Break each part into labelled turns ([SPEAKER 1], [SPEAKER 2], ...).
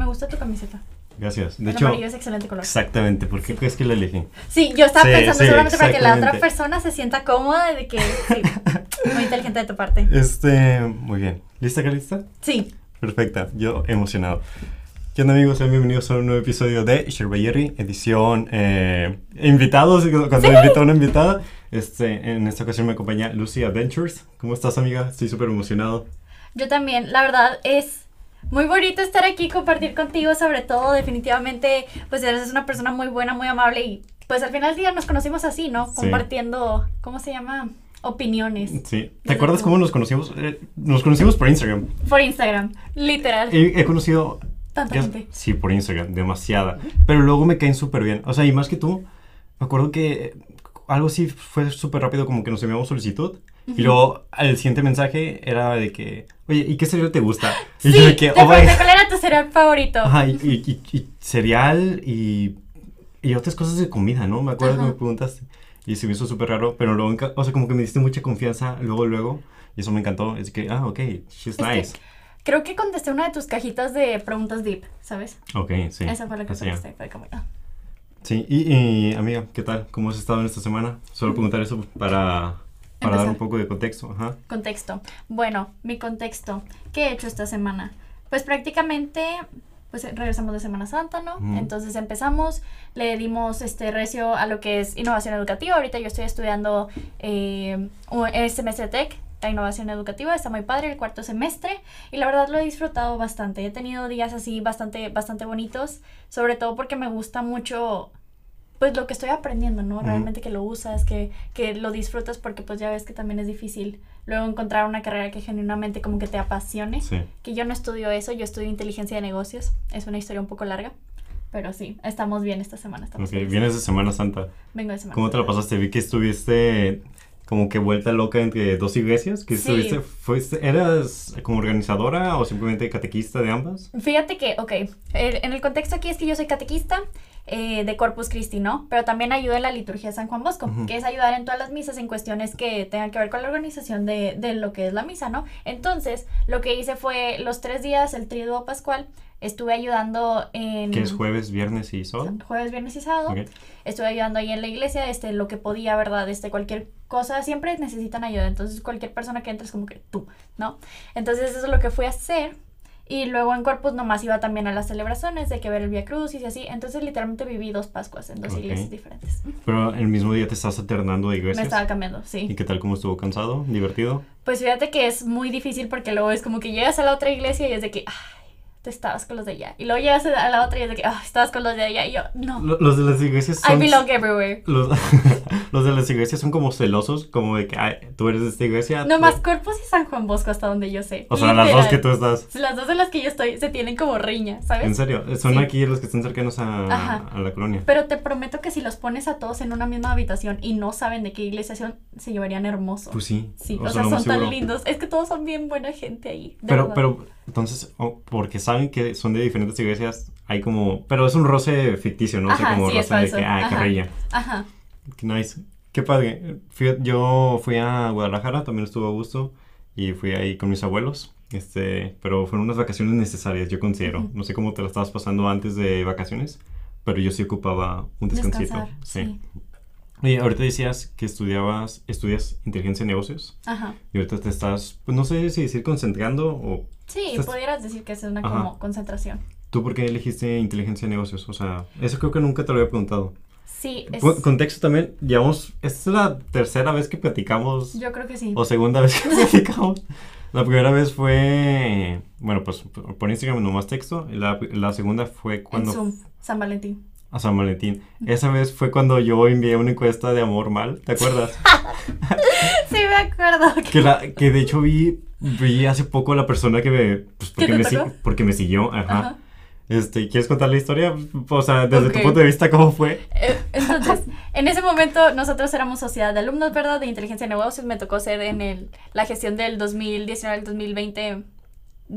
[SPEAKER 1] Me gusta tu camiseta.
[SPEAKER 2] Gracias. De
[SPEAKER 1] el
[SPEAKER 2] hecho,
[SPEAKER 1] amarillo es excelente color.
[SPEAKER 2] exactamente. ¿Por qué crees que la elegí?
[SPEAKER 1] Sí, yo estaba
[SPEAKER 2] Sí,
[SPEAKER 1] pensando
[SPEAKER 2] sí,
[SPEAKER 1] seguramente para que la otra persona se sienta cómoda de que sí, muy inteligente de tu parte.
[SPEAKER 2] Este, muy bien. ¿Lista, Calista?
[SPEAKER 1] Sí,
[SPEAKER 2] Perfecta. Yo emocionado. ¿Qué onda, amigos? Sean bienvenidos a un nuevo episodio de Sherbayeri, edición eh, invitados. Cuando me invita una invitada, este, en esta ocasión me acompaña Lucy Adventures. ¿Cómo estás, amiga? Estoy súper emocionado.
[SPEAKER 1] yo también. La verdad es muy bonito estar aquí, compartir contigo, sobre todo definitivamente, pues eres una persona muy buena, muy amable y pues al final del día nos conocimos así, ¿no?
[SPEAKER 2] Sí.
[SPEAKER 1] Compartiendo, ¿cómo se llama? Opiniones.
[SPEAKER 2] Sí. ¿Te acuerdas cómo nos conocimos? Eh, nos conocimos por Instagram.
[SPEAKER 1] Por Instagram, literal.
[SPEAKER 2] He, he conocido...
[SPEAKER 1] Tanta
[SPEAKER 2] ya-
[SPEAKER 1] gente.
[SPEAKER 2] sí, por Instagram, demasiada. Pero luego me caen súper bien. O sea, y más que tú, me acuerdo que algo así fue súper rápido, como que nos enviamos solicitud. Y luego el siguiente mensaje era de que, oye, ¿y qué cereal te gusta? Y
[SPEAKER 1] Sí,
[SPEAKER 2] yo de que,
[SPEAKER 1] te
[SPEAKER 2] oh
[SPEAKER 1] pregunté cuál era tu cereal favorito.
[SPEAKER 2] Ajá, y, y- y- y cereal y, y otras cosas de comida, ¿no? Me acuerdo
[SPEAKER 1] Ajá.
[SPEAKER 2] que me preguntaste. Y se me hizo súper raro, pero luego, o sea, como que me diste mucha confianza luego, luego. Y eso me encantó. Es que, ah, ok, she's
[SPEAKER 1] que-
[SPEAKER 2] nice.
[SPEAKER 1] Creo que contesté una de tus cajitas de preguntas deep, ¿sabes?
[SPEAKER 2] Ok, sí.
[SPEAKER 1] Esa fue la que contesté. Fue como, ah.
[SPEAKER 2] Sí, y, y, amiga, ¿qué tal? ¿Cómo has estado en esta semana? Solo preguntar eso para, para dar un poco de contexto. Ajá.
[SPEAKER 1] Contexto. Bueno, mi contexto. ¿Qué he hecho esta semana? Pues prácticamente, pues regresamos de Semana Santa, ¿no? Entonces empezamos, le dimos este recio a lo que es innovación educativa. Ahorita yo estoy estudiando eh, un- el semestre TEC, la innovación educativa, está muy padre el cuarto semestre y la verdad lo he disfrutado bastante. He tenido días así bastante, bastante bonitos, sobre todo porque me gusta mucho pues lo que estoy aprendiendo, ¿no? Realmente que lo usas, que, que lo disfrutas porque pues ya ves que también es difícil luego encontrar una carrera que genuinamente como que te apasione.
[SPEAKER 2] Sí.
[SPEAKER 1] Que yo no estudio eso, yo estudio inteligencia de negocios. Es una historia un poco larga, pero sí, estamos bien esta semana. Estamos
[SPEAKER 2] Ok,
[SPEAKER 1] felices.
[SPEAKER 2] vienes de Semana Santa.
[SPEAKER 1] Vengo de semana.
[SPEAKER 2] ¿Cómo te lo
[SPEAKER 1] Santa.
[SPEAKER 2] pasaste? Vi que estuviste como que vuelta loca entre dos iglesias. ¿Qué
[SPEAKER 1] Sí.
[SPEAKER 2] estuviste? Fuiste, ¿Eras como organizadora o simplemente catequista de ambas?
[SPEAKER 1] Fíjate que, ok, en el contexto aquí es que yo soy catequista eh, de Corpus Christi, ¿no? Pero también ayudo en la liturgia de San Juan Bosco, que es ayudar en todas las misas en cuestiones que tengan que ver con la organización de, de lo que es la misa, ¿no? Entonces, lo que hice fue los tres días, el triduo pascual, estuve ayudando en...
[SPEAKER 2] Que es jueves, viernes y sábado.
[SPEAKER 1] Jueves, viernes y sábado.
[SPEAKER 2] Ok.
[SPEAKER 1] Estuve ayudando ahí en la iglesia, este, lo que podía, ¿verdad? Este, cualquier cosa, siempre necesitan ayuda. Entonces, cualquier persona que entre es como que tú, ¿no? Entonces, eso es lo que fui a hacer. Y luego en Corpus nomás iba también a las celebraciones de que ver el Via Crucis y así. Entonces, literalmente viví dos Pascuas en dos iglesias diferentes.
[SPEAKER 2] Pero el mismo día te estás alternando de
[SPEAKER 1] Me
[SPEAKER 2] iglesias.
[SPEAKER 1] estaba cambiando,
[SPEAKER 2] ¿Y
[SPEAKER 1] sí.
[SPEAKER 2] qué tal? ¿Cómo estuvo? ¿Cansado? ¿Divertido?
[SPEAKER 1] Pues fíjate que es muy difícil porque luego es como que llegas a la otra iglesia y es de que, ay, te estabas con los de allá. Y luego llegas a la otra y es de que, ay, estabas con los de allá. Y yo, no.
[SPEAKER 2] Lo- Los de las iglesias
[SPEAKER 1] I
[SPEAKER 2] son...
[SPEAKER 1] belong everywhere.
[SPEAKER 2] Los, los de las iglesias son como celosos, como de que "Ay, tú eres de esta iglesia.
[SPEAKER 1] No
[SPEAKER 2] tú-".
[SPEAKER 1] más Corpus y San Juan Bosco hasta donde yo sé.
[SPEAKER 2] O sea, las dos que tú estás.
[SPEAKER 1] Las dos en las que yo estoy se tienen como riña, ¿sabes?
[SPEAKER 2] En serio, son
[SPEAKER 1] Sí.
[SPEAKER 2] aquí los que están cercanos a, a la colonia.
[SPEAKER 1] Pero te prometo que si los pones a todos en una misma habitación y no saben de qué iglesia son, se llevarían hermoso.
[SPEAKER 2] Pues sí.
[SPEAKER 1] sí,
[SPEAKER 2] o
[SPEAKER 1] o,
[SPEAKER 2] sea,
[SPEAKER 1] son tan
[SPEAKER 2] seguro.
[SPEAKER 1] lindos. Es que todos son bien buena gente ahí. de
[SPEAKER 2] Pero,
[SPEAKER 1] verdad.
[SPEAKER 2] pero, entonces, oh, porque saben que son de diferentes iglesias, hay como. Pero es un roce ficticio, ¿no? o sea,
[SPEAKER 1] Ajá,
[SPEAKER 2] como
[SPEAKER 1] sí,
[SPEAKER 2] roce de que, ah,
[SPEAKER 1] Ajá.
[SPEAKER 2] carrilla.
[SPEAKER 1] Ajá.
[SPEAKER 2] Qué nice. Qué padre. Fui- yo fui a Guadalajara, también estuvo a gusto. Y fui ahí con mis abuelos. Este, pero fueron unas vacaciones necesarias, yo considero.
[SPEAKER 1] Ujú.
[SPEAKER 2] No sé cómo te la estabas pasando antes de vacaciones, pero yo sí ocupaba un descansito.
[SPEAKER 1] Descansar, sí.
[SPEAKER 2] Oye, ahorita decías que estudiabas, estudias inteligencia de negocios.
[SPEAKER 1] Ajá.
[SPEAKER 2] Y ahorita te estás, pues no sé si decir concentrando o
[SPEAKER 1] Sí, pudieras decir que es una
[SPEAKER 2] Ajá.
[SPEAKER 1] como concentración.
[SPEAKER 2] tú por qué elegiste inteligencia de negocios. O sea, eso creo que nunca te lo había preguntado.
[SPEAKER 1] Sí, es...
[SPEAKER 2] Con- Contexto también, llevamos, esta es la tercera vez que platicamos
[SPEAKER 1] Yo creo que sí.
[SPEAKER 2] o segunda vez que platicamos. La primera vez fue, bueno, pues por Instagram nomás texto. La, la segunda fue
[SPEAKER 1] En
[SPEAKER 2] cuando
[SPEAKER 1] Zoom, San Valentín.
[SPEAKER 2] a San Valentín. Esa vez fue cuando yo envié una encuesta de amor mal, ¿te acuerdas?
[SPEAKER 1] Sí, me acuerdo.
[SPEAKER 2] que, la, que de hecho vi, vi hace poco la persona que me, pues, porque, me, porque me siguió, ajá.
[SPEAKER 1] Ajá.
[SPEAKER 2] Este, ¿quieres contar la historia? O sea, desde
[SPEAKER 1] Ok.
[SPEAKER 2] tu punto de vista, ¿cómo fue?
[SPEAKER 1] Eh, Entonces, en ese momento nosotros éramos sociedad de alumnos, ¿verdad? De inteligencia de negocios. Me tocó ser en el, la gestión del 2019 al 2020,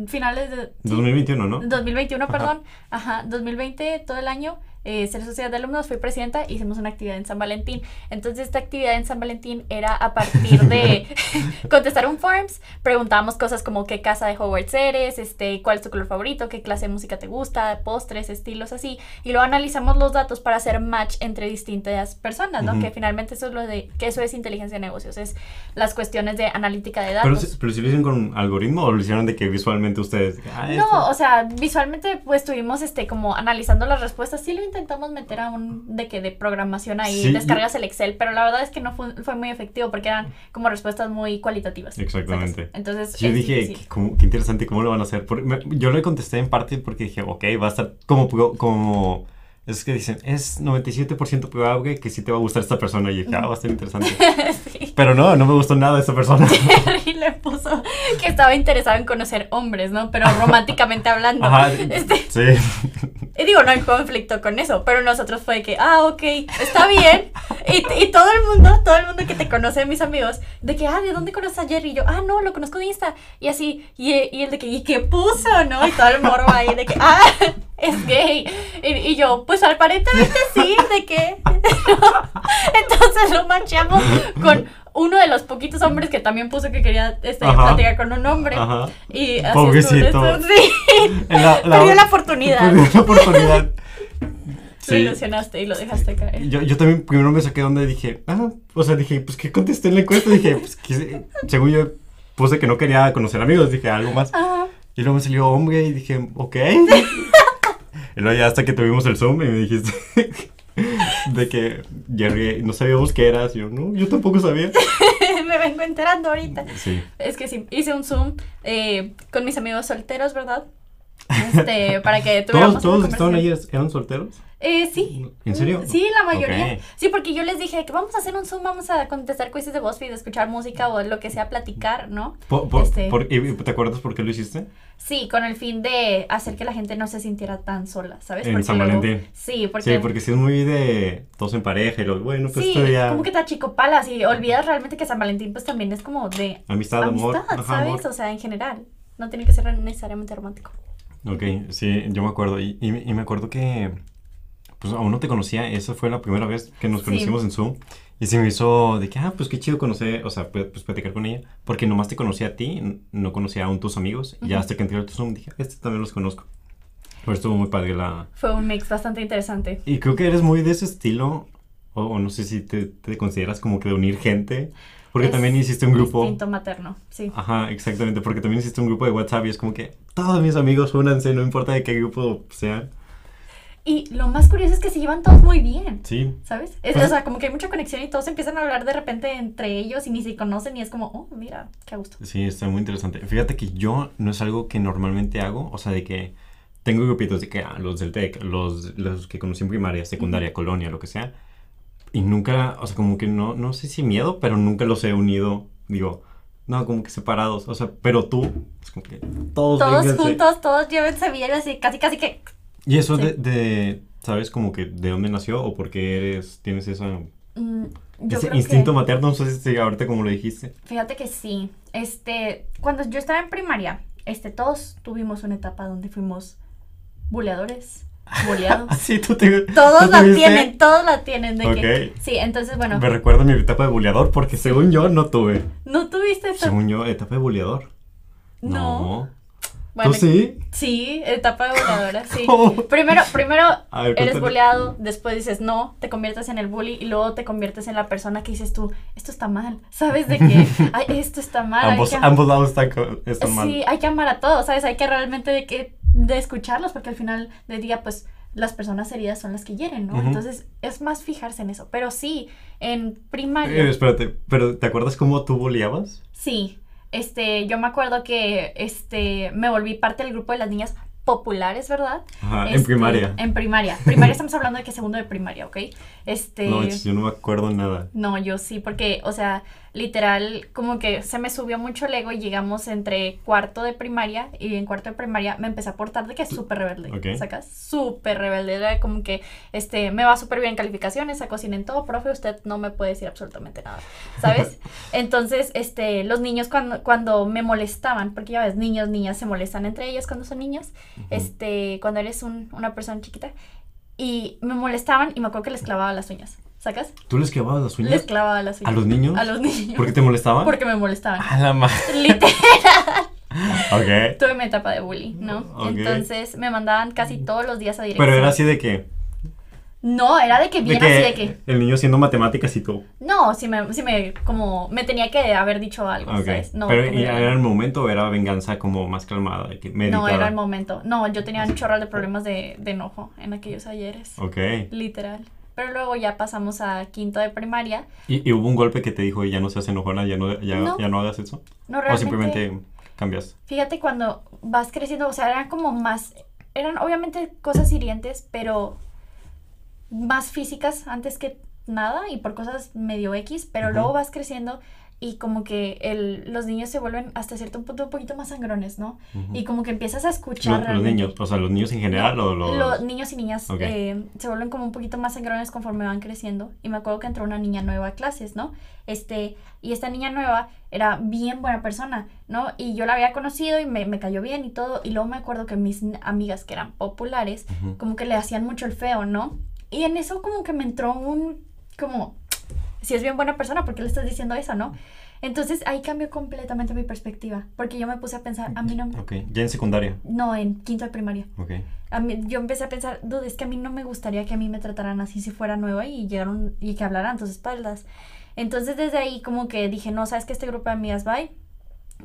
[SPEAKER 1] finales de... sí,
[SPEAKER 2] 2021, ¿no?
[SPEAKER 1] 2021,
[SPEAKER 2] Ajá.
[SPEAKER 1] perdón. Ajá, 2020, todo el año. Eh, ser sociedad de alumnos, fui presidenta, hicimos una actividad en San Valentín. Entonces esta actividad en San Valentín era a partir de contestar un forms, preguntábamos cosas como qué casa de Hogwarts eres, este, cuál es tu color favorito, qué clase de música te gusta, postres, estilos así, y luego analizamos los datos para hacer match entre distintas personas, ¿no? Que finalmente eso es lo de, que eso es inteligencia de negocios, es las cuestiones de analítica de datos.
[SPEAKER 2] Pero, pero si lo hicieron con algoritmo o lo hicieron de que visualmente ustedes...
[SPEAKER 1] Ah, no, o sea, visualmente pues estuvimos este, como analizando las respuestas, sí lo intentamos meter a un de que de programación ahí, descargas el Excel, pero la verdad es que no fue, fue, muy efectivo porque eran como respuestas muy cualitativas.
[SPEAKER 2] Exactamente.
[SPEAKER 1] Entonces,
[SPEAKER 2] yo dije, qué, interesante, ¿cómo lo van a hacer? yo le contesté en parte porque dije, ok, va a estar como, como es que dicen, es 97% probable que sí te va a gustar esta persona. Y dije, ah, va a estar interesante. Pero no, no me gustó nada esta persona.
[SPEAKER 1] y le puso que estaba interesado en conocer hombres, ¿no? Pero románticamente hablando.
[SPEAKER 2] Ajá, este, sí.
[SPEAKER 1] Y digo, no hay conflicto con eso, pero nosotros fue que, ah, ok, está bien. Y, y, todo el mundo, todo el mundo que te conoce, mis amigos, de que, ah, ¿de dónde conoces a Jerry? Y yo, ah, no, lo conozco de Insta. Y así, y, y el de que, ¿y qué puso, no? Y todo el morbo ahí de que, ah, es gay. Y, y yo, pues aparentemente sí, de que. Entonces lo manchamos con uno de los poquitos hombres que también puso que quería este, platicar con un hombre. Ajá. Y así
[SPEAKER 2] Pobrecito.
[SPEAKER 1] sí. La, la, Perdió la oportunidad.
[SPEAKER 2] Perdió la oportunidad.
[SPEAKER 1] Sí. Lo ilusionaste y lo dejaste caer.
[SPEAKER 2] Yo, yo también primero me saqué donde dije, ah, o sea, dije, pues que contesté en la encuesta. Dije, pues que, según yo puse que no quería conocer amigos, dije algo más. Ajá. Y luego me salió hombre y dije, ok. y luego ya hasta que tuvimos el Zoom y me dijiste de que Jerry, no sabíamos qué eras. Yo, no, yo tampoco sabía.
[SPEAKER 1] me vengo enterando ahorita. Sí. Es que sí, hice un Zoom eh, con mis amigos solteros, ¿verdad? Este, para que
[SPEAKER 2] tuviéramos ¿Todos, todos estaban ahí eran solteros?
[SPEAKER 1] Eh, sí.
[SPEAKER 2] ¿En serio?
[SPEAKER 1] Sí, la mayoría. Sí, porque yo les dije que vamos a hacer un Zoom, vamos a contestar quizzes de BuzzFeed, escuchar música o lo que sea, platicar, ¿no?
[SPEAKER 2] Este ¿Te acuerdas por qué lo hiciste?
[SPEAKER 1] Sí, con el fin de hacer que la gente no se sintiera tan sola, ¿sabes?
[SPEAKER 2] En San Valentín.
[SPEAKER 1] sí, porque...
[SPEAKER 2] Sí, porque si es muy de todos en pareja y lo, bueno, pues
[SPEAKER 1] sí, como que te palas y olvidas realmente que San Valentín pues también es como de...
[SPEAKER 2] Amistad, amor.
[SPEAKER 1] ¿sabes? O sea, en general. No tiene que ser necesariamente romántico.
[SPEAKER 2] Ok, sí, yo me acuerdo. Y, y, me acuerdo que, pues aún no te conocía. Esa fue la primera vez que nos conocimos en Zoom. Y se me hizo de que, ah, pues qué chido conocer, o sea, pues, pues platicar con ella. Porque nomás te conocía a ti, no conocía aún tus amigos. Y ya hasta que entré a tu Zoom dije, este también los conozco. Pero estuvo muy padre la...
[SPEAKER 1] Fue un mix bastante interesante.
[SPEAKER 2] Y creo que eres muy de ese estilo, o, no sé si te, te, consideras como que de unir gente. Porque también hiciste un grupo.
[SPEAKER 1] Instinto materno, sí.
[SPEAKER 2] Ajá, exactamente. Porque también hiciste un grupo de WhatsApp y es como que todos mis amigos únanse, no importa de qué grupo sean.
[SPEAKER 1] Y lo más curioso es que se llevan todos muy bien.
[SPEAKER 2] Sí.
[SPEAKER 1] ¿Sabes? Es, pues o sea, como que hay mucha conexión y todos empiezan a hablar de repente entre ellos y ni se conocen y es como, oh, mira, qué gusto.
[SPEAKER 2] Sí, está muy interesante. Fíjate que yo no es algo que normalmente hago, o sea, de que tengo grupitos de que ah, los del TEC, los, los que conocí en primaria, secundaria, colonia, lo que sea y nunca, o sea, como que no, no sé si miedo, pero nunca los he unido, digo, no, como que separados, o sea, pero tú, es como que todos...
[SPEAKER 1] Todos juntos, todos llévense bien, así, casi, casi que...
[SPEAKER 2] Y eso de, de, ¿sabes? Como que de dónde nació o por qué eres, tienes esa... Mm, ese instinto materno, no sé si ahorita como lo dijiste.
[SPEAKER 1] Fíjate que sí, este, cuando yo estaba en primaria, este, todos tuvimos una etapa donde fuimos buleadores, boleado.
[SPEAKER 2] sí, tú te,
[SPEAKER 1] Todos la tienen, todos la tienen. De que, sí, entonces bueno.
[SPEAKER 2] Me recuerda mi etapa de boleador porque según yo no tuve.
[SPEAKER 1] ¿No tuviste
[SPEAKER 2] esa? Según yo, etapa de boleador.
[SPEAKER 1] No.
[SPEAKER 2] Bueno, ¿Tú sí?
[SPEAKER 1] Sí, etapa de boleadora, sí. Primero, primero eres boleado, después dices no, te conviertes en el bully y luego te conviertes en la persona que dices tú, esto está mal, ¿sabes? De Ay, esto está mal.
[SPEAKER 2] Ambos, ambos lados están, están mal.
[SPEAKER 1] Sí, hay que amar a todos, ¿sabes? Hay que realmente de que de escucharlos, porque al final del día, pues, las personas heridas son las que hieren, ¿no? Entonces, es más fijarse en eso. Pero sí, en primaria...
[SPEAKER 2] Eh, espérate, ¿pero te acuerdas cómo tú boleabas?
[SPEAKER 1] Sí, este, yo me acuerdo que, este, me volví parte del grupo de las niñas populares, ¿verdad?
[SPEAKER 2] Ajá, en este, primaria.
[SPEAKER 1] En primaria. Primaria estamos hablando de que segundo de primaria, ¿ok? Este...
[SPEAKER 2] No, yo no me acuerdo nada.
[SPEAKER 1] No, yo sí, porque, o sea, literal, como que se me subió mucho el ego y llegamos entre cuarto de primaria y en cuarto de primaria me empecé a portar de que es súper rebelde, ¿sacas? Súper rebelde, era como que, este, me va súper bien en calificaciones, a cocina en todo, profe, usted no me puede decir absolutamente nada, ¿sabes? Entonces, este, los niños cuando, cuando me molestaban, porque ya ves, niños, niñas se molestan entre ellos cuando son niños, este, cuando eres un, una persona chiquita, y me molestaban y me acuerdo que les clavaba las uñas. ¿Sacas?
[SPEAKER 2] ¿Tú les clavabas las uñas?
[SPEAKER 1] Les clavaba las uñas.
[SPEAKER 2] ¿A los niños?
[SPEAKER 1] A los niños.
[SPEAKER 2] ¿Por qué te molestaban?
[SPEAKER 1] Porque me molestaban.
[SPEAKER 2] A la madre.
[SPEAKER 1] Literal.
[SPEAKER 2] ok.
[SPEAKER 1] Tuve mi etapa de bully, ¿no?
[SPEAKER 2] Ok.
[SPEAKER 1] Entonces me mandaban casi todos los días a dirección.
[SPEAKER 2] Pero era así de que.
[SPEAKER 1] No, era de que
[SPEAKER 2] De
[SPEAKER 1] bien
[SPEAKER 2] que,
[SPEAKER 1] así de que.
[SPEAKER 2] el niño haciendo matemáticas y tú.
[SPEAKER 1] No, si me, si me, como, me tenía que haber dicho algo,
[SPEAKER 2] Ok.
[SPEAKER 1] ¿sabes? No,
[SPEAKER 2] Pero
[SPEAKER 1] como
[SPEAKER 2] ¿y
[SPEAKER 1] era-
[SPEAKER 2] ¿era el momento o era venganza como más calmada? que
[SPEAKER 1] no, era el momento. No, yo tenía un chorro de problemas de, de enojo en aquellos ayeres.
[SPEAKER 2] Ok.
[SPEAKER 1] Literal. Pero luego ya pasamos a quinto de primaria.
[SPEAKER 2] ¿Y, y hubo un golpe que te dijo, ya no seas enojona, ya no, ya,
[SPEAKER 1] No.
[SPEAKER 2] ya no hagas eso?
[SPEAKER 1] No,
[SPEAKER 2] ¿O
[SPEAKER 1] realmente.
[SPEAKER 2] simplemente cambias?
[SPEAKER 1] Fíjate cuando vas creciendo, o sea, eran como más, eran obviamente cosas hirientes, pero más físicas antes que nada y por cosas medio X, pero luego vas creciendo y como que el, los niños se vuelven hasta cierto punto un poquito más sangrones, ¿no?
[SPEAKER 2] Ujú.
[SPEAKER 1] Y como que empiezas a
[SPEAKER 2] Lo-
[SPEAKER 1] escuchar
[SPEAKER 2] los, niños, o sea, los niños en general o los...
[SPEAKER 1] Los niños y niñas eh, se vuelven como un poquito más sangrones conforme van creciendo. Y me acuerdo que entró una niña nueva a clases, ¿no? Este, y esta niña nueva era bien buena persona, ¿no? Y yo la había conocido y me, me cayó bien y todo. Y luego me acuerdo que mis amigas que eran populares, como que le hacían mucho el feo, ¿no? Y en eso como que me entró un, como, si es bien buena persona, ¿por qué le estás diciendo eso, no? Entonces ahí cambió completamente mi perspectiva, porque yo me puse a pensar, a mí no, me-
[SPEAKER 2] Ok, ya en secundaria.
[SPEAKER 1] no, en quinto de primaria.
[SPEAKER 2] Ok.
[SPEAKER 1] A mí, yo empecé a pensar, dude, es que a mí no me gustaría que a mí me trataran así si fuera nueva y llegaron y que hablaran a tus espaldas. Entonces desde ahí como que dije, no, sabes que este grupo de amigas va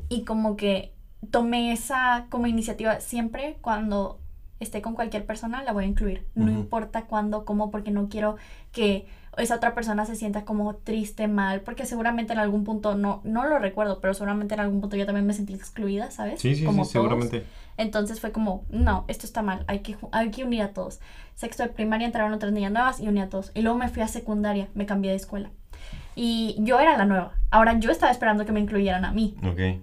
[SPEAKER 1] y como que tomé esa como iniciativa siempre cuando esté con cualquier persona la voy a incluir. No importa cuándo, cómo, porque no quiero que esa otra persona se sienta como triste, mal, porque seguramente en algún punto, no, no lo recuerdo, pero seguramente en algún punto yo también me sentí excluida, ¿sabes?
[SPEAKER 2] Sí, sí,
[SPEAKER 1] como
[SPEAKER 2] sí,
[SPEAKER 1] todos.
[SPEAKER 2] seguramente.
[SPEAKER 1] Entonces fue como, no, esto está mal, hay que, hay que unir a todos. Sexto de primaria entraron otras niñas nuevas y uní a todos. Y luego me fui a secundaria, me cambié de escuela. Y yo era la nueva. Ahora yo estaba esperando que me incluyeran a mí,
[SPEAKER 2] Ok.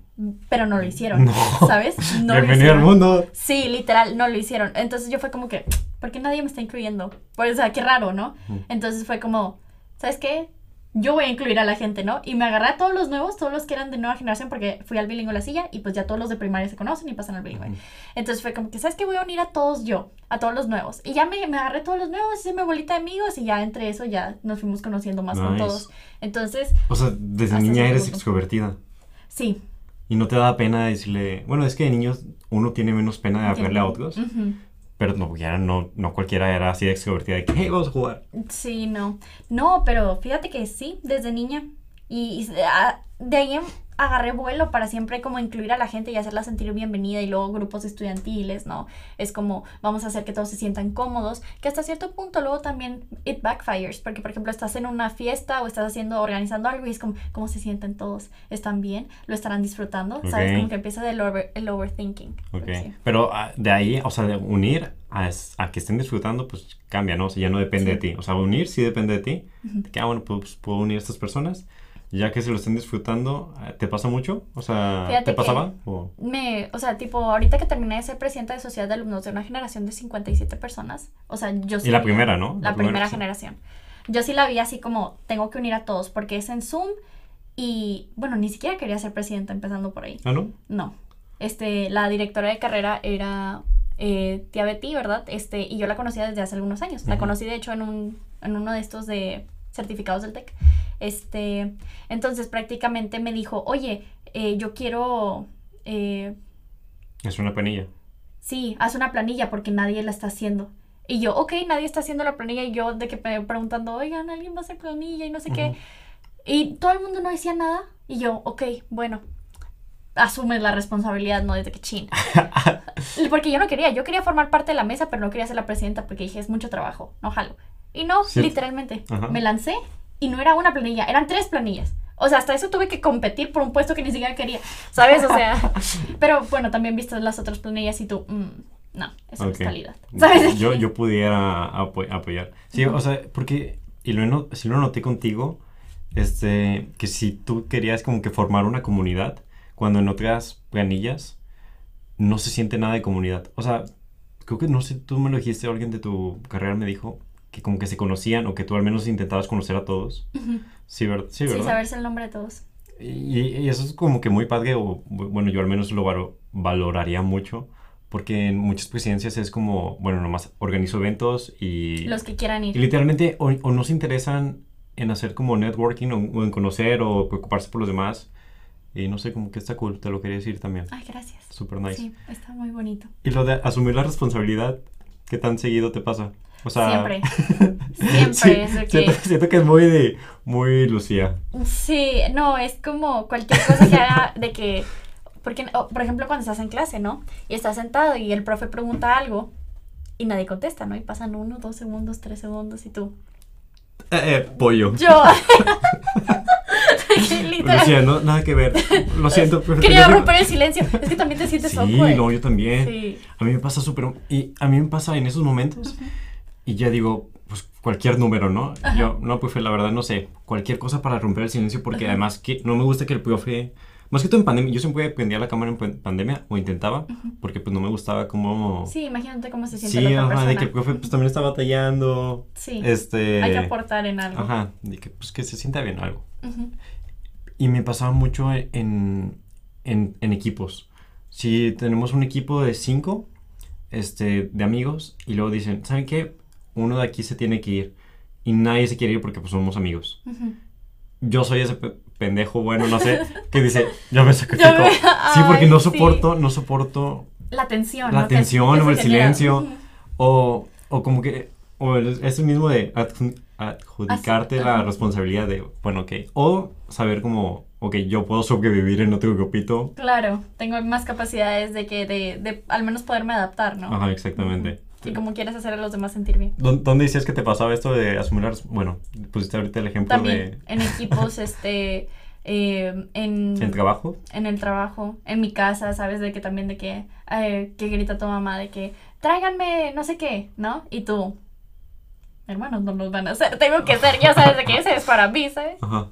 [SPEAKER 1] pero no lo hicieron.
[SPEAKER 2] No.
[SPEAKER 1] ¿Sabes? No lo
[SPEAKER 2] Bienvenido al mundo.
[SPEAKER 1] Sí, literal, no lo hicieron. Entonces yo fue como que, ¿por qué nadie me está incluyendo? Pues, o sea, qué raro, ¿no? Entonces fue como, ¿sabes qué? Yo voy a incluir a la gente, ¿no? Y me agarré a todos los nuevos, todos los que eran de nueva generación, porque fui al bilingüe la silla y pues ya todos los de primaria se conocen y pasan al bilingüe. Entonces fue como que, ¿sabes qué? Voy a unir a todos yo, a todos los nuevos. Y ya me, me agarré a todos los nuevos, hice mi bolita de amigos y ya entre eso ya nos fuimos conociendo más con todos. Entonces,
[SPEAKER 2] O sea, desde niña eres extrovertida.
[SPEAKER 1] sí.
[SPEAKER 2] Y no te da pena decirle, bueno, es que de niños uno tiene menos pena de hablarle a otros. Pero no, ya no, no cualquiera era así de extrovertida de que, hey, vamos a jugar.
[SPEAKER 1] Sí, no. No, pero fíjate que sí, desde niña. Y, y, ah, de ahí agarré vuelo para siempre como incluir a la gente y hacerla sentir bienvenida y luego grupos estudiantiles, ¿no? Es como vamos a hacer que todos se sientan cómodos, que hasta cierto punto luego también it backfires, porque por ejemplo estás en una fiesta o estás haciendo, organizando algo y es como, ¿cómo se sienten todos? ¿Están bien? ¿Lo estarán disfrutando? ¿Sabes?
[SPEAKER 2] Ok.
[SPEAKER 1] Como que empieza el, over- el overthinking.
[SPEAKER 2] Ok.
[SPEAKER 1] Sí.
[SPEAKER 2] Pero ah, de ahí, o sea, de unir a, que estén disfrutando, pues cambia, ¿no? O sea, ya no depende
[SPEAKER 1] Sí.
[SPEAKER 2] de ti. O sea, unir sí depende de ti. De que, ah, bueno, pues puedo unir a estas personas. Ya que se lo estén disfrutando, ah, ¿te pasa mucho? O sea,
[SPEAKER 1] Fíjate
[SPEAKER 2] ¿te pasaba? O-
[SPEAKER 1] me, o sea, tipo, ahorita que terminé de ser presidenta de sociedad de alumnos de una generación de 57 personas, o sea, yo sí
[SPEAKER 2] Y la primera, ¿no?
[SPEAKER 1] La, primera
[SPEAKER 2] sí.
[SPEAKER 1] generación. Yo sí la vi así como, tengo que unir a todos, porque es en Zoom y, bueno, ni siquiera quería ser presidenta empezando por ahí.
[SPEAKER 2] ¿Ah, no?
[SPEAKER 1] No. Este, la directora de carrera era eh, tía Betty, ¿verdad? Este, y yo la conocía desde hace algunos años. La
[SPEAKER 2] Ujú.
[SPEAKER 1] conocí, de hecho, en, un, en uno de estos de certificados del TEC. Este, entonces prácticamente me dijo, oye, eh, yo quiero... eh,
[SPEAKER 2] Es una penilla.
[SPEAKER 1] sí, haz una planilla porque nadie la está haciendo. Y yo, ok, nadie está haciendo la planilla y yo de que me preguntando, oigan, alguien va a hacer planilla y no sé qué. Y todo el mundo no decía nada y yo, ok, bueno, asumes la responsabilidad, ¿no? Desde que chin. porque yo no quería, yo quería formar parte de la mesa, pero no quería ser la presidenta porque dije, es mucho trabajo, no jalo. Y no, literalmente,
[SPEAKER 2] Ajá.
[SPEAKER 1] me lancé y no era una planilla, eran tres planillas. O sea, hasta eso tuve que competir por un puesto que ni siquiera quería, ¿sabes? O sea, pero bueno, también viste las otras planillas y tú, mm, no, eso no
[SPEAKER 2] Ok.
[SPEAKER 1] es calidad, ¿sabes?
[SPEAKER 2] Yo, yo pudiera apo- apoyar. Sí, o sea, porque, y lo, si lo noté contigo, este, que si tú querías como que formar una comunidad, cuando en otras planillas no se siente nada de comunidad. O sea, creo que no sé, tú me lo dijiste, alguien de tu carrera me dijo que como que se conocían o que tú al menos intentabas conocer a todos.
[SPEAKER 1] Ujú.
[SPEAKER 2] Sí, ver- sí
[SPEAKER 1] Sí,
[SPEAKER 2] ¿verdad?
[SPEAKER 1] saberse el nombre de todos.
[SPEAKER 2] Y, y eso es como que muy padre, o bu- bueno, yo al menos lo valo- valoraría mucho, porque en muchas presidencias es como, bueno, nomás organizo eventos y...
[SPEAKER 1] Los que quieran ir.
[SPEAKER 2] Y literalmente o, o no se interesan en hacer como networking o, o en conocer o preocuparse por los demás. Y no sé, como que está cool, te lo quería decir también.
[SPEAKER 1] Ay, gracias.
[SPEAKER 2] Súper nice.
[SPEAKER 1] Sí, está muy bonito.
[SPEAKER 2] Y lo de asumir la responsabilidad, ¿qué tan seguido te pasa? O sea,
[SPEAKER 1] Siempre. Siempre
[SPEAKER 2] sí,
[SPEAKER 1] es de que...
[SPEAKER 2] siento, siento que es muy de, muy Lucía.
[SPEAKER 1] Sí, no, es como cualquier cosa que haga de que, porque, o, por ejemplo, cuando estás en clase, ¿no? Y estás sentado y el profe pregunta algo y nadie contesta, ¿no? Y pasan uno, dos segundos, tres segundos y tú.
[SPEAKER 2] Eh, eh, pollo.
[SPEAKER 1] Yo.
[SPEAKER 2] Lucía, no, nada que ver. Lo siento, pero
[SPEAKER 1] Quería romper el silencio. Es que también te sientes
[SPEAKER 2] Sí,
[SPEAKER 1] awkward.
[SPEAKER 2] no, yo también.
[SPEAKER 1] Sí.
[SPEAKER 2] A mí me pasa súper... Y a mí me pasa en esos momentos y ya digo, pues cualquier número, ¿no? Yo, no, profe, la verdad no sé. Cualquier cosa para romper el silencio porque además que no me gusta que el profe... Más que todo en pandemia, yo siempre prendía la cámara en pan- pandemia o intentaba porque pues no me gustaba cómo...
[SPEAKER 1] Sí, imagínate cómo se siente
[SPEAKER 2] Sí,
[SPEAKER 1] la otra
[SPEAKER 2] ajá,
[SPEAKER 1] persona.
[SPEAKER 2] de que el profe pues también está batallando.
[SPEAKER 1] Sí.
[SPEAKER 2] Este...
[SPEAKER 1] Hay que aportar en algo.
[SPEAKER 2] Ajá, de que pues que se sienta bien algo. Y me pasaba mucho en, en, en equipos. Si tenemos un equipo de cinco este, de amigos y luego dicen, ¿saben qué? Uno de aquí se tiene que ir y nadie se quiere ir porque pues somos amigos.
[SPEAKER 1] Ujú.
[SPEAKER 2] Yo soy ese pe- pendejo, bueno, no sé, que dice, yo me sacrifico.
[SPEAKER 1] Yo me-
[SPEAKER 2] sí, porque
[SPEAKER 1] Ay,
[SPEAKER 2] no
[SPEAKER 1] sí.
[SPEAKER 2] soporto, no soporto
[SPEAKER 1] La tensión.
[SPEAKER 2] la
[SPEAKER 1] ¿no?
[SPEAKER 2] Tensión o el silencio. O, o como que, o el- ese mismo de adjudicarte
[SPEAKER 1] Así,
[SPEAKER 2] la
[SPEAKER 1] ajá.
[SPEAKER 2] responsabilidad de, bueno, ok, o saber como, ok, yo puedo sobrevivir en otro grupito.
[SPEAKER 1] Claro, tengo más capacidades de que, de, de al menos poderme adaptar, ¿no?
[SPEAKER 2] Ajá, exactamente.
[SPEAKER 1] Y como quieres hacer a los demás sentir bien.
[SPEAKER 2] ¿Dó- ¿Dónde decías que te pasaba esto de asumir Bueno, pusiste ahorita el ejemplo
[SPEAKER 1] También en equipos, este, eh, en,
[SPEAKER 2] de... ¿En trabajo?
[SPEAKER 1] en el trabajo, en mi casa, ¿sabes? De que también de que, eh, que grita tu mamá de que, tráiganme no sé qué, ¿no? Y tú, hermanos, no nos van a hacer, tengo que ser, ya sabes de que ese es para mí, ¿sabes?
[SPEAKER 2] Ajá.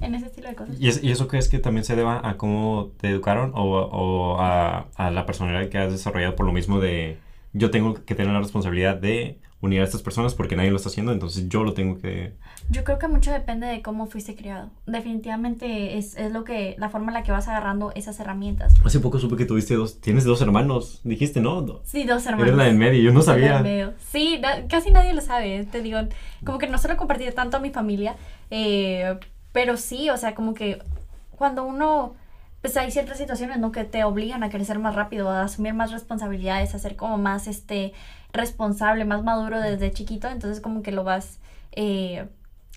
[SPEAKER 1] En ese estilo de cosas.
[SPEAKER 2] ¿Y, es- y eso crees que también se deba a cómo te educaron o, o a, a la personalidad que has desarrollado por lo mismo de yo tengo que tener la responsabilidad de unir a estas personas porque nadie lo está haciendo, entonces yo lo tengo que...
[SPEAKER 1] Yo creo que mucho depende de cómo fuiste criado. Definitivamente es, es lo que, la forma en la que vas agarrando esas herramientas.
[SPEAKER 2] Hace poco supe que tuviste dos, tienes dos hermanos, dijiste, ¿no?
[SPEAKER 1] Sí, dos hermanos.
[SPEAKER 2] Eres la del medio, yo no
[SPEAKER 1] Soy la del
[SPEAKER 2] sabía.
[SPEAKER 1] medio. Sí, na- casi nadie lo sabe, te digo, como que no se lo compartí tanto a mi familia, eh, pero sí, o sea, como que cuando uno, pues hay ciertas situaciones, ¿no? Que te obligan a crecer más rápido, a asumir más responsabilidades, a ser como más, este, responsable, más maduro desde chiquito, entonces como que lo vas eh,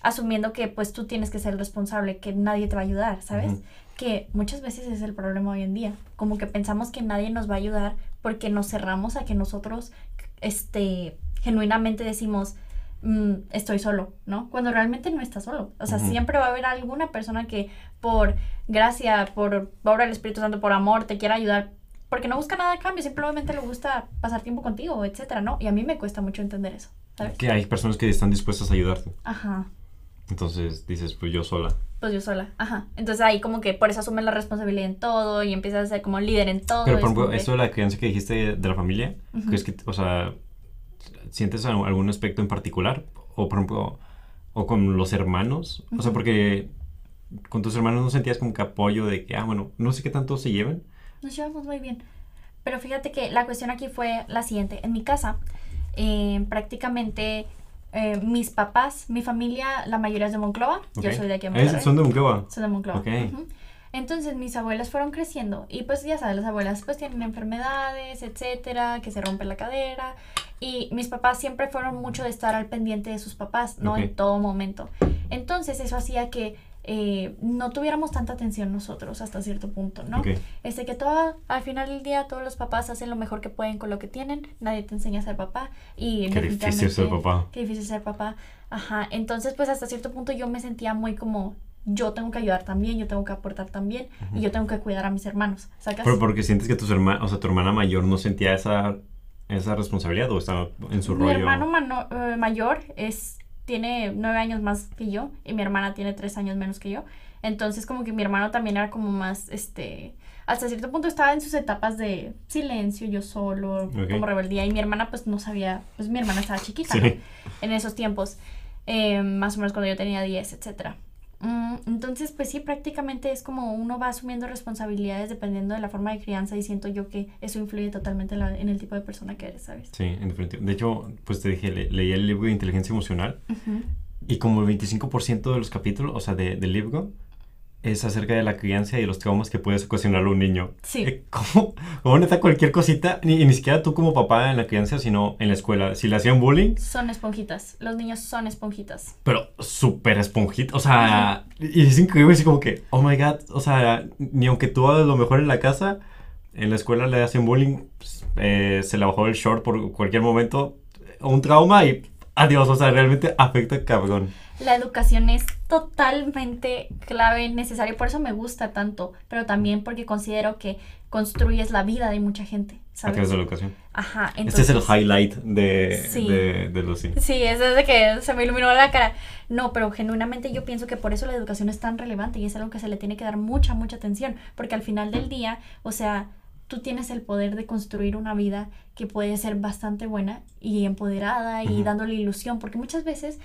[SPEAKER 1] asumiendo que pues tú tienes que ser responsable, que nadie te va a ayudar, ¿sabes? Que muchas veces es el problema hoy en día, como que pensamos que nadie nos va a ayudar porque nos cerramos a que nosotros, este, genuinamente decimos, "Mm, estoy solo, ¿no? Cuando realmente no estás solo. O sea, siempre va a haber alguna persona que por gracia, por obra del Espíritu Santo, por amor, te quiera ayudar. Porque no busca nada a cambio, simplemente le gusta pasar tiempo contigo, etcétera, ¿no? Y a mí me cuesta mucho entender eso, ¿sabes?
[SPEAKER 2] Que hay personas que están dispuestas a ayudarte.
[SPEAKER 1] Ajá.
[SPEAKER 2] Entonces dices, pues yo sola.
[SPEAKER 1] Pues yo sola, ajá. Entonces ahí como que por eso asumes la responsabilidad en todo y empiezas a ser como líder en todo.
[SPEAKER 2] Pero
[SPEAKER 1] es
[SPEAKER 2] por ejemplo,
[SPEAKER 1] que-
[SPEAKER 2] esto de la crianza que dijiste de la familia,
[SPEAKER 1] Ujú.
[SPEAKER 2] ¿crees que, o sea, sientes al- algún aspecto en particular? O por ejemplo, o con los hermanos. O sea, porque con tus hermanos no sentías como que apoyo de que, ah, bueno, no sé qué tanto se lleven.
[SPEAKER 1] Nos llevamos muy bien. Pero fíjate que la cuestión aquí fue la siguiente. En mi casa, eh, prácticamente eh, mis papás, mi familia, la mayoría es de Monclova. Yo
[SPEAKER 2] Ok.
[SPEAKER 1] soy de aquí en Monterrey.
[SPEAKER 2] Son de Monclova.
[SPEAKER 1] Soy de Monclova.
[SPEAKER 2] Ok.
[SPEAKER 1] Ujú. Entonces mis abuelas fueron creciendo y pues ya sabes, las abuelas pues tienen enfermedades, etcétera, que se rompe la cadera y mis papás siempre fueron mucho de estar al pendiente de sus papás, ¿no?
[SPEAKER 2] Ok.
[SPEAKER 1] En todo momento. Entonces eso hacía que eh, no tuviéramos tanta atención nosotros hasta cierto punto, ¿no?
[SPEAKER 2] Ok.
[SPEAKER 1] Este que todo, al final del día todos los papás hacen lo mejor que pueden con lo que tienen, nadie te enseña a ser papá y
[SPEAKER 2] Qué difícil ser papá.
[SPEAKER 1] Qué difícil ser papá. Ajá, entonces pues hasta cierto punto yo me sentía muy como yo tengo que ayudar también, yo tengo que aportar también y yo tengo que cuidar a mis hermanos, ¿sacas?
[SPEAKER 2] Pero porque sientes que tus hermanos, o sea, tu hermana mayor no sentía esa, esa responsabilidad o estaba en su
[SPEAKER 1] mi
[SPEAKER 2] rollo.
[SPEAKER 1] hermano mano- eh, mayor es tiene nueve años más que yo y mi hermana tiene tres años menos que yo. Entonces como que mi hermano también era como más, este, hasta cierto punto estaba en sus etapas de silencio, yo solo, como rebeldía y mi hermana pues no sabía, pues mi hermana estaba chiquita
[SPEAKER 2] Sí.
[SPEAKER 1] ¿no? en esos tiempos, eh, más o menos cuando yo tenía 10, etcétera. Mm, entonces, pues sí, prácticamente es como uno va asumiendo responsabilidades dependiendo de la forma de crianza y siento yo que eso influye totalmente en, la- en el tipo de persona que eres, ¿sabes?
[SPEAKER 2] Sí, en definitiva. De hecho, pues te dije, le- leí el libro de inteligencia emocional y como el 25% de los capítulos, o sea, de- del libro, es acerca de la crianza y de los traumas que puedes ocasionarle a un niño.
[SPEAKER 1] Sí.
[SPEAKER 2] Eh, ¿Cómo, cómo neta cualquier cosita, ni, ni siquiera tú como papá en la crianza, sino en la escuela? Si le hacían bullying,
[SPEAKER 1] Son esponjitas. Los niños son esponjitas.
[SPEAKER 2] pero súper esponjita, o sea, y es increíble, así como que, oh my god, o sea, ni aunque tú hagas lo mejor en la casa, en la escuela le hacen bullying, pues, eh, se le bajó el short por cualquier momento, un trauma y adiós, o sea, realmente afecta cabrón.
[SPEAKER 1] La educación es totalmente clave, necesaria, por eso me gusta tanto, pero también porque considero que construyes la vida de mucha gente,
[SPEAKER 2] A través de la educación.
[SPEAKER 1] Ajá,
[SPEAKER 2] Este es el
[SPEAKER 1] entonces-
[SPEAKER 2] highlight de,
[SPEAKER 1] Sí.
[SPEAKER 2] de, de Lucy.
[SPEAKER 1] Sí, es desde que se me iluminó la cara. No, pero genuinamente yo pienso que por eso la educación es tan relevante y es algo que se le tiene que dar mucha, mucha atención, porque al final del día, o sea, tú tienes el poder de construir una vida que puede ser bastante buena y empoderada y
[SPEAKER 2] Ujú.
[SPEAKER 1] dándole ilusión, porque muchas veces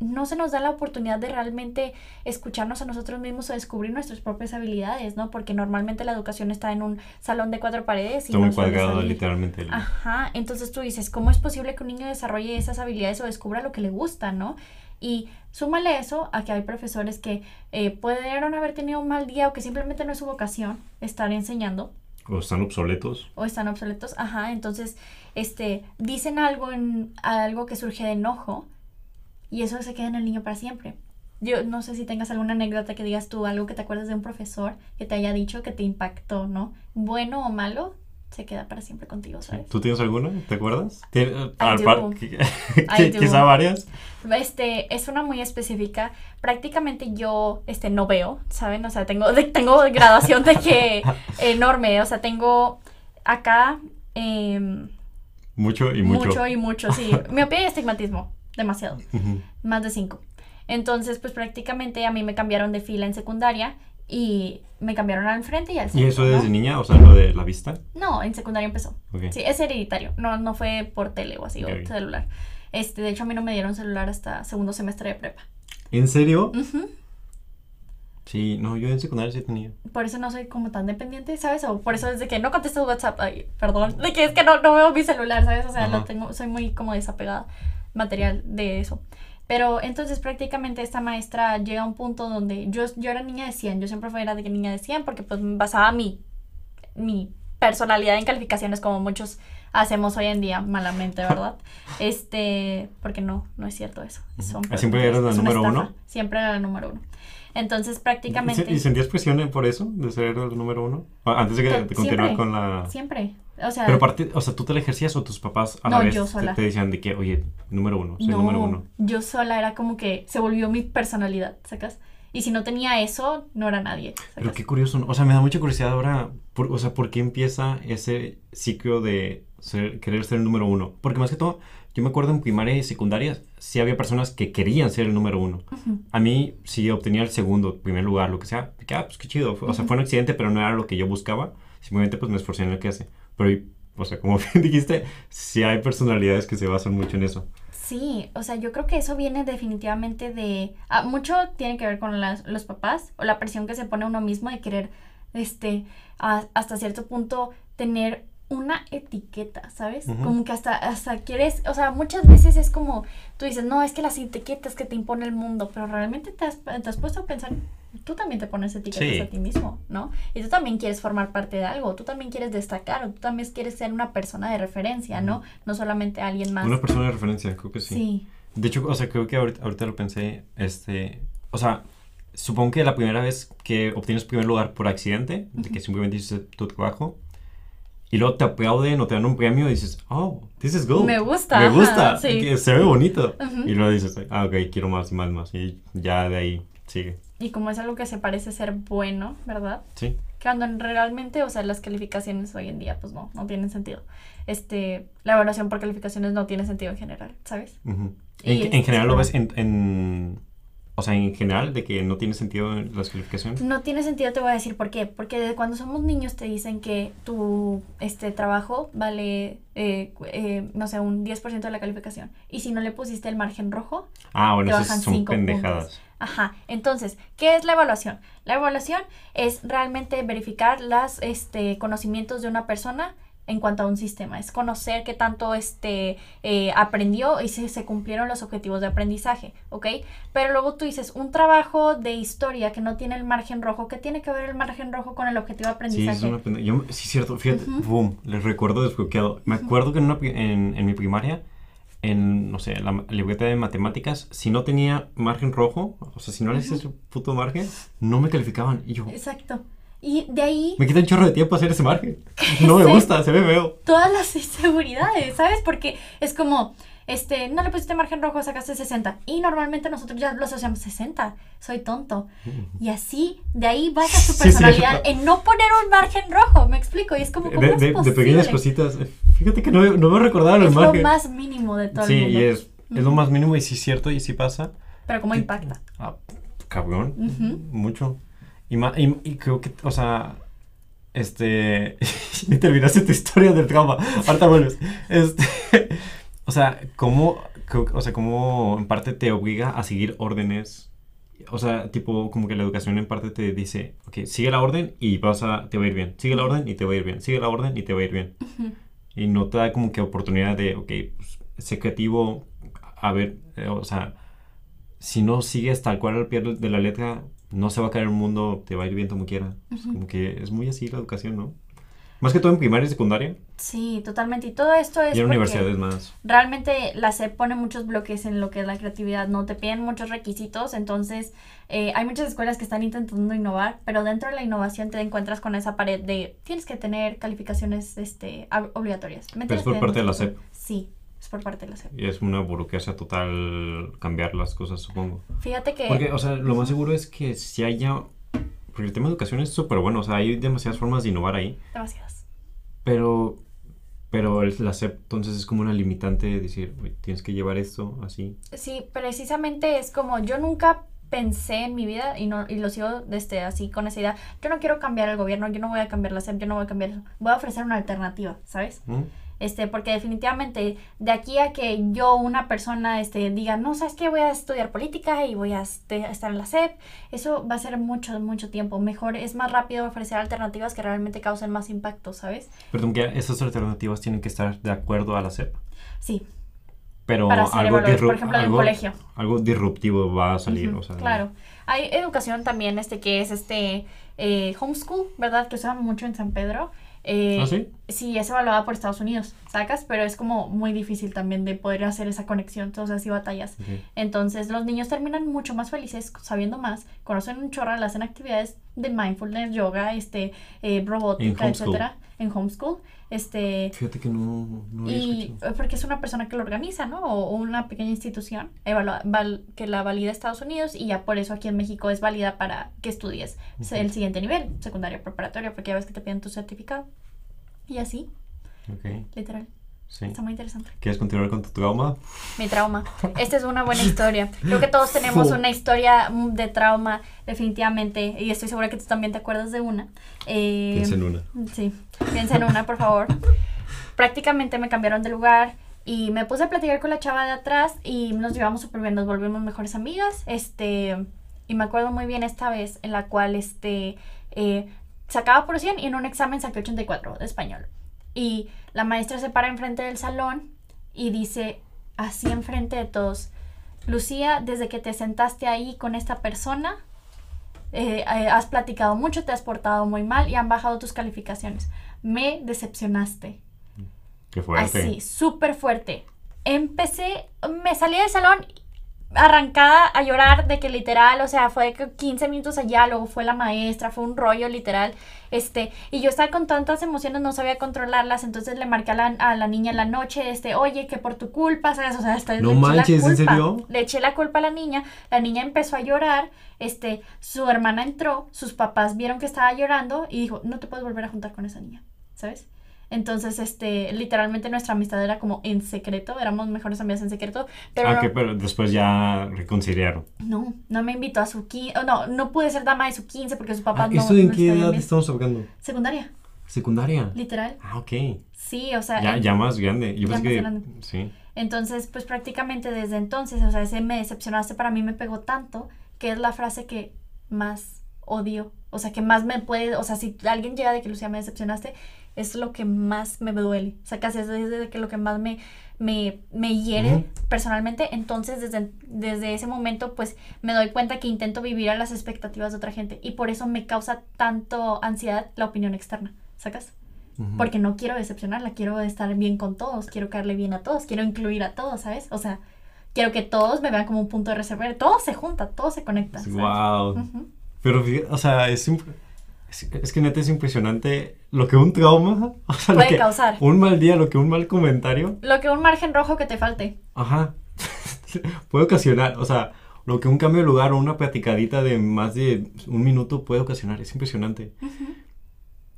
[SPEAKER 1] no se nos da la oportunidad de realmente escucharnos a nosotros mismos o descubrir nuestras propias habilidades, ¿no? Porque normalmente la educación está en un salón de cuatro paredes y
[SPEAKER 2] Está muy
[SPEAKER 1] no suele
[SPEAKER 2] cuadrado, literalmente. el-
[SPEAKER 1] Ajá, entonces tú dices, ¿cómo es posible que un niño desarrolle esas habilidades o descubra lo que le gusta, no? Y súmale eso a que hay profesores que eh, pudieron haber tenido un mal día o que simplemente no es su vocación estar enseñando
[SPEAKER 2] O están obsoletos.
[SPEAKER 1] o están obsoletos, ajá, entonces este dicen algo en algo que surge de enojo y eso se queda en el niño para siempre. Yo no sé si tengas alguna anécdota que digas tú, algo que te acuerdas de un profesor que te haya dicho que te impactó, ¿no? Bueno o malo, se queda para siempre contigo, ¿sabes?
[SPEAKER 2] ¿Tú tienes alguna? ¿Te acuerdas? ¿Tien-
[SPEAKER 1] I
[SPEAKER 2] al
[SPEAKER 1] do.
[SPEAKER 2] par- qui-
[SPEAKER 1] I do.
[SPEAKER 2] Quizá varias.
[SPEAKER 1] Este, es una muy específica. Prácticamente yo, este, no veo, ¿saben? O sea, tengo, de- tengo graduación de que enorme. O sea, tengo acá em,
[SPEAKER 2] Mucho y mucho.
[SPEAKER 1] mucho y mucho, sí. Miopía y estigmatismo, demasiado.
[SPEAKER 2] Ujú.
[SPEAKER 1] Más de cinco. Entonces, pues prácticamente a mí me cambiaron de fila en secundaria y me cambiaron al frente y al
[SPEAKER 2] ¿Y
[SPEAKER 1] centro.
[SPEAKER 2] eso
[SPEAKER 1] ¿no?
[SPEAKER 2] desde niña? O sea, lo de la vista.
[SPEAKER 1] No, en secundaria empezó.
[SPEAKER 2] Ok.
[SPEAKER 1] Sí, es hereditario. No, no fue por tele o así,
[SPEAKER 2] Ok.
[SPEAKER 1] o celular. Este, de hecho, a mí no me dieron celular hasta segundo semestre de prepa.
[SPEAKER 2] ¿En serio? Sí, no, yo en secundaria sí tenía.
[SPEAKER 1] Por eso no soy como tan dependiente, ¿sabes? O por eso desde que no contesto WhatsApp, ay, perdón, de que es que no, no veo mi celular, ¿sabes? O sea, lo tengo, soy muy como desapegada material de eso. Pero entonces prácticamente esta maestra llega a un punto donde yo, yo era niña de 100, yo siempre fui era de niña de 100 porque pues basaba mi, mi personalidad en calificaciones como muchos hacemos hoy en día malamente, ¿verdad? Este, porque no, no es cierto eso. Son
[SPEAKER 2] ¿siempre eras la
[SPEAKER 1] es una
[SPEAKER 2] número
[SPEAKER 1] estafa.
[SPEAKER 2] uno?
[SPEAKER 1] Siempre era la número uno. Entonces
[SPEAKER 2] ¿Y,
[SPEAKER 1] prácticamente...
[SPEAKER 2] y sentías presión por eso? ¿De ser el número uno? Ah, Antes de, que, continuar con la...
[SPEAKER 1] Siempre. O sea,
[SPEAKER 2] Pero aparte, o sea, ¿tú te la ejercías o tus papás a
[SPEAKER 1] No,
[SPEAKER 2] la vez
[SPEAKER 1] yo
[SPEAKER 2] te-
[SPEAKER 1] sola.
[SPEAKER 2] Te, decían de que, oye, número uno, soy
[SPEAKER 1] no,
[SPEAKER 2] número uno?
[SPEAKER 1] yo sola era como que se volvió mi personalidad, ¿sacas? Y si no tenía eso, no era nadie,
[SPEAKER 2] Pero qué curioso, o sea, me da mucha curiosidad ahora, por- o sea, ¿por qué empieza ese ciclo de ser- querer ser el número uno? Porque más que todo, yo me acuerdo en primaria y secundaria, sí había personas que querían ser el número uno. A mí, si obtenía el segundo, primer lugar, lo que sea, que, ah, pues qué chido. O sea, fue un accidente, pero no era lo que yo buscaba. Simplemente, pues me esforcé en lo que hace. Pero, o sea, como bien dijiste, sí hay personalidades que se basan mucho en eso.
[SPEAKER 1] Sí, o sea, yo creo que eso viene definitivamente de... ah, mucho tiene que ver con las- los papás o la presión que se pone uno mismo de querer, este, a- hasta cierto punto tener una etiqueta, ¿sabes? Como que hasta, hasta quieres, o sea, muchas veces es como, tú dices, no, es que las etiquetas que te impone el mundo, pero realmente te has, te has puesto a pensar, tú también te pones etiquetas
[SPEAKER 2] Sí.
[SPEAKER 1] a ti mismo, ¿no? Y tú también quieres formar parte de algo, tú también quieres destacar, o tú también quieres ser una persona de referencia, ¿no? No solamente alguien más.
[SPEAKER 2] Una persona de referencia, creo que sí.
[SPEAKER 1] Sí.
[SPEAKER 2] De hecho, o sea, creo que ahorita, ahorita lo pensé, este, o sea, supongo que la primera vez que obtienes primer lugar por accidente, de que simplemente hiciste tu trabajo, y luego te aplauden o te dan un premio y dices, oh, this is good.
[SPEAKER 1] Me gusta,
[SPEAKER 2] Me
[SPEAKER 1] ajá,
[SPEAKER 2] gusta,
[SPEAKER 1] sí.
[SPEAKER 2] se ve bonito. Y luego dices, ah, ok, quiero más y más, más. Y ya de ahí sigue.
[SPEAKER 1] Y como es algo que se parece ser bueno, ¿verdad?
[SPEAKER 2] Sí.
[SPEAKER 1] Cuando en- realmente, o sea, las calificaciones hoy en día, pues no, no tienen sentido. Este, la evaluación por calificaciones no tiene sentido en general, ¿sabes? Y
[SPEAKER 2] En, general lo
[SPEAKER 1] es
[SPEAKER 2] ves en, en, o sea, en general, de que no tiene sentido las calificaciones.
[SPEAKER 1] No tiene sentido, te voy a decir por qué. Porque desde cuando somos niños te dicen que tu este, trabajo vale, eh, eh, no sé, un 10% de la calificación. Y si no le pusiste el margen rojo,
[SPEAKER 2] Ah, bueno,
[SPEAKER 1] te bajan
[SPEAKER 2] son
[SPEAKER 1] cinco
[SPEAKER 2] pendejadas.
[SPEAKER 1] puntos. Ajá, entonces, ¿qué es la evaluación? La evaluación es realmente verificar los este, conocimientos de una persona en cuanto a un sistema. Es conocer qué tanto este, eh, aprendió y si se cumplieron los objetivos de aprendizaje, ¿ok? Pero luego tú dices, un trabajo de historia que no tiene el margen rojo, ¿qué tiene que ver el margen rojo con el objetivo de
[SPEAKER 2] Sí,
[SPEAKER 1] aprendizaje?
[SPEAKER 2] es una yo- sí, cierto, fíjate, boom, les recuerdo desbloqueado. Me acuerdo que en, una en, en mi primaria, en, no sé, la libreta de matemáticas, si no tenía margen rojo, o sea, si no le hacía ese puto margen, no me calificaban. Y yo,
[SPEAKER 1] Exacto. Y de ahí
[SPEAKER 2] me quita un chorro de tiempo hacer ese margen. No me
[SPEAKER 1] Sí.
[SPEAKER 2] gusta, se ve feo.
[SPEAKER 1] todas las inseguridades, ¿sabes? Porque es como, este, no le pusiste margen rojo, sacaste 60. Y normalmente nosotros ya lo asociamos 60. Soy tonto. Y así, de ahí basa su
[SPEAKER 2] Sí,
[SPEAKER 1] personalidad
[SPEAKER 2] cierto.
[SPEAKER 1] en no poner un margen rojo, me explico. Y es como, ¿cómo
[SPEAKER 2] De,
[SPEAKER 1] es
[SPEAKER 2] de- de pequeñas cositas. Fíjate que no, no me recordaba el
[SPEAKER 1] Es lo
[SPEAKER 2] margen.
[SPEAKER 1] más mínimo de todo
[SPEAKER 2] sí,
[SPEAKER 1] el mundo.
[SPEAKER 2] y es, es lo más mínimo y sí es cierto y sí pasa.
[SPEAKER 1] Pero cómo impacta.
[SPEAKER 2] Ah, cabrón,
[SPEAKER 1] Ujú.
[SPEAKER 2] mucho. Y, y, y creo que, o sea, este, y terminaste tu historia del trauma, ahorita vuelves. Este, o sea, ¿cómo, o sea, cómo en parte te obliga a seguir órdenes? O sea, tipo, como que la educación en parte te dice, ok, sigue la orden y vas a, te va a ir bien. Sigue la orden y te va a ir bien. Sigue la orden y te va a ir bien. Y no te da como que oportunidad de, ok, pues, sé creativo, a ver, eh, o sea, si no sigues tal cual al pie de la letra, no se va a caer el mundo, te va a ir bien como quiera. Es como que es muy así la educación, ¿no? Más que todo en primaria y secundaria,
[SPEAKER 1] Sí, totalmente. Y todo esto es
[SPEAKER 2] y en universidades más.
[SPEAKER 1] realmente la SEP pone muchos bloques en lo que es la creatividad, ¿no? Te piden muchos requisitos, entonces eh, hay muchas escuelas que están intentando innovar, pero dentro de la innovación te encuentras con esa pared de tienes que tener calificaciones este, ob- obligatorias. ¿Me
[SPEAKER 2] Pero es por
[SPEAKER 1] Te
[SPEAKER 2] parte de la SEP.
[SPEAKER 1] Sí, es por parte de la SEP.
[SPEAKER 2] Y es una burocracia total cambiar las cosas, supongo.
[SPEAKER 1] Fíjate que...
[SPEAKER 2] Porque, o sea, lo más seguro es que si haya... Porque el tema de educación es súper bueno, o sea, hay demasiadas formas de innovar ahí.
[SPEAKER 1] Demasiadas.
[SPEAKER 2] Pero, pero el- la SEP entonces es como una limitante de decir, "Uy, tienes que llevar esto así.
[SPEAKER 1] Sí, precisamente es como yo nunca pensé en mi vida y no y lo sigo desde así con esa idea. Yo no quiero cambiar el gobierno, yo no voy a cambiar la SEP, yo no voy a cambiar eso. Voy a ofrecer una alternativa, ¿sabes?
[SPEAKER 2] ¿no?
[SPEAKER 1] Este, porque definitivamente de aquí a que yo, una persona, este, diga, no, ¿sabes qué? Voy a estudiar política y voy a este, estar en la SEP, eso va a ser mucho, mucho tiempo. Mejor, es más rápido ofrecer alternativas que realmente causen más impacto, ¿sabes?
[SPEAKER 2] Perdón, que esas alternativas tienen que estar de acuerdo a la SEP.
[SPEAKER 1] Sí,
[SPEAKER 2] Pero
[SPEAKER 1] para
[SPEAKER 2] algo,
[SPEAKER 1] por ejemplo,
[SPEAKER 2] algo,
[SPEAKER 1] colegio.
[SPEAKER 2] algo disruptivo va a salir.
[SPEAKER 1] Ujú,
[SPEAKER 2] o sea,
[SPEAKER 1] claro. Hay educación también, este, que es este eh, homeschool, ¿verdad? Que se usa mucho en San Pedro. Eh,
[SPEAKER 2] ¿Ah, sí?
[SPEAKER 1] Sí, es evaluada por Estados Unidos, ¿sacas? Pero es como muy difícil también de poder hacer esa conexión, entonces sí batallas. Entonces los niños terminan mucho más felices sabiendo más, conocen un chorro, hacen actividades de mindfulness, yoga, este, eh, robótica,
[SPEAKER 2] En
[SPEAKER 1] etcétera, en homeschool, este,
[SPEAKER 2] Fíjate que no, no había
[SPEAKER 1] y
[SPEAKER 2] escuchado.
[SPEAKER 1] porque es una persona que lo organiza, ¿no? O una pequeña institución evalua- val- que la valida Estados Unidos y ya por eso aquí en México es válida para que estudies
[SPEAKER 2] Ujú.
[SPEAKER 1] el siguiente nivel, secundaria preparatoria, porque ya ves que te piden tu certificado. Y así,
[SPEAKER 2] Ok,
[SPEAKER 1] literal.
[SPEAKER 2] sí.
[SPEAKER 1] Está muy interesante.
[SPEAKER 2] ¿Quieres continuar con tu trauma?
[SPEAKER 1] Mi trauma. Esta es una buena historia. Creo que todos tenemos una historia mm, de trauma, definitivamente. Y estoy segura que tú también te acuerdas de una. Eh,
[SPEAKER 2] Piensa en una.
[SPEAKER 1] Sí, piensa en una, por favor. Prácticamente me cambiaron de lugar y me puse a platicar con la chava de atrás y nos llevamos súper bien, nos volvimos mejores amigas. Este, y me acuerdo muy bien esta vez en la cual este, eh, sacaba por 100 y en un examen saqué 84 de español. Y la maestra se para enfrente del salón y dice así enfrente de todos, Lucía, desde que te sentaste ahí con esta persona, eh, eh, has platicado mucho, te has portado muy mal y han bajado tus calificaciones. Me decepcionaste.
[SPEAKER 2] Qué fuerte.
[SPEAKER 1] Así, súper fuerte. Empecé, me salí del salón arrancada a llorar de que literal, o sea, fue que 15 minutos allá, luego fue la maestra, fue un rollo literal, este, y yo estaba con tantas emociones, no sabía controlarlas, entonces le marqué a la, a la niña en la noche, este, oye, que por tu culpa, ¿sabes? O sea, hasta
[SPEAKER 2] No
[SPEAKER 1] le eché la
[SPEAKER 2] manches, ¿en
[SPEAKER 1] culpa.
[SPEAKER 2] serio?
[SPEAKER 1] Le eché la culpa a la niña, la niña empezó a llorar, este, su hermana entró, sus papás vieron que estaba llorando y dijo, no te puedes volver a juntar con esa niña, ¿sabes? Entonces, este, literalmente nuestra amistad era como en secreto, éramos mejores amigas en secreto, pero
[SPEAKER 2] Ah,
[SPEAKER 1] no,
[SPEAKER 2] pero después ya reconciliaron.
[SPEAKER 1] no, no me invitó a su 15, no, no pude ser dama de su 15 porque sus papás
[SPEAKER 2] Ah,
[SPEAKER 1] no
[SPEAKER 2] ¿Esto en
[SPEAKER 1] no
[SPEAKER 2] qué edad
[SPEAKER 1] bien.
[SPEAKER 2] estamos hablando?
[SPEAKER 1] Secundaria,
[SPEAKER 2] ¿Secundaria?
[SPEAKER 1] literal.
[SPEAKER 2] Ah, ok.
[SPEAKER 1] Sí, o sea,
[SPEAKER 2] Ya, ya más grande. Yo
[SPEAKER 1] Ya más
[SPEAKER 2] que...
[SPEAKER 1] grande.
[SPEAKER 2] Sí.
[SPEAKER 1] Entonces, pues prácticamente desde entonces, o sea, ese me decepcionaste para mí me pegó tanto que es la frase que más odio, o sea, que más me puede, o sea, si alguien llega de que Lucía me decepcionaste, es lo que más me duele, o sea, casi es desde que lo que más me, me, me hiere personalmente, entonces desde, desde ese momento pues me doy cuenta que intento vivir a las expectativas de otra gente y por eso me causa tanto ansiedad la opinión externa, ¿sacas? Porque no quiero decepcionarla, quiero estar bien con todos, quiero caerle bien a todos, quiero incluir a todos, ¿sabes? O sea, quiero que todos me vean como un punto de reserva. Todo se junta, todo se conecta. ¿sabes?
[SPEAKER 2] Wow.
[SPEAKER 1] Ujú.
[SPEAKER 2] Pero, o sea, es, es, es que neta es impresionante lo que un trauma, o sea, lo
[SPEAKER 1] Puede
[SPEAKER 2] que
[SPEAKER 1] causar.
[SPEAKER 2] un mal día, lo que un mal comentario,
[SPEAKER 1] Lo que un margen rojo que te falte.
[SPEAKER 2] ajá, puede ocasionar, o sea, lo que un cambio de lugar o una platicadita de más de un minuto puede ocasionar, es impresionante.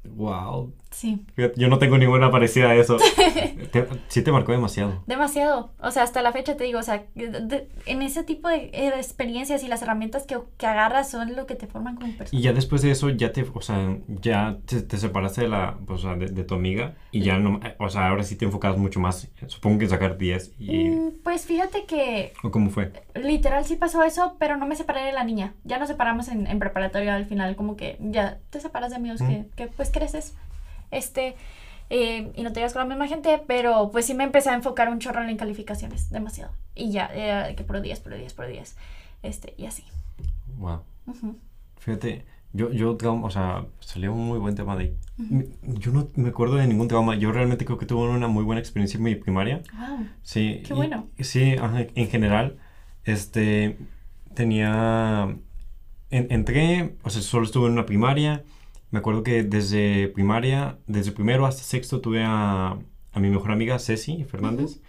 [SPEAKER 2] Wow.
[SPEAKER 1] Sí,
[SPEAKER 2] Yo no tengo ninguna parecida a eso. Te- sí te marcó demasiado.
[SPEAKER 1] demasiado. O sea, hasta la fecha te digo, o sea, de- en ese tipo de, eh, de experiencias y las herramientas que, que agarras son lo que te forman como persona.
[SPEAKER 2] Y ya después de eso, ya te, o sea, ya te, te separaste de la, o sea, de, de tu amiga y ya no, o sea, ahora sí te enfocas mucho más, supongo que en sacar 10 y,
[SPEAKER 1] Mm, Pues fíjate que
[SPEAKER 2] ¿o cómo fue?
[SPEAKER 1] literal sí pasó eso, pero no me separé de la niña. Ya nos separamos en, en preparatoria al final, como que ya te separas de amigos que, que pues creces. Este, eh, y no te llevas con la misma gente, pero pues sí me empecé a enfocar un chorro en calificaciones, demasiado. Y ya, de que por 10, por 10, por 10. Este, y así.
[SPEAKER 2] Wow. Fíjate, yo, yo, o sea, salió un muy buen tema de ahí. Yo no me acuerdo de ningún trauma, yo realmente creo que tuve una muy buena experiencia en mi primaria.
[SPEAKER 1] Wow.
[SPEAKER 2] Sí.
[SPEAKER 1] Qué
[SPEAKER 2] y-
[SPEAKER 1] bueno.
[SPEAKER 2] sí, ajá, en general, este, tenía, en- entré, o sea, solo estuve en una primaria. Me acuerdo que desde primaria, desde primero hasta sexto tuve a, a mi mejor amiga Ceci Fernández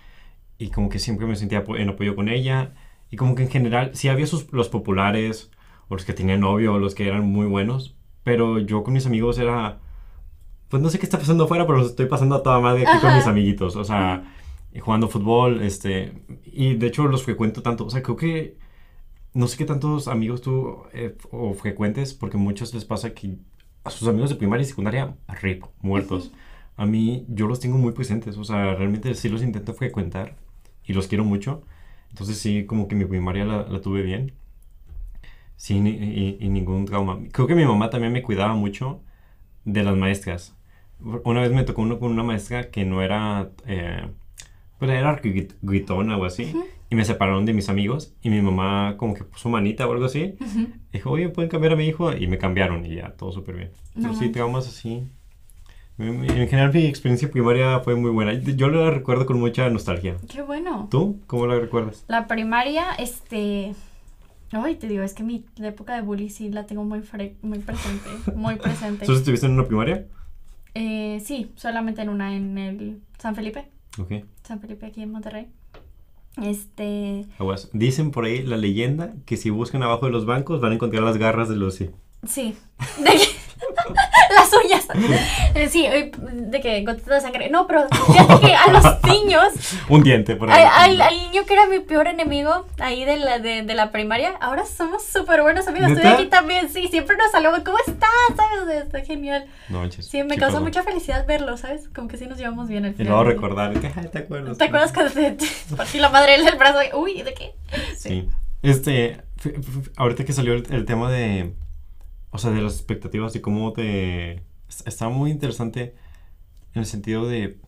[SPEAKER 2] y como que siempre me sentía en apoyo con ella y como que en general sí había sus, los populares o los que tenían novio o los que eran muy buenos, pero yo con mis amigos era, pues no sé qué está pasando afuera, pero los estoy pasando a toda madre aquí con
[SPEAKER 1] Ajá.
[SPEAKER 2] mis amiguitos, o sea, jugando fútbol, este, y de hecho los frecuento tanto, o sea, creo que no sé qué tantos amigos tú eh, o frecuentes, porque muchos les pasa que a sus amigos de primaria y secundaria, rip, muertos. A mí, yo los tengo muy presentes, o sea, realmente sí los intento frecuentar y los quiero mucho. Entonces sí, como que mi primaria la, la tuve bien. Sin y, y- ningún trauma. Creo que mi mamá también me cuidaba mucho de las maestras. Una vez me tocó uno con una maestra que no era, eh, pues era grit- gritona o así. Y me separaron de mis amigos y mi mamá como que puso manita o algo así. Dijo, oye, ¿pueden cambiar a mi hijo? Y me cambiaron y ya, todo súper bien. Pero sí, traumas así. En general mi experiencia primaria fue muy buena. Yo la recuerdo con mucha nostalgia.
[SPEAKER 1] Qué bueno.
[SPEAKER 2] ¿Tú? ¿Cómo la recuerdas?
[SPEAKER 1] La primaria, este. Ay, te digo, es que mi la época de bully sí la tengo muy, fre- muy presente. Muy presente.
[SPEAKER 2] ¿Solo estuviste en una primaria?
[SPEAKER 1] Eh, sí, solamente en una, en el San Felipe.
[SPEAKER 2] Ok.
[SPEAKER 1] San Felipe aquí en Monterrey. Este.
[SPEAKER 2] Aguas. Dicen por ahí la leyenda que si buscan abajo de los bancos van a encontrar las garras de Lucy.
[SPEAKER 1] Sí. De Las uñas. Eh, Sí, eh, de que gotitas de sangre. No, pero fíjate que a los niños,
[SPEAKER 2] Un diente por ahí.
[SPEAKER 1] al, niño que era mi peor enemigo ahí de la, de, de la primaria, ahora somos súper buenos amigos. Estoy aquí también, sí, siempre nos saludan. ¿Cómo estás? ¿Sabes? Está genial.
[SPEAKER 2] No manches.
[SPEAKER 1] Sí, me
[SPEAKER 2] sí,
[SPEAKER 1] causó mucha felicidad verlo, ¿sabes? Como que sí nos llevamos bien al
[SPEAKER 2] Y
[SPEAKER 1] final.
[SPEAKER 2] luego
[SPEAKER 1] del día.
[SPEAKER 2] recordar. que, "Ay, ¿Te acuerdas?
[SPEAKER 1] ¿Te acuerdas cuando te, partí la madre del brazo? y, Uy, ¿de qué?
[SPEAKER 2] Sí. Este, ahorita que salió el, el tema de, o sea, de las expectativas y cómo te... es- Está muy interesante en el sentido de,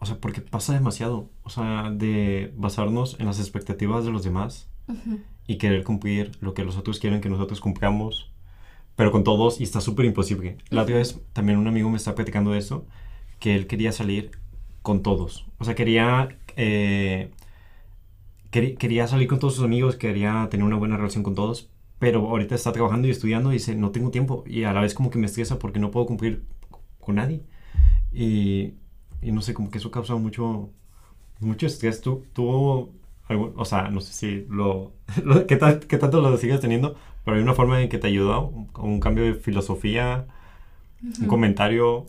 [SPEAKER 2] o sea, porque pasa demasiado, o sea, de basarnos en las expectativas de los demás
[SPEAKER 1] Ujú.
[SPEAKER 2] y querer cumplir lo que los otros quieren que nosotros cumplamos, pero con todos y está súper imposible. La otra vez también un amigo me está platicando de eso, que él quería salir con todos, o sea, quería... eh, quería, quería salir con todos sus amigos, quería tener una buena relación con todos, pero ahorita está trabajando y estudiando y dice, no tengo tiempo. Y a la vez como que me estresa porque no puedo cumplir con nadie. Y, y no sé, como que eso causa mucho, mucho estrés. ¿Tú, tú algún- o sea, no sé si lo, lo- qué, tal- qué tanto lo sigues teniendo, pero hay una forma en que te ayuda, un, un cambio de filosofía un comentario.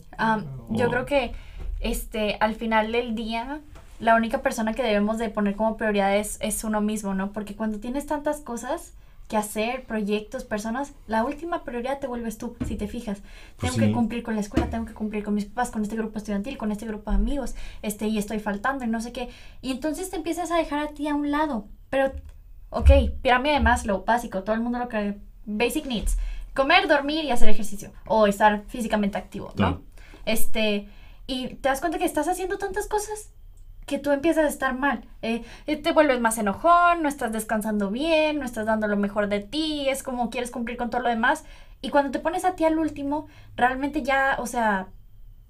[SPEAKER 1] Yo
[SPEAKER 2] o-
[SPEAKER 1] creo que este, al final del día, la única persona que debemos de poner como prioridad es, es uno mismo, ¿no? Porque cuando tienes tantas cosas que hacer, proyectos, personas, la última prioridad te vuelves tú, si te fijas.
[SPEAKER 2] Pues
[SPEAKER 1] tengo que cumplir con la escuela, tengo que cumplir con mis papás, con este grupo estudiantil, con este grupo de amigos, este, y estoy faltando y no sé qué. Y entonces te empiezas a dejar a ti a un lado. Pero, ok, pirámide de Maslow, básico, todo el mundo lo que... Basic needs. Comer, dormir y hacer ejercicio. O estar físicamente activo, ¿no? Este, y te das cuenta que estás haciendo tantas cosas que tú empiezas a estar mal. Eh, eh, te vuelves más enojón, no estás descansando bien, no estás dando lo mejor de ti, es como quieres cumplir con todo lo demás. Y cuando te pones a ti al último, realmente ya, o sea,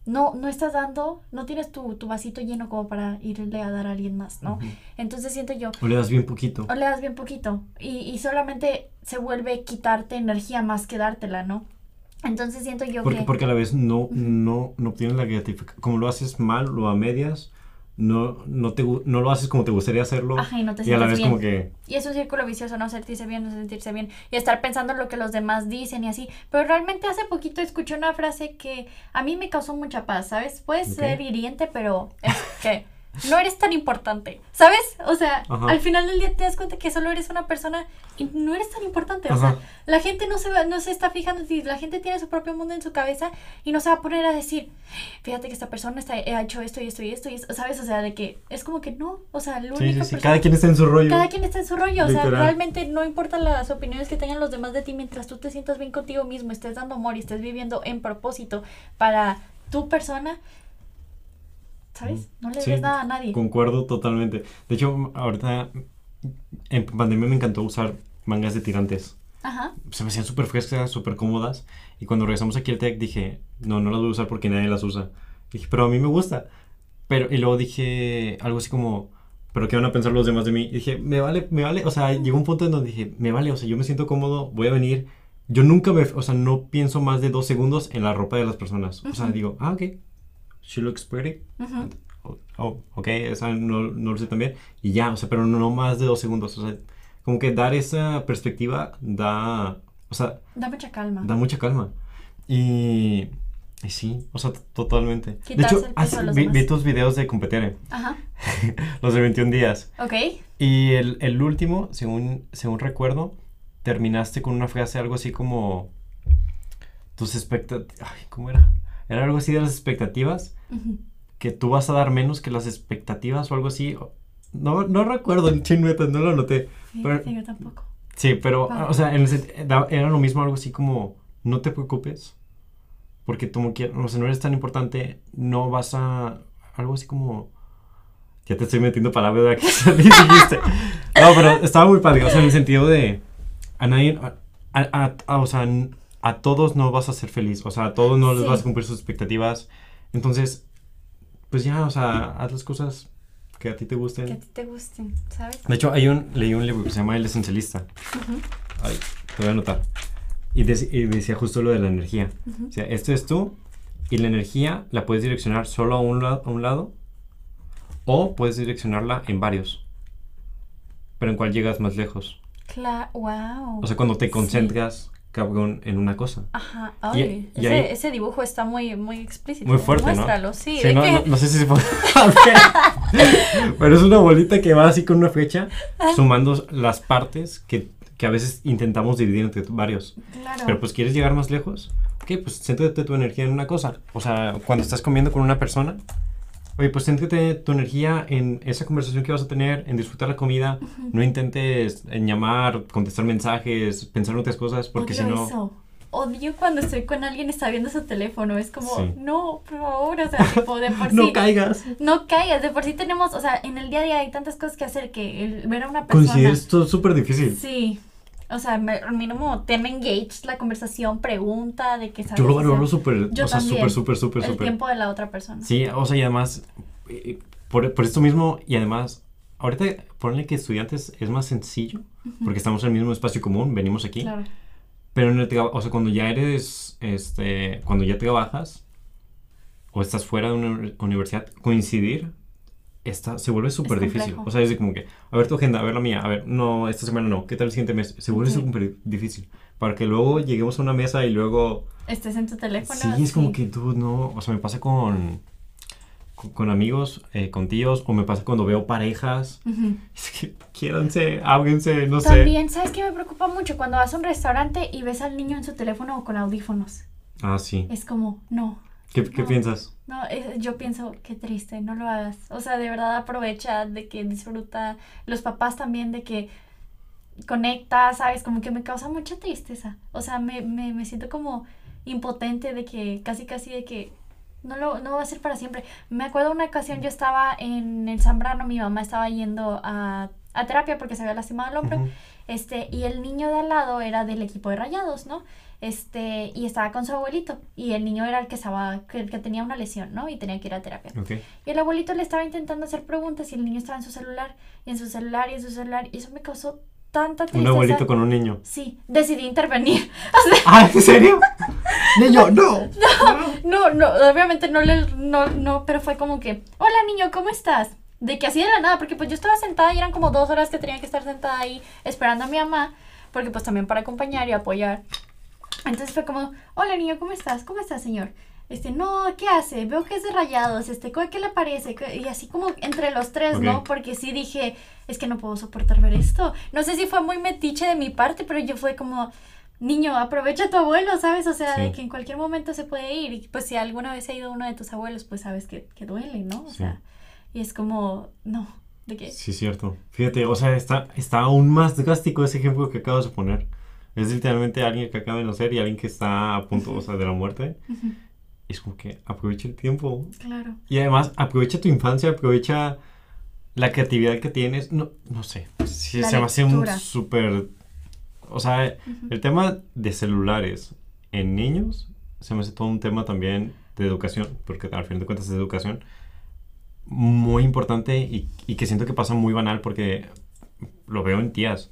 [SPEAKER 1] no, no estás dando, no tienes tu, tu vasito lleno como para irle a dar a alguien más, ¿no? Entonces siento yo,
[SPEAKER 2] O le das bien poquito.
[SPEAKER 1] o le das bien poquito y, y solamente se vuelve quitarte energía más que dártela, ¿no? Entonces siento yo
[SPEAKER 2] Porque,
[SPEAKER 1] que...
[SPEAKER 2] porque a la vez no, no, no obtienes la gratificación. Como lo haces mal o a medias, no, no, te, no lo haces como te gustaría hacerlo.
[SPEAKER 1] Ajá, y no te
[SPEAKER 2] y a la vez
[SPEAKER 1] bien.
[SPEAKER 2] como que...
[SPEAKER 1] Y es un círculo vicioso, no sentirse bien, no sentirse bien. Y estar pensando en lo que los demás dicen y así. Pero realmente hace poquito escuché una frase que a mí me causó mucha paz, ¿sabes? Puede ser hiriente, pero es que no eres tan importante, ¿sabes? O sea,
[SPEAKER 2] Ajá.
[SPEAKER 1] al final del día te das cuenta que solo eres una persona y no eres tan importante. O sea, la gente no se, va, no se está fijando en ti, la gente tiene su propio mundo en su cabeza y no se va a poner a decir, fíjate que esta persona está, ha hecho esto y esto y esto, y esto", ¿sabes? O sea, de que es como que no, o sea, la
[SPEAKER 2] Sí,
[SPEAKER 1] única
[SPEAKER 2] sí, sí. Cada quien está en su rollo.
[SPEAKER 1] cada quien está en su rollo, o sea, realmente no importan las opiniones que tengan los demás de ti mientras tú te sientas bien contigo mismo, estés dando amor y estés viviendo en propósito para tu persona, ¿sabes? No le
[SPEAKER 2] Sí,
[SPEAKER 1] des nada a nadie.
[SPEAKER 2] Concuerdo totalmente. De hecho, ahorita en pandemia me encantó usar mangas de tirantes.
[SPEAKER 1] Ajá.
[SPEAKER 2] Se me hacían súper frescas, súper cómodas. Y cuando regresamos aquí al TEC dije, no, no las voy a usar porque nadie las usa. Dije, pero a mí me gusta. Pero, y luego dije algo así como, pero ¿qué van a pensar los demás de mí? Y dije, me vale, me vale. O sea, llegó un punto en donde dije, me vale, o sea, yo me siento cómodo, voy a venir. Yo nunca me, o sea, no pienso más de dos segundos en la ropa de las personas. O sea,
[SPEAKER 1] Ujú.
[SPEAKER 2] digo, ah, ok, she looks pretty.
[SPEAKER 1] Ujú.
[SPEAKER 2] Oh, oh, ok, esa no, no lo sé también. Y ya, o sea, pero no más de dos segundos. O sea, como que dar esa perspectiva da, o sea,
[SPEAKER 1] Da mucha calma.
[SPEAKER 2] da mucha calma. Y, y sí, o sea, totalmente. De hecho,
[SPEAKER 1] el peso
[SPEAKER 2] hace-
[SPEAKER 1] a los
[SPEAKER 2] vi, vi tus videos de competir,
[SPEAKER 1] Ajá.
[SPEAKER 2] los de 21 días.
[SPEAKER 1] Ok.
[SPEAKER 2] Y el, el último, según, según recuerdo, terminaste con una frase algo así como tus expectativas. Ay, ¿cómo era? Era algo así de las expectativas
[SPEAKER 1] Ujú.
[SPEAKER 2] que tú vas a dar menos que las expectativas o algo así. No, no recuerdo el chinmeta, no lo anoté.
[SPEAKER 1] Sí,
[SPEAKER 2] Pero-
[SPEAKER 1] sí, yo tampoco.
[SPEAKER 2] Sí, pero, o sea, en el era lo mismo, algo así como, no te preocupes, porque tú no quieres, o sea, no eres tan importante, no vas a, algo así como, ya te estoy metiendo palabras de ni dijiste. No, pero estaba muy padre, o sea, en el sentido de, a nadie, a, a- a- o sea, a todos no vas a ser feliz, o sea, a todos no les
[SPEAKER 1] Sí.
[SPEAKER 2] vas a cumplir sus expectativas, entonces, pues ya, o sea, haz las cosas que a ti te gusten.
[SPEAKER 1] Que a ti te gusten, ¿sabes?
[SPEAKER 2] De hecho, hay un, leí un libro que se llama El Esencialista.
[SPEAKER 1] Ujú.
[SPEAKER 2] Ay, te voy a anotar. Y, dec- y decía justo lo de la energía.
[SPEAKER 1] Ujú.
[SPEAKER 2] O sea, esto es tú y la energía la puedes direccionar solo a un, la- a un lado o puedes direccionarla en varios. Pero en cuál llegas más lejos.
[SPEAKER 1] Cla- wow.
[SPEAKER 2] O sea, cuando te
[SPEAKER 1] Sí.
[SPEAKER 2] Cabrón, en una cosa.
[SPEAKER 1] Ajá, ay,
[SPEAKER 2] y
[SPEAKER 1] ese,
[SPEAKER 2] ahí-
[SPEAKER 1] ese dibujo está muy, muy explícito.
[SPEAKER 2] Muy fuerte, ¿no?
[SPEAKER 1] Muéstralo, sí.
[SPEAKER 2] Sí,
[SPEAKER 1] de
[SPEAKER 2] no,
[SPEAKER 1] que-
[SPEAKER 2] no, no sé si se puede ver. Pero es una bolita que va así con una flecha sumando las partes que, que a veces intentamos dividir entre varios.
[SPEAKER 1] Claro.
[SPEAKER 2] Pero pues quieres llegar más lejos. Ok, pues céntrate tu energía en una cosa. O sea, cuando estás comiendo con una persona, oye, pues céntrate tu energía en esa conversación que vas a tener, en disfrutar la comida. No intentes en llamar, contestar mensajes, pensar en otras cosas, porque si no.
[SPEAKER 1] eso. Odio cuando estoy con alguien y está viendo su teléfono. Es como,
[SPEAKER 2] Sí.
[SPEAKER 1] no, por favor, o sea, tipo, de por
[SPEAKER 2] No
[SPEAKER 1] sí.
[SPEAKER 2] caigas.
[SPEAKER 1] No caigas, de por sí tenemos, o sea, en el día a día hay tantas cosas que hacer que el ver a una persona.
[SPEAKER 2] Considero esto súper difícil.
[SPEAKER 1] Sí. O sea, me, mínimo, tema engage la conversación, pregunta de que sabes.
[SPEAKER 2] Yo lo valoro súper, o sea, súper, súper, súper,
[SPEAKER 1] el
[SPEAKER 2] súper.
[SPEAKER 1] tiempo de la otra persona.
[SPEAKER 2] Sí, o sea, y además, eh, por, por esto mismo, y además, ahorita ponle que estudiantes es más sencillo, porque estamos en el mismo espacio común, venimos aquí.
[SPEAKER 1] Claro.
[SPEAKER 2] Pero en el o sea, cuando ya eres, este, cuando ya trabajas o estás fuera de una uni- universidad, coincidir está, se vuelve súper difícil. O sea, es como que, a ver tu agenda, a ver la mía, a ver, no, esta semana no, ¿qué tal el siguiente mes? Se vuelve
[SPEAKER 1] Sí.
[SPEAKER 2] súper difícil. para que luego lleguemos a una mesa y luego...
[SPEAKER 1] Estés en tu teléfono.
[SPEAKER 2] Sí, es como que tú no, o sea, me pasa con, con, con amigos, eh, con tíos, o me pasa cuando veo parejas.
[SPEAKER 1] Ujú.
[SPEAKER 2] Es que quiéranse, háblense, no sé.
[SPEAKER 1] También, ¿sabes qué me preocupa mucho? Cuando vas a un restaurante y ves al niño en su teléfono o con audífonos.
[SPEAKER 2] Ah, sí.
[SPEAKER 1] Es como, no,
[SPEAKER 2] ¿Qué, qué
[SPEAKER 1] no.
[SPEAKER 2] piensas?
[SPEAKER 1] no, yo pienso, qué triste, no lo hagas. O sea, de verdad aprovecha de que disfruta. Los papás también de que conecta, ¿sabes? Como que me causa mucha tristeza. O sea, me, me, me siento como impotente de que casi, casi de que no lo no va a ser para siempre. Me acuerdo una ocasión yo estaba en el Zambrano, mi mamá estaba yendo a, a terapia porque se había lastimado el hombro. Este, y el niño de al lado era del equipo de Rayados, ¿no? Este, y estaba con su abuelito. Y el niño era el que estaba, que, el que tenía una lesión, ¿no? Y tenía que ir a terapia.
[SPEAKER 2] Ok.
[SPEAKER 1] Y el abuelito le estaba intentando hacer preguntas y el niño estaba en su celular, y en su celular, y en su celular. Y eso me causó tanta tristeza.
[SPEAKER 2] Un abuelito con un niño.
[SPEAKER 1] Sí, decidí intervenir.
[SPEAKER 2] ¡Ah, en serio! ¡Niño, no!
[SPEAKER 1] No, no, obviamente no le, no, no, pero fue como que, hola niño, ¿cómo estás? De que así de la nada, porque pues yo estaba sentada y eran como dos horas que tenía que estar sentada ahí esperando a mi mamá, porque pues también para acompañar y apoyar. Entonces fue como, hola niño, ¿cómo estás? ¿Cómo estás, señor? Este, no, ¿qué hace? Veo que es de rayados, este, ¿qué qué le parece? ¿Qué-?" Y así como entre los tres, ¿no? Porque sí dije, es que no puedo soportar ver esto. No sé si fue muy metiche de mi parte, pero yo fue como, niño, aprovecha a tu abuelo, ¿sabes? O sea, de que en cualquier momento se puede ir. Y pues si alguna vez ha ido uno de tus abuelos, pues sabes que, que duele, ¿no? O
[SPEAKER 2] Sí.
[SPEAKER 1] sea, y es como, no, de que...
[SPEAKER 2] Sí, cierto. Fíjate, o sea, está, está aún más drástico ese ejemplo que acabas de poner. Es literalmente alguien que acaba de nacer y alguien que está a punto, o sea, de la muerte. Es como que aprovecha el tiempo.
[SPEAKER 1] Claro.
[SPEAKER 2] Y además, aprovecha tu infancia, aprovecha la creatividad que tienes. No, no sé. Sí, se me hace un súper... O sea,
[SPEAKER 1] Ujú.
[SPEAKER 2] el tema de celulares en niños se me hace todo un tema también de educación, porque al fin de cuentas es educación muy importante y, y que siento que pasa muy banal porque lo veo en tías.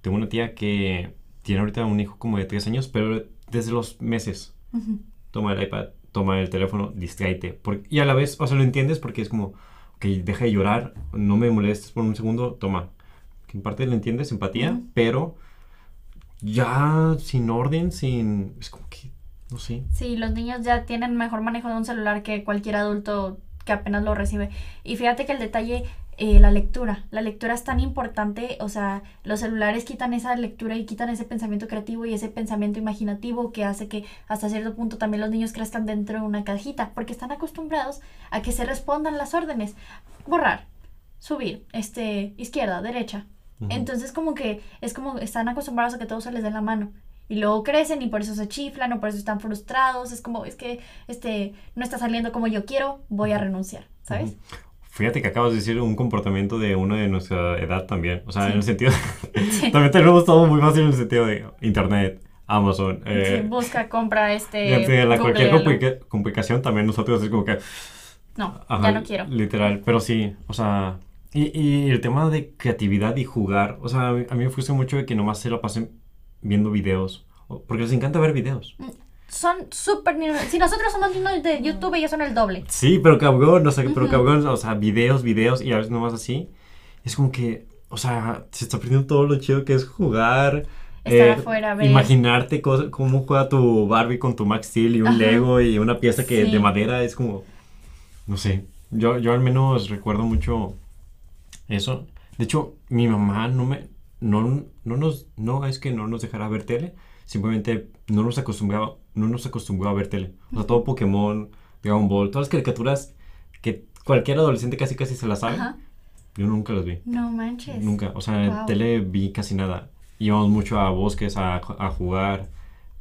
[SPEAKER 2] Tengo una tía que tiene ahorita un hijo como de tres años, pero desde los meses
[SPEAKER 1] Ujú.
[SPEAKER 2] toma el iPad, toma el teléfono, distráete. Y a la vez, o sea, lo entiendes porque es como, ok, deja de llorar, no me molestes por un segundo, toma. Que en parte lo entiendes, empatía,
[SPEAKER 1] Ujú.
[SPEAKER 2] pero ya sin orden, sin... Es como que, no sé.
[SPEAKER 1] Sí, los niños ya tienen mejor manejo de un celular que cualquier adulto que apenas lo recibe. Y fíjate que el detalle, eh, la lectura. La lectura es tan importante, o sea, los celulares quitan esa lectura y quitan ese pensamiento creativo y ese pensamiento imaginativo que hace que hasta cierto punto también los niños crezcan dentro de una cajita, porque están acostumbrados a que se respondan las órdenes. Borrar, subir, este, izquierda, derecha. Entonces como que es como están acostumbrados a que todo se les dé la mano. Y luego crecen y por eso se chiflan o por eso están frustrados. Es como, es que este no está saliendo como yo quiero, voy a renunciar, ¿sabes?
[SPEAKER 2] Fíjate que acabas de decir un comportamiento de uno de nuestra edad también. O sea,
[SPEAKER 1] Sí.
[SPEAKER 2] en el sentido...
[SPEAKER 1] Sí.
[SPEAKER 2] también tenemos todo muy fácil en el sentido de Internet, Amazon.
[SPEAKER 1] Sí,
[SPEAKER 2] Eh,
[SPEAKER 1] busca, compra, este...
[SPEAKER 2] la cualquier complica- complicación también nosotros es como que...
[SPEAKER 1] No,
[SPEAKER 2] Ajá,
[SPEAKER 1] ya no quiero.
[SPEAKER 2] Literal, pero sí, o sea, y, y el tema de creatividad y jugar, o sea, a mí, a mí me frustra mucho de que nomás se lo pasen viendo videos, porque les encanta ver videos.
[SPEAKER 1] Son súper niños. Si nosotros somos niños de YouTube, ellos son el doble.
[SPEAKER 2] Sí, pero cabrón, o sea, pero cabrón, o sea, videos, videos, y a veces nomás así, es como que, o sea, se está perdiendo todo lo chido que es jugar.
[SPEAKER 1] Estar
[SPEAKER 2] eh,
[SPEAKER 1] afuera, ver.
[SPEAKER 2] Imaginarte cosas, cómo juega tu Barbie con tu Max Steel y un
[SPEAKER 1] Ajá.
[SPEAKER 2] Lego y una pieza que
[SPEAKER 1] Sí.
[SPEAKER 2] de madera es como, no sé, yo, yo al menos recuerdo mucho eso. De hecho, mi mamá no me, no, no nos, no es que no nos dejara ver tele, simplemente no nos acostumbraba, no nos acostumbró a ver tele. O sea, todo Pokémon, Dragon Ball, todas las caricaturas que cualquier adolescente casi casi se las sabe,
[SPEAKER 1] Ajá.
[SPEAKER 2] yo nunca las vi.
[SPEAKER 1] No manches.
[SPEAKER 2] Nunca, o sea, en
[SPEAKER 1] Wow.
[SPEAKER 2] tele vi casi nada. Íbamos mucho a bosques a, a jugar,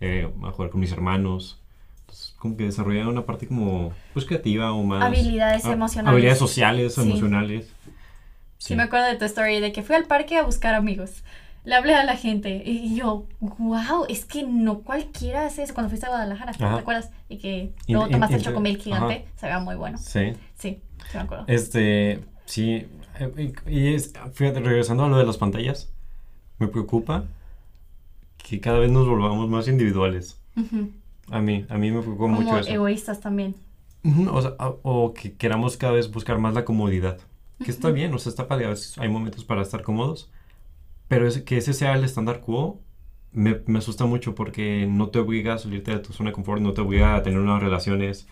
[SPEAKER 2] eh, a jugar con mis hermanos. Entonces, como que desarrollaba una parte como, pues, creativa o más...
[SPEAKER 1] Habilidades
[SPEAKER 2] ah,
[SPEAKER 1] emocionales.
[SPEAKER 2] Habilidades sociales,
[SPEAKER 1] Sí.
[SPEAKER 2] emocionales.
[SPEAKER 1] Sí. me acuerdo de tu story de que fui al parque a buscar amigos. Le hablé a la gente y yo, wow, es que no cualquiera hace eso. Cuando fuiste a Guadalajara, ¿te acuerdas? Y que luego
[SPEAKER 2] in-
[SPEAKER 1] tomaste el chocomilk gigante, se veía muy bueno.
[SPEAKER 2] Sí.
[SPEAKER 1] Sí, sí me acuerdo.
[SPEAKER 2] Este, sí. Y, es, fíjate, regresando a lo de las pantallas, me preocupa que cada vez nos volvamos más individuales. A mí, a mí me preocupa
[SPEAKER 1] Como
[SPEAKER 2] mucho eso.
[SPEAKER 1] egoístas también.
[SPEAKER 2] O, sea, o- que queramos cada vez buscar más la comodidad. Que está bien, o sea, está padre. A veces hay momentos para estar cómodos. Pero es, que ese sea el estándar quo, me, me asusta mucho porque no te obliga a salirte de tu zona de confort, no te obliga a tener unas relaciones.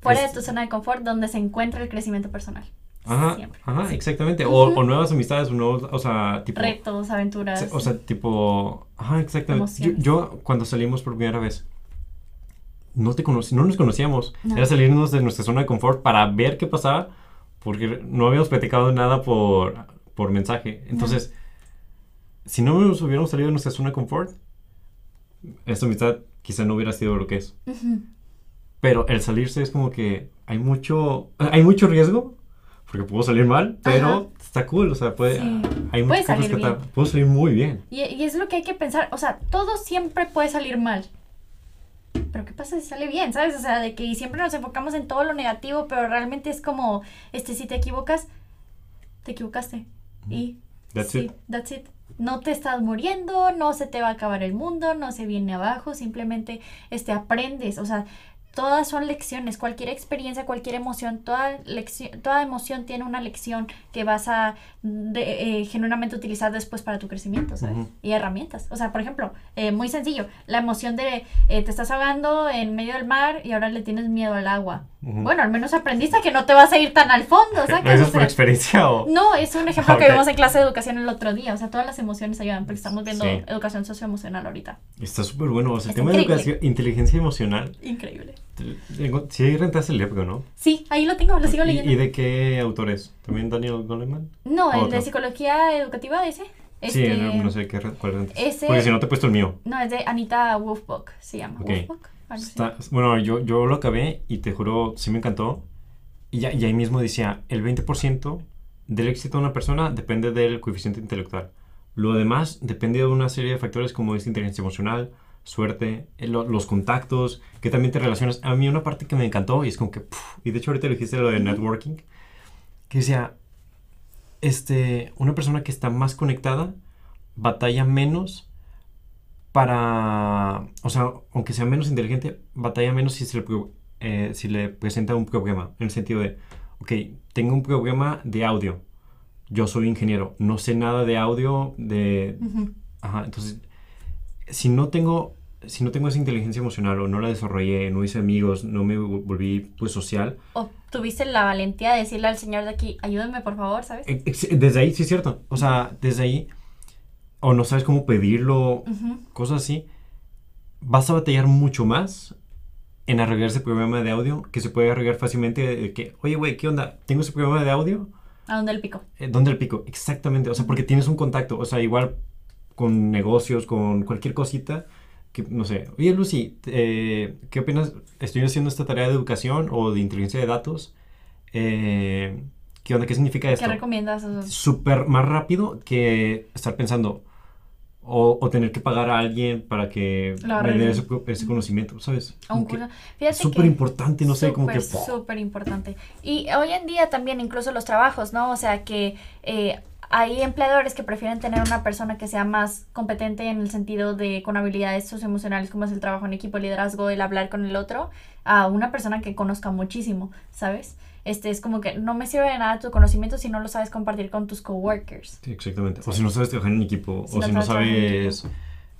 [SPEAKER 1] Fuera de
[SPEAKER 2] Es-
[SPEAKER 1] tu zona de confort donde se encuentra el crecimiento personal.
[SPEAKER 2] Ajá,
[SPEAKER 1] Siempre.
[SPEAKER 2] ajá,
[SPEAKER 1] Sí.
[SPEAKER 2] exactamente. O, o nuevas amistades, o nuevos, o sea, tipo...
[SPEAKER 1] Retos, aventuras.
[SPEAKER 2] O sea, tipo... Ajá, exactamente. Yo, yo, cuando salimos por primera vez, no te conocí, no nos conocíamos.
[SPEAKER 1] No.
[SPEAKER 2] Era salirnos de nuestra zona de confort para ver qué pasaba, porque no habíamos platicado nada por, por mensaje. Entonces, si no nos hubiéramos salido de nuestra zona de confort, esta amistad quizá no hubiera sido lo que es.
[SPEAKER 1] Ujú.
[SPEAKER 2] Pero el salirse es como que hay mucho, hay mucho riesgo, porque puedo salir mal, pero
[SPEAKER 1] Ajá.
[SPEAKER 2] está cool, o sea, puede,
[SPEAKER 1] Sí.
[SPEAKER 2] hay muchas cosas que puedo salir muy bien.
[SPEAKER 1] Y, y es lo que hay que pensar, o sea, todo siempre puede salir mal. Pero ¿qué pasa si sale bien? ¿Sabes? O sea, de que siempre nos enfocamos en todo lo negativo, pero realmente es como, este, si te equivocas, te equivocaste. Y
[SPEAKER 2] That's
[SPEAKER 1] sí,
[SPEAKER 2] it.
[SPEAKER 1] that's it. No te estás muriendo, no se te va a acabar el mundo, no se viene abajo, simplemente este, aprendes. O sea, todas son lecciones, cualquier experiencia, cualquier emoción, toda, lección, toda emoción tiene una lección que vas a de- eh, genuinamente utilizar después para tu crecimiento. Y herramientas. O sea, por ejemplo, eh, muy sencillo, la emoción de eh, te estás ahogando en medio del mar y ahora le tienes miedo al agua. Bueno, al menos aprendiste que no te vas a ir tan al fondo,
[SPEAKER 2] ¿Lo
[SPEAKER 1] ¿sabes?
[SPEAKER 2] dices
[SPEAKER 1] O
[SPEAKER 2] por experiencia o...?
[SPEAKER 1] no, es un ejemplo que vimos en clase de educación el otro día. O sea, todas las emociones ayudan porque estamos viendo
[SPEAKER 2] Sí.
[SPEAKER 1] educación socioemocional ahorita.
[SPEAKER 2] Está súper bueno. O sea, el tema de
[SPEAKER 1] increíble.
[SPEAKER 2] educación, inteligencia emocional.
[SPEAKER 1] Increíble.
[SPEAKER 2] Sí, rentaste el libro, ¿no?
[SPEAKER 1] Sí, ahí lo tengo, lo sigo
[SPEAKER 2] ¿Y,
[SPEAKER 1] leyendo.
[SPEAKER 2] y de qué autores? ¿También Daniel Goleman?
[SPEAKER 1] No, el
[SPEAKER 2] Otro.
[SPEAKER 1] de psicología educativa ese.
[SPEAKER 2] Sí,
[SPEAKER 1] Este,
[SPEAKER 2] no, no sé qué, cuál rentas.
[SPEAKER 1] ese-
[SPEAKER 2] Porque si no te he puesto el mío.
[SPEAKER 1] No, es de Anita Wolfbock, se llama.
[SPEAKER 2] Ok.
[SPEAKER 1] Wolfbock.
[SPEAKER 2] Está- bueno, yo, yo lo acabé y te juro, sí me encantó. Y, ya, y ahí mismo decía, el 20% del éxito de una persona depende del coeficiente intelectual. Lo demás depende de una serie de factores como es inteligencia emocional, suerte, eh, lo- los contactos, que también te relacionas. A mí una parte que me encantó y es como que, puf, y de hecho ahorita lo dijiste lo de networking, que decía, este, una persona que está más conectada batalla menos para, o sea, aunque sea menos inteligente, batalla menos si, se le, eh, si le presenta un problema, en el sentido de, ok, tengo un problema de audio, yo soy ingeniero, no sé nada de audio, de,
[SPEAKER 1] Ujú.
[SPEAKER 2] ajá, entonces, si no tengo, si no tengo esa inteligencia emocional o no la desarrollé, no hice amigos, no me vol- volví, pues, social,
[SPEAKER 1] O tuviste la valentía de decirle al señor de aquí, ayúdame por favor, ¿sabes?
[SPEAKER 2] desde ahí, sí es cierto, o sea, desde ahí, o no sabes cómo pedirlo,
[SPEAKER 1] Ujú.
[SPEAKER 2] cosas así, vas a batallar mucho más en arreglar ese problema de audio que se puede arreglar fácilmente de que, oye, güey, ¿qué onda? Tengo ese problema de audio,
[SPEAKER 1] ¿A dónde el pico?
[SPEAKER 2] eh, ¿dónde el pico? Exactamente, o sea, porque tienes un contacto, o sea, igual con negocios, con cualquier cosita, que, no sé, oye, Lucy, eh, ¿qué opinas? Estoy haciendo esta tarea de educación o de inteligencia de datos, eh, ¿qué onda? ¿Qué significa esto?
[SPEAKER 1] ¿Qué recomiendas?
[SPEAKER 2] Súper más rápido que estar pensando o, o tener que pagar a alguien para que me dé ese, ese conocimiento, ¿sabes? es súper importante, no sé, como que...
[SPEAKER 1] Súper importante. Y hoy en día también incluso los trabajos, ¿no? O sea que eh, hay empleadores que prefieren tener una persona que sea más competente en el sentido de con habilidades socioemocionales como es el trabajo en equipo, el liderazgo, el hablar con el otro, a una persona que conozca muchísimo, ¿sabes? Este es como que no me sirve de nada tu conocimiento si no lo sabes compartir con tus coworkers.
[SPEAKER 2] Sí, exactamente. O si no sabes trabajar en equipo,
[SPEAKER 1] Si
[SPEAKER 2] o
[SPEAKER 1] no
[SPEAKER 2] si no
[SPEAKER 1] sabes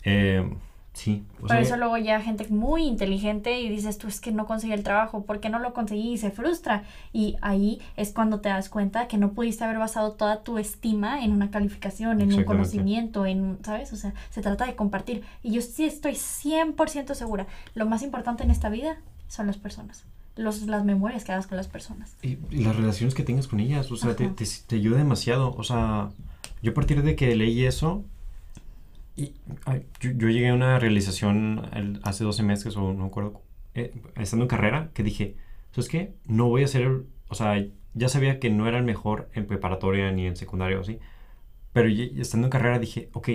[SPEAKER 2] eh, sí, o
[SPEAKER 1] Por
[SPEAKER 2] sea,
[SPEAKER 1] eso luego llega gente muy inteligente y dices tú es que no conseguí el trabajo, ¿por qué no lo conseguí? Y se frustra. Y ahí es cuando te das cuenta que no pudiste haber basado toda tu estima en una calificación, en un conocimiento, en, ¿sabes? O sea, se trata de compartir. Y yo sí estoy 100% segura, lo más importante en esta vida son las personas, los, las memorias que hagas con las personas.
[SPEAKER 2] y, y las relaciones que tengas con ellas, o sea, te, te, te ayuda demasiado. O sea, yo a partir de que leí eso, y, ay, yo, yo llegué a una realización el- hace 12 meses, o no me acuerdo, eh, estando en carrera, que dije, ¿sabes qué? No voy a ser, o sea, ya sabía que no era el mejor en preparatoria ni en secundaria o así, pero estando en carrera dije, ok,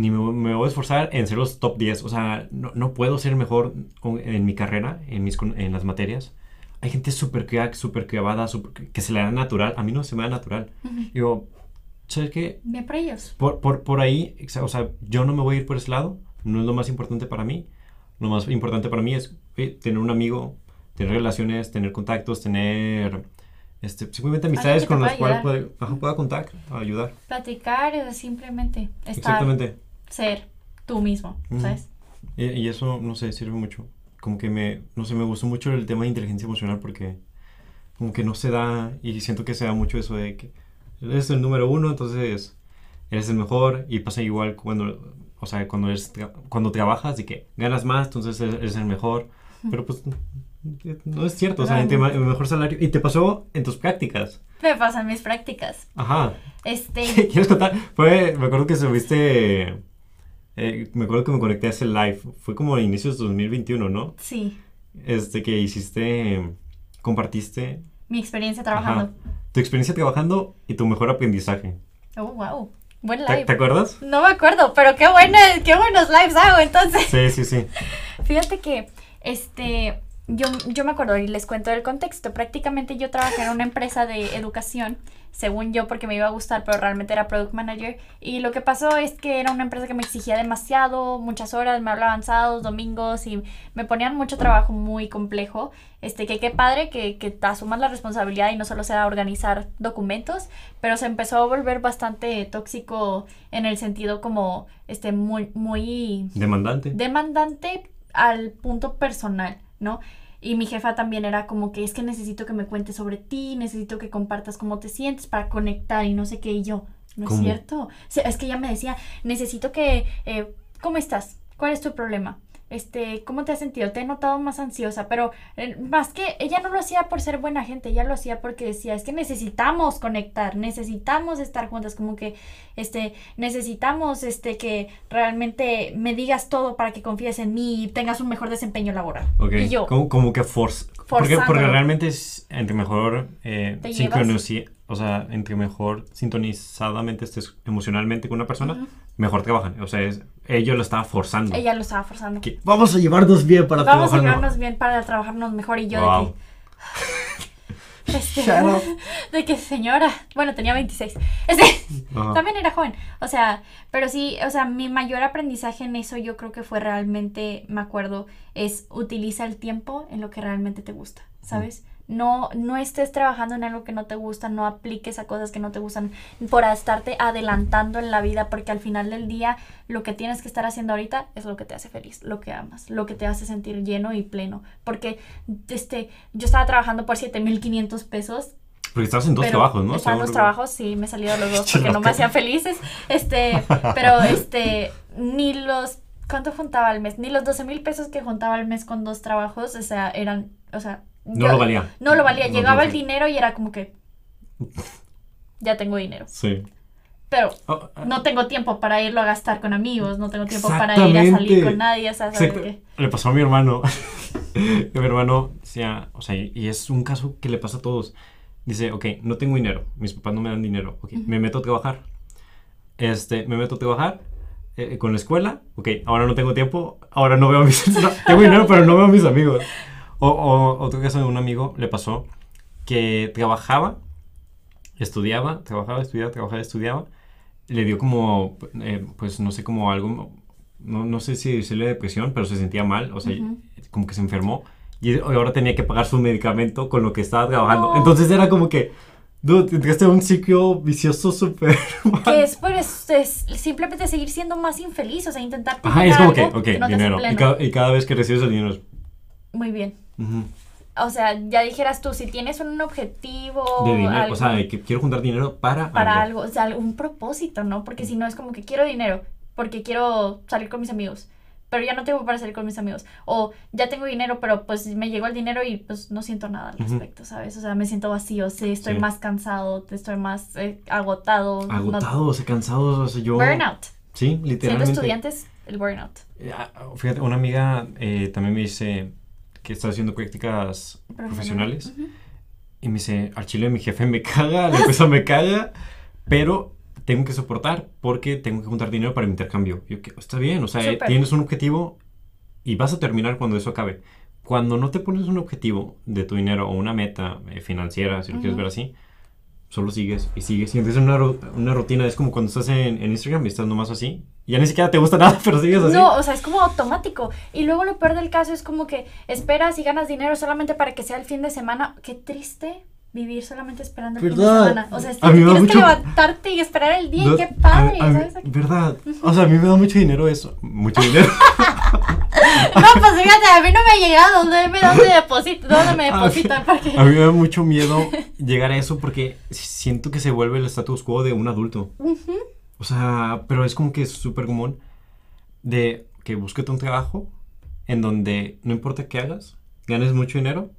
[SPEAKER 2] ni me, voy- me voy a esforzar en ser los top 10, o sea, no, no puedo ser mejor en mi carrera, en, mis, en las materias. Hay gente súper crack, súper clavada, que se le da natural, a mí no se me da natural. Digo, ¿sabes qué?
[SPEAKER 1] Bien por ellos.
[SPEAKER 2] Por, por, por ahí, o sea, yo no me voy a ir por ese lado, no es lo más importante para mí. Lo más importante para mí es eh, tener un amigo, tener relaciones, tener contactos, tener este, simplemente amistades con las cuales pueda, pueda contar, ayudar.
[SPEAKER 1] Platicar es simplemente estar,
[SPEAKER 2] Exactamente.
[SPEAKER 1] Ser tú mismo,
[SPEAKER 2] Ujú.
[SPEAKER 1] ¿sabes?
[SPEAKER 2] Y, y eso, no sé, sirve mucho. Como que me, no sé, me gustó mucho el tema de inteligencia emocional porque como que no se da, y siento que se da mucho eso de que eres el número uno, entonces eres el mejor, y pasa igual cuando, o sea, cuando, eres, cuando trabajas y que ganas más, entonces eres el mejor, pero pues no es cierto, o sea, el mejor salario, y te pasó en tus prácticas.
[SPEAKER 1] Me pasan mis prácticas.
[SPEAKER 2] Ajá.
[SPEAKER 1] Este,
[SPEAKER 2] ¿Quieres contar? Fue, me acuerdo que subiste, eh, me acuerdo que me conecté a ese live, fue como a inicios de 2021, ¿no?
[SPEAKER 1] sí,
[SPEAKER 2] Este, que hiciste, compartiste
[SPEAKER 1] mi experiencia
[SPEAKER 2] ajá,
[SPEAKER 1] trabajando.
[SPEAKER 2] tu experiencia trabajando y tu mejor aprendizaje.
[SPEAKER 1] Oh, wow. Buen
[SPEAKER 2] ¿Te,
[SPEAKER 1] live.
[SPEAKER 2] te acuerdas?
[SPEAKER 1] No me acuerdo, pero qué buena, qué buenos lives hago entonces.
[SPEAKER 2] Sí, sí, sí.
[SPEAKER 1] Fíjate que, este, yo, yo me acuerdo y les cuento el contexto. Prácticamente yo trabajé en una empresa de educación, según yo, porque me iba a gustar, pero realmente era product manager. Y lo que pasó es que era una empresa que me exigía demasiado, muchas horas, me hablaban sábados, domingos y me ponían mucho trabajo muy complejo. Este, que qué padre que, que te asumas la responsabilidad y no solo sea organizar documentos, pero se empezó a volver bastante tóxico en el sentido como, este, muy, muy
[SPEAKER 2] Demandante.
[SPEAKER 1] demandante al punto personal, ¿no? Y mi jefa también era como que es que necesito que me cuentes sobre ti, necesito que compartas cómo te sientes para conectar y no sé qué. Y yo, no
[SPEAKER 2] ¿Cómo?
[SPEAKER 1] es cierto. O sea, es que ella me decía, necesito que, eh, ¿cómo estás? ¿Cuál es tu problema? Este, ¿cómo te has sentido? Te he notado más ansiosa, pero eh, más que ella no lo hacía por ser buena gente, ella lo hacía porque decía, es que necesitamos conectar, necesitamos estar juntas, como que, este, necesitamos, este, que realmente me digas todo para que confíes en mí y tengas un mejor desempeño laboral. Y yo,
[SPEAKER 2] Como, como que force. Porque, porque realmente es entre mejor eh, o sea, entre mejor sintonizadamente estés emocionalmente con una persona, mejor trabajan. O sea, es, ellos lo estaba forzando.
[SPEAKER 1] ella lo estaba forzando.
[SPEAKER 2] Que, Vamos a llevarnos bien para
[SPEAKER 1] Vamos a
[SPEAKER 2] trabajar mejor".
[SPEAKER 1] llevarnos bien para trabajarnos mejor y yo
[SPEAKER 2] Wow.
[SPEAKER 1] de que... Este, de que señora, bueno, tenía 26. Este. También era joven, o sea, pero sí, o sea, mi mayor aprendizaje en eso yo creo que fue realmente, me acuerdo, es utiliza el tiempo en lo que realmente te gusta, ¿sabes? No, no estés trabajando en algo que no te gusta, no apliques a cosas que no te gustan por estarte adelantando en la vida, porque al final del día lo que tienes que estar haciendo ahorita es lo que te hace feliz, lo que amas, lo que te hace sentir lleno y pleno. Porque este, yo estaba trabajando por 7500 pesos
[SPEAKER 2] Porque estabas en dos
[SPEAKER 1] pero
[SPEAKER 2] trabajos, ¿no?
[SPEAKER 1] Estaban
[SPEAKER 2] Seguro.
[SPEAKER 1] los trabajos, sí, me he salido los dos porque no me hacían felices. Este, pero este, ni los, ¿cuánto juntaba al mes? Ni los 12 mil pesos que juntaba al mes con dos trabajos, o sea, eran, o sea.
[SPEAKER 2] No lo valía.
[SPEAKER 1] No lo valía.
[SPEAKER 2] No,
[SPEAKER 1] Llegaba el dinero y era como que. Ya tengo dinero.
[SPEAKER 2] Sí.
[SPEAKER 1] Pero
[SPEAKER 2] Oh, ah,
[SPEAKER 1] no tengo tiempo para irlo a gastar con amigos, no tengo tiempo para ir a salir con nadie, o sea, ¿sabes qué?
[SPEAKER 2] Le pasó a mi hermano. Mi hermano, decía, o sea, y es un caso que le pasa a todos. Dice, ok, no tengo dinero, mis papás no me dan dinero, ok,
[SPEAKER 1] Ujú.
[SPEAKER 2] me meto a trabajar. Este, me meto a trabajar eh, con la escuela, ok, ahora no tengo tiempo, ahora no veo a mis... no, tengo dinero, pero no veo a mis amigos. O, o otro caso de un amigo le pasó que trabajaba, estudiaba, trabajaba, estudiaba, trabajaba, estudiaba. Le dio como, eh, pues no sé, como algo, no, no sé si decirle depresión, pero se sentía mal, o sea,
[SPEAKER 1] Ujú.
[SPEAKER 2] como que se enfermó. Y ahora tenía que pagar su medicamento con lo que estaba trabajando.
[SPEAKER 1] No.
[SPEAKER 2] Entonces era como que, dude, entraste en un ciclo vicioso súper.
[SPEAKER 1] Que es, por es, es simplemente seguir siendo más infeliz, o sea, intentar
[SPEAKER 2] Ajá, es como que, ok,
[SPEAKER 1] no te hace
[SPEAKER 2] dinero. Y cada, y cada vez que recibes el dinero es...
[SPEAKER 1] Muy bien. O sea, ya dijeras tú, si tienes un objetivo,
[SPEAKER 2] de dinero.
[SPEAKER 1] algo,
[SPEAKER 2] O sea, de que quiero juntar dinero para,
[SPEAKER 1] para
[SPEAKER 2] algo.
[SPEAKER 1] algo, o sea, algún propósito, ¿no? Porque si no es como que quiero dinero, porque quiero salir con mis amigos, pero ya no tengo para salir con mis amigos. O ya tengo dinero, pero pues me llegó el dinero y pues no siento nada al respecto, ¿sabes? O sea, me siento vacío, sí, estoy
[SPEAKER 2] Sí.
[SPEAKER 1] más cansado, estoy más eh, agotado. no-
[SPEAKER 2] Agotados, cansados, o sea, yo...
[SPEAKER 1] burnout.
[SPEAKER 2] Sí,
[SPEAKER 1] Siendo
[SPEAKER 2] literalmente.
[SPEAKER 1] estudiantes, el burnout.
[SPEAKER 2] Eh, ah, Fíjate, una amiga eh, también me dice que está haciendo prácticas profesionales.
[SPEAKER 1] Ujú.
[SPEAKER 2] Y me dice, al chile mi jefe me caga, la empresa me caga, pero tengo que soportar porque tengo que juntar dinero para el intercambio. Yo, que está bien, o sea,
[SPEAKER 1] Súper.
[SPEAKER 2] tienes un objetivo y vas a terminar cuando eso acabe. Cuando no te pones un objetivo de tu dinero o una meta eh, financiera, si lo quieres
[SPEAKER 1] Ujú.
[SPEAKER 2] ver así, solo sigues y sigues. Y empiezas una, una rutina, es como cuando estás en, en Instagram y estás nomás así. Y ya ni siquiera te gusta nada, pero sigues así.
[SPEAKER 1] No, o sea, es como automático. Y luego lo peor del caso es como que esperas y ganas dinero solamente para que sea el fin de semana. Qué triste, vivir solamente esperando el fin de semana. O sea, si
[SPEAKER 2] A mí me da
[SPEAKER 1] tienes que levantarte y esperar el día,
[SPEAKER 2] No,
[SPEAKER 1] qué padre,
[SPEAKER 2] a- a mí-
[SPEAKER 1] ¿sabes?
[SPEAKER 2] ¿Verdad? O sea, a mí me da mucho dinero eso. Mucho dinero.
[SPEAKER 1] No, pues fíjate, a mí no me ha llegado, dime dónde deposito, dónde me
[SPEAKER 2] A mí-
[SPEAKER 1] depositan, porque...
[SPEAKER 2] A mí me da mucho miedo llegar a eso porque siento que se vuelve el status quo de un adulto.
[SPEAKER 1] Ujú.
[SPEAKER 2] O sea, pero es como que es súper común de que búsquete un trabajo en donde no importa qué hagas, ganes mucho dinero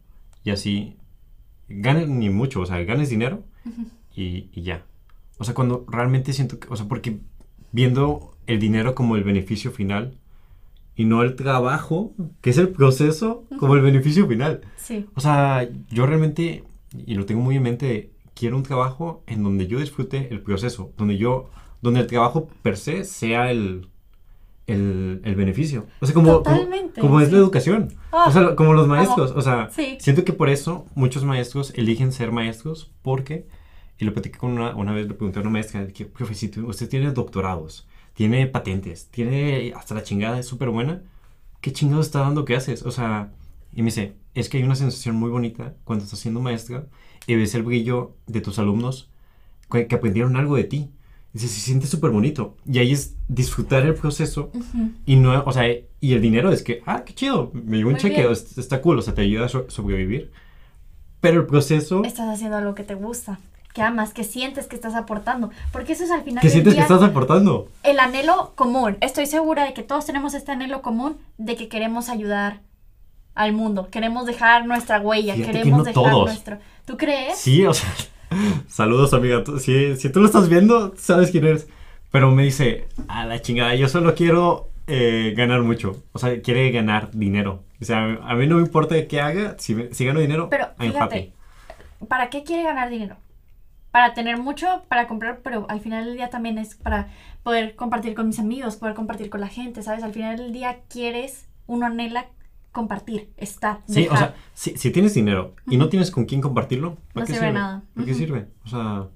[SPEAKER 2] y así ganes ni mucho, o sea, ganes dinero y, y ya. O sea, cuando realmente siento que, o sea, porque viendo el dinero como el beneficio final y no el trabajo, que es el proceso, como el beneficio final.
[SPEAKER 1] Sí,
[SPEAKER 2] O sea, yo realmente, y lo tengo muy en mente, quiero un trabajo en donde yo disfrute el proceso, donde yo, donde el trabajo per se sea el, el, el beneficio. O sea, como, como, es
[SPEAKER 1] sí.
[SPEAKER 2] la educación.
[SPEAKER 1] Ah,
[SPEAKER 2] o sea, como los maestros. O sea,
[SPEAKER 1] Sí.
[SPEAKER 2] siento que por eso muchos maestros eligen ser maestros porque, y lo platiqué con una, una vez, le pregunté a una maestra, que, profe, si tú- usted tiene doctorados, tiene patentes, tiene hasta la chingada, es súper buena, ¿qué chingado está dando que haces? O sea, y me dice, es que hay una sensación muy bonita cuando estás siendo maestra y ves el brillo de tus alumnos que, que aprendieron algo de ti. Dice, se siente súper bonito. Y ahí es disfrutar el proceso
[SPEAKER 1] Ujú.
[SPEAKER 2] y no, o sea, y el dinero es que, ah, qué chido, me llegó un
[SPEAKER 1] Muy
[SPEAKER 2] cheque,
[SPEAKER 1] bien.
[SPEAKER 2] es- está cool, o sea, te ayuda a so- sobrevivir. Pero el proceso,
[SPEAKER 1] Estás haciendo algo que te gusta, que amas, que sientes que estás aportando, porque eso es al final
[SPEAKER 2] ¿qué
[SPEAKER 1] del
[SPEAKER 2] sientes que
[SPEAKER 1] día
[SPEAKER 2] estás aportando?
[SPEAKER 1] el anhelo común. Estoy segura de que todos tenemos este anhelo común de que queremos ayudar al mundo, queremos dejar nuestra huella,
[SPEAKER 2] Fíjate que
[SPEAKER 1] queremos
[SPEAKER 2] no
[SPEAKER 1] dejar
[SPEAKER 2] todos.
[SPEAKER 1] nuestro... ¿Tú crees?
[SPEAKER 2] Sí, o sea, saludos amiga, si, si tú lo estás viendo, sabes quién eres. Pero me dice, a la chingada, yo solo quiero eh, ganar mucho, o sea, quiere ganar dinero. O sea, a mí no me importa qué haga, si, me- si gano dinero,
[SPEAKER 1] Pero
[SPEAKER 2] I'm
[SPEAKER 1] fíjate,
[SPEAKER 2] happy.
[SPEAKER 1] ¿para qué quiere ganar dinero? Para tener mucho, para comprar, pero al final del día también es para poder compartir con mis amigos, poder compartir con la gente, ¿sabes? Al final del día quieres, uno anhela compartir, estar,
[SPEAKER 2] Sí, o sea, si, si tienes dinero y no tienes con quién compartirlo, ¿para
[SPEAKER 1] No
[SPEAKER 2] qué
[SPEAKER 1] sirve
[SPEAKER 2] sirve?
[SPEAKER 1] nada.
[SPEAKER 2] ¿Para qué sirve? O sea,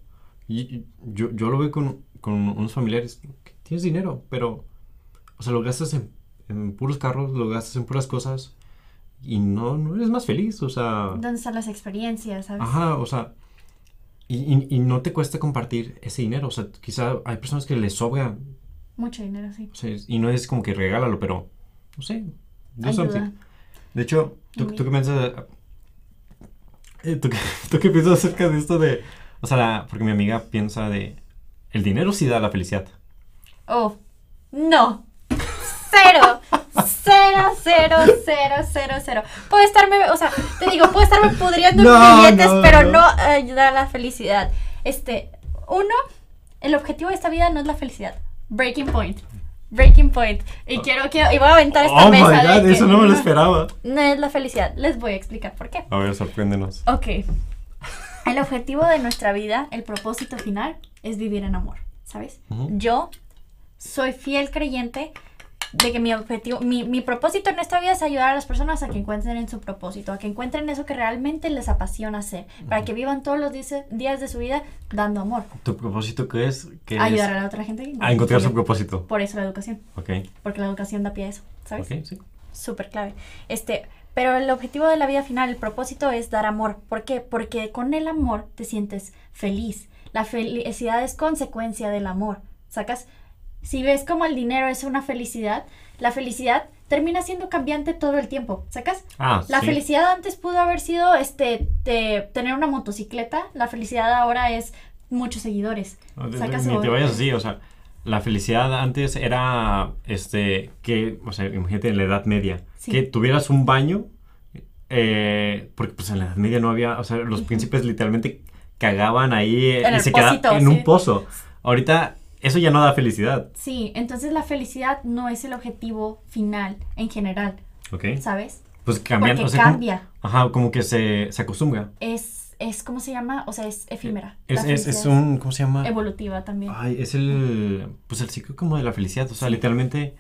[SPEAKER 2] yo, yo lo veo con, con unos familiares tienes dinero, pero, o sea, lo gastas en, en puros carros, lo gastas en puras cosas y no, no eres más feliz, o sea,
[SPEAKER 1] ¿Dónde están las experiencias, sabes?
[SPEAKER 2] ajá, o sea, y, y- y no te cuesta compartir ese dinero, o sea, quizá hay personas que les sobra,
[SPEAKER 1] Mucho dinero, sí.
[SPEAKER 2] o sea, y no es como que regálalo, pero, no sé.
[SPEAKER 1] Ayuda.
[SPEAKER 2] De hecho, ¿tú, qué piensas? eh, ¿tú, qué, tú qué piensas acerca de esto de... O sea, la- porque mi amiga piensa de... El dinero sí da la felicidad.
[SPEAKER 1] Oh, no. Cero. Cero, cero, cero, cero, cero. Puedo estarme, o sea, te digo, puedo estarme pudriendo en
[SPEAKER 2] No,
[SPEAKER 1] billetes,
[SPEAKER 2] no,
[SPEAKER 1] pero
[SPEAKER 2] no.
[SPEAKER 1] no ayuda a la felicidad. Este, uno, el objetivo de esta vida no es la felicidad. Breaking point. Breaking point. Y quiero, quiero, y voy a aventar esta
[SPEAKER 2] oh my
[SPEAKER 1] mesa. de
[SPEAKER 2] god,
[SPEAKER 1] que
[SPEAKER 2] eso no me lo esperaba.
[SPEAKER 1] No es la felicidad. Les voy a explicar por qué.
[SPEAKER 2] A ver, sorpréndenos.
[SPEAKER 1] Ok. El objetivo de nuestra vida, el propósito final, es vivir en amor, ¿sabes? Yo soy fiel creyente de que mi objetivo, mi, mi propósito en nuestra vida es ayudar a las personas a que encuentren en su propósito, a que encuentren eso que realmente les apasiona hacer, para que vivan todos los días de su vida dando amor,
[SPEAKER 2] ¿Tu propósito qué es? ¿Qué
[SPEAKER 1] ayudar
[SPEAKER 2] es?
[SPEAKER 1] a la otra gente.
[SPEAKER 2] A encontrar su
[SPEAKER 1] Por
[SPEAKER 2] propósito.
[SPEAKER 1] eso la educación,
[SPEAKER 2] Ok,
[SPEAKER 1] porque la educación da pie a eso, ¿sabes?
[SPEAKER 2] ok, sí.
[SPEAKER 1] súper clave. Este, pero el objetivo de la vida final, el propósito es dar amor. ¿Por qué? Porque con el amor te sientes feliz. La felicidad es consecuencia del amor. ¿Sacas? Si ves como el dinero es una felicidad, la felicidad termina siendo cambiante todo el tiempo. ¿Sacas?
[SPEAKER 2] Ah,
[SPEAKER 1] La
[SPEAKER 2] sí.
[SPEAKER 1] felicidad antes pudo haber sido este de tener una motocicleta, la felicidad ahora es muchos seguidores.
[SPEAKER 2] No,
[SPEAKER 1] Sacas
[SPEAKER 2] Ni te vayas así, o sea, la felicidad antes era, este, que, o sea, imagínate en la Edad Media,
[SPEAKER 1] Sí.
[SPEAKER 2] que tuvieras un baño, eh, porque pues en la Edad Media no había, o sea, los príncipes literalmente cagaban ahí eh,
[SPEAKER 1] En
[SPEAKER 2] y se quedaban en
[SPEAKER 1] sí.
[SPEAKER 2] un pozo. Ahorita eso ya no da felicidad,
[SPEAKER 1] Sí, entonces la felicidad no es el objetivo final en general,
[SPEAKER 2] ¿ok?
[SPEAKER 1] ¿sabes?
[SPEAKER 2] Pues cambian,
[SPEAKER 1] Porque
[SPEAKER 2] o sea, como-
[SPEAKER 1] cambia.
[SPEAKER 2] ajá, como que se, se acostumbra.
[SPEAKER 1] Es, es, ¿cómo se llama? O sea, es efímera.
[SPEAKER 2] Es,
[SPEAKER 1] La
[SPEAKER 2] es, es
[SPEAKER 1] felicidad
[SPEAKER 2] un, ¿cómo se llama?
[SPEAKER 1] Evolutiva también.
[SPEAKER 2] Ay, es el, pues el ciclo como de la felicidad, o sea,
[SPEAKER 1] Sí.
[SPEAKER 2] literalmente,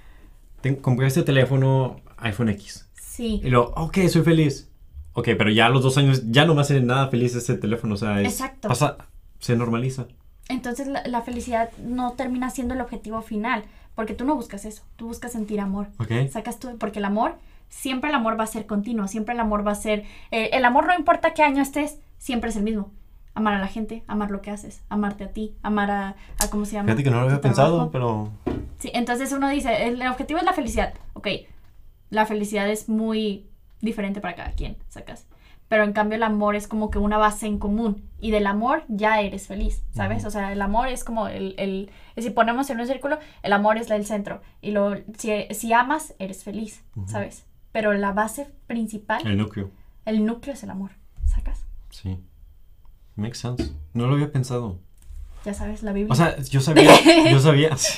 [SPEAKER 2] ten- compré este teléfono iPhone X.
[SPEAKER 1] Sí,
[SPEAKER 2] Y luego, ok, soy feliz. Ok, pero ya a los dos años ya no me hace nada feliz ese teléfono. O sea, es,
[SPEAKER 1] Exacto.
[SPEAKER 2] pasa, se normaliza.
[SPEAKER 1] Entonces la, la felicidad no termina siendo el objetivo final, porque tú no buscas eso, tú buscas sentir amor.
[SPEAKER 2] Ok.
[SPEAKER 1] Sacas tú, porque el amor, siempre el amor va a ser continuo, siempre el amor va a ser, eh, el amor no importa qué año estés, siempre es el mismo. Amar a la gente, amar lo que haces, amarte a ti, amar a, a ¿cómo se llama?
[SPEAKER 2] Fíjate que no lo había pensado,
[SPEAKER 1] trabajo.
[SPEAKER 2] pero...
[SPEAKER 1] Sí, entonces uno dice, el objetivo es la felicidad. Ok, la felicidad es muy diferente para cada quien, ¿sacas? Pero en cambio el amor es como que una base en común. Y del amor ya eres feliz, ¿sabes?
[SPEAKER 2] Ujú.
[SPEAKER 1] O sea, el amor es como el, el... Si ponemos en un círculo, el amor es el centro. Y lo, si, si amas, eres feliz,
[SPEAKER 2] Ujú.
[SPEAKER 1] ¿sabes? Pero la base principal,
[SPEAKER 2] El núcleo.
[SPEAKER 1] el núcleo es el amor, ¿sacas?
[SPEAKER 2] Sí. Makes sense. No lo había pensado.
[SPEAKER 1] Ya sabes, la Biblia.
[SPEAKER 2] O sea, yo sabía... Yo sabía... sí.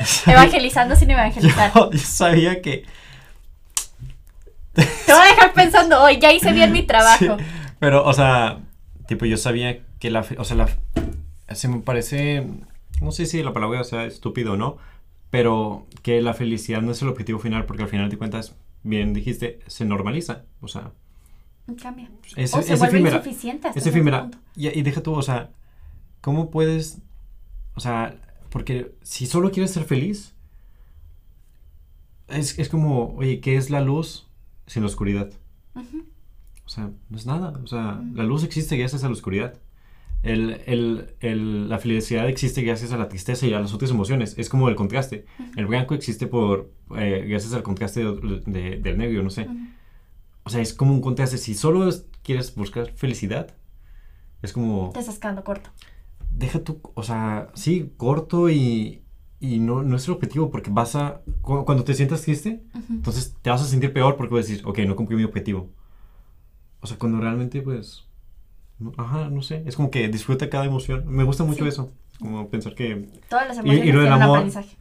[SPEAKER 2] Yo sabía-
[SPEAKER 1] Evangelizando sin evangelizar.
[SPEAKER 2] yo, yo sabía que...
[SPEAKER 1] Te voy a dejar pensando, hoy ya hice bien mi trabajo.
[SPEAKER 2] Sí, pero, o sea, tipo, yo sabía que la... O sea, la... Se me parece... No sé si la palabra sea estúpido o no, pero que la felicidad no es el objetivo final, porque al final de cuentas, bien dijiste, se normaliza. O sea,
[SPEAKER 1] Cambia.
[SPEAKER 2] es,
[SPEAKER 1] o se
[SPEAKER 2] es
[SPEAKER 1] vuelve
[SPEAKER 2] efímera.
[SPEAKER 1] insuficiente hasta
[SPEAKER 2] Es efímera. Y, y deja tú, o sea, ¿cómo puedes... O sea, porque si solo quieres ser feliz, es, es como, oye, ¿qué es la luz sin la oscuridad? O sea, no es nada. O sea, la luz existe gracias a la oscuridad. El, el- el- la felicidad existe gracias a la tristeza y a las otras emociones. Es como el contraste. El blanco existe por eh, gracias al contraste de- de- del negro, no sé. O sea, es como un contraste. Si solo es- quieres buscar felicidad, es como...
[SPEAKER 1] Te estás quedando corto.
[SPEAKER 2] Deja tu... O sea, sí, corto y, y no, no es el objetivo porque vas a... cu- Cuando te sientas triste,
[SPEAKER 1] Ujú.
[SPEAKER 2] entonces te vas a sentir peor porque vas a decir, ok, no cumplí mi objetivo. O sea, cuando realmente, pues. no- Ajá, no sé. Es como que disfruta cada emoción. Me gusta mucho
[SPEAKER 1] Sí.
[SPEAKER 2] eso. Como pensar que.
[SPEAKER 1] Todas las
[SPEAKER 2] Y- y
[SPEAKER 1] emociones
[SPEAKER 2] lo del amor.
[SPEAKER 1] aprendizaje.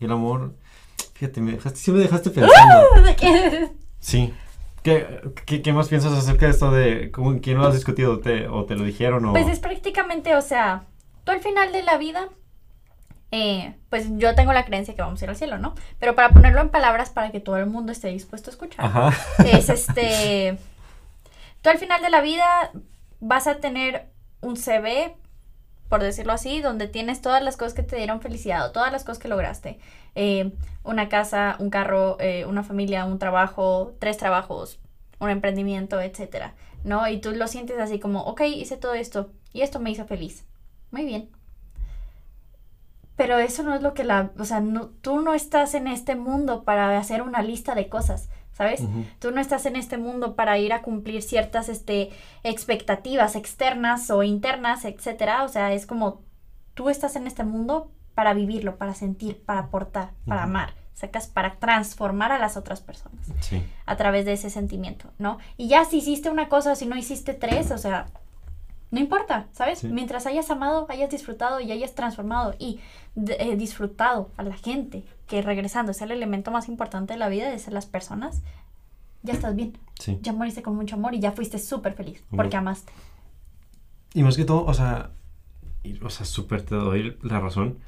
[SPEAKER 2] El amor. Fíjate, me dejaste, sí me dejaste pensando.
[SPEAKER 1] ¿De qué?
[SPEAKER 2] Sí. ¿Qué, qué, qué más piensas acerca de esto de con quién lo has discutido? ¿Te, ¿O te lo dijeron? O...
[SPEAKER 1] Pues es prácticamente, o sea, tú al final de la vida, eh, pues yo tengo la creencia que vamos a ir al cielo, ¿no? Pero para ponerlo en palabras para que todo el mundo esté dispuesto a escuchar,
[SPEAKER 2] Ajá.
[SPEAKER 1] es este, tú al final de la vida vas a tener un CV, por decirlo así, donde tienes todas las cosas que te dieron felicidad, o todas las cosas que lograste. Eh, una casa, un carro, eh, una familia, un trabajo, tres trabajos, un emprendimiento, etcétera, ¿no? Y tú lo sientes así como, ok, hice todo esto y esto me hizo feliz. Muy bien. Pero eso no es lo que la, o sea, no, tú no estás en este mundo para hacer una lista de cosas, ¿sabes? Tú no estás en este mundo para ir a cumplir ciertas este, expectativas externas o internas, etcétera. O sea, es como tú estás en este mundo para vivirlo, para sentir, para aportar, para
[SPEAKER 2] Ujú.
[SPEAKER 1] amar, sacas para transformar a las otras personas
[SPEAKER 2] Sí.
[SPEAKER 1] a través de ese sentimiento, ¿no? Y ya si hiciste una cosa, si no hiciste tres, o sea, no importa, ¿sabes?
[SPEAKER 2] Sí.
[SPEAKER 1] Mientras hayas amado, hayas disfrutado y hayas transformado y eh, disfrutado a la gente, que regresando es el elemento más importante de la vida, de ser las personas, ya estás bien.
[SPEAKER 2] Sí.
[SPEAKER 1] Ya moriste con mucho amor y ya fuiste súper feliz porque amaste.
[SPEAKER 2] Y más que todo, o sea, y- o sea, súper te doy la razón.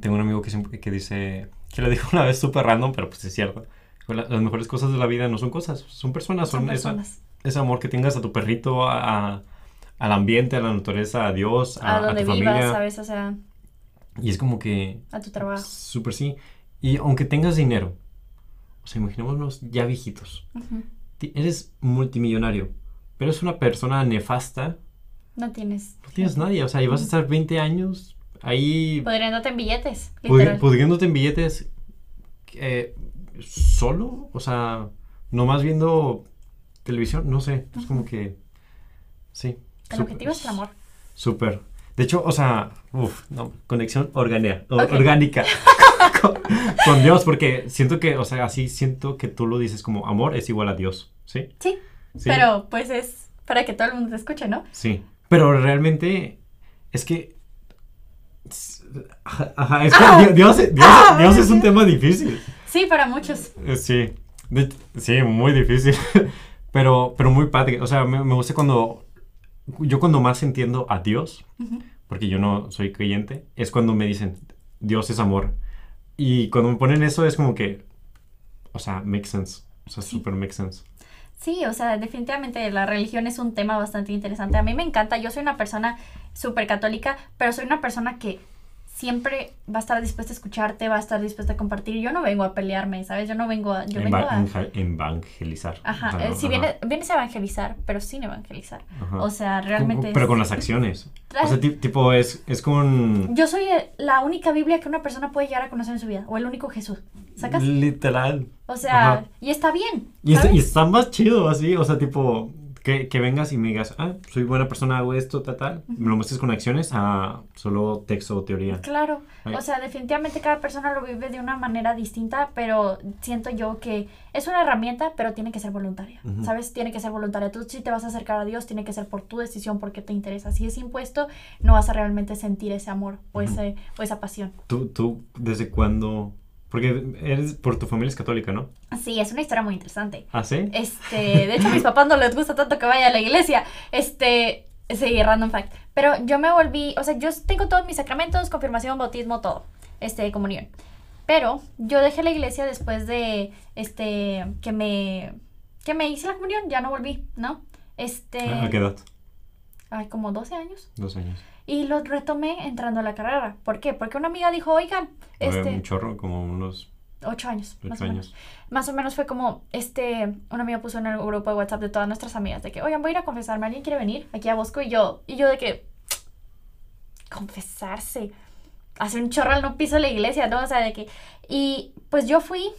[SPEAKER 2] Tengo un amigo que siempre que dice, que lo dijo una vez súper random, pero pues es cierto. La- Las mejores cosas de la vida no son cosas, son personas, son,
[SPEAKER 1] Son
[SPEAKER 2] esa-
[SPEAKER 1] personas.
[SPEAKER 2] ese amor que tengas a tu perrito, a, a- al ambiente, a la naturaleza, a Dios, a,
[SPEAKER 1] A,
[SPEAKER 2] a
[SPEAKER 1] donde
[SPEAKER 2] tu
[SPEAKER 1] vivas,
[SPEAKER 2] familia.
[SPEAKER 1] ¿sabes? O sea,
[SPEAKER 2] Y es como que,
[SPEAKER 1] a tu trabajo.
[SPEAKER 2] súper sí. Y aunque tengas dinero, o sea, imaginémonos ya viejitos.
[SPEAKER 1] Ujú.
[SPEAKER 2] Ti- Eres multimillonario, pero eres una persona nefasta,
[SPEAKER 1] No tienes.
[SPEAKER 2] no tienes nadie. O sea, y vas a estar 20 años ahí
[SPEAKER 1] Pudriéndote en billetes.
[SPEAKER 2] Pudri- pudriéndote en billetes eh, solo, o sea, nomás viendo televisión, no sé, es como que sí.
[SPEAKER 1] El
[SPEAKER 2] sup-
[SPEAKER 1] objetivo es el amor.
[SPEAKER 2] Súper. De hecho, o sea, no, conexión organea- o-
[SPEAKER 1] Ok.
[SPEAKER 2] orgánica con, con Dios, porque siento que, o sea, así siento que tú lo dices como amor es igual a Dios, ¿sí?
[SPEAKER 1] Sí,
[SPEAKER 2] Sí.
[SPEAKER 1] pero pues es para que todo el mundo te escuche, ¿no?
[SPEAKER 2] Sí, pero realmente es que... Ajá, es que
[SPEAKER 1] Ah.
[SPEAKER 2] Dios, Dios, Dios-
[SPEAKER 1] Ah.
[SPEAKER 2] Dios es un tema difícil.
[SPEAKER 1] Sí, para muchos.
[SPEAKER 2] Eh, Sí, sí, muy difícil, pero, pero muy padre. O sea, me, me gusta cuando, yo cuando más entiendo a Dios, porque yo no soy creyente, es cuando me dicen, Dios es amor. Y cuando me ponen eso es como que, o sea, makes sense. O sea,
[SPEAKER 1] Sí.
[SPEAKER 2] super makes sense.
[SPEAKER 1] Sí, o sea, definitivamente la religión es un tema bastante interesante. A mí me encanta, yo soy una persona súper católica, pero soy una persona que siempre va a estar dispuesta a escucharte, va a estar dispuesta a compartir. Yo no vengo a pelearme, ¿sabes? Yo no vengo a... Yo vengo a...
[SPEAKER 2] Eva- evangelizar.
[SPEAKER 1] Ajá, eh, si
[SPEAKER 2] ajá,
[SPEAKER 1] viene, vienes a evangelizar, pero sin evangelizar.
[SPEAKER 2] ajá.
[SPEAKER 1] O sea, realmente...
[SPEAKER 2] Pero
[SPEAKER 1] es-
[SPEAKER 2] con las acciones. O sea, ti- tipo, es, es con...
[SPEAKER 1] Yo soy eh, la única Biblia que una persona puede llegar a conocer en su vida, o el único Jesús. ¿Sacas?
[SPEAKER 2] Literal.
[SPEAKER 1] O sea,
[SPEAKER 2] Ajá.
[SPEAKER 1] y está bien.
[SPEAKER 2] Y está, y está más chido así, o sea, tipo, que, que vengas y me digas, ah, soy buena persona, hago esto, tal, tal. Me lo muestres con acciones a solo texto o teoría.
[SPEAKER 1] Claro, o sea, definitivamente cada persona lo vive de una manera distinta, pero siento yo que es una herramienta, pero tiene que ser voluntaria. ¿sabes? Tiene que ser voluntaria. Tú si te vas a acercar a Dios, tiene que ser por tu decisión, porque te interesa. Si es impuesto, no vas a realmente sentir ese amor o, ese, o esa pasión.
[SPEAKER 2] ¿Tú, tú, desde cuándo? Porque eres, por tu familia es católica, ¿no?
[SPEAKER 1] Sí, es una historia muy interesante.
[SPEAKER 2] ¿Ah, sí?
[SPEAKER 1] Este, de hecho a mis papás no les gusta tanto que vaya a la iglesia. Este, sí, random fact. Pero yo me volví, o sea, yo tengo todos mis sacramentos, confirmación, bautismo, todo. Este, comunión. Pero yo dejé la iglesia después de, este, que me, que me hice la comunión, ya no volví, ¿no? Este,
[SPEAKER 2] ¿A qué edad?
[SPEAKER 1] ay, como 12 años.
[SPEAKER 2] Dos años.
[SPEAKER 1] Y lo retomé entrando a la carrera. ¿Por qué? Porque una amiga dijo, oigan, este,
[SPEAKER 2] Un chorro, como unos
[SPEAKER 1] ocho años, más
[SPEAKER 2] ocho
[SPEAKER 1] o menos.
[SPEAKER 2] años.
[SPEAKER 1] Más o menos fue como, este, un amigo puso en el grupo de WhatsApp de todas nuestras amigas de que, oigan, voy a ir a confesarme, ¿alguien quiere venir? Aquí a Bosco y yo, y yo de que, confesarse, hace un chorro no piso de la iglesia, ¿no? O sea, de que, y pues yo fui,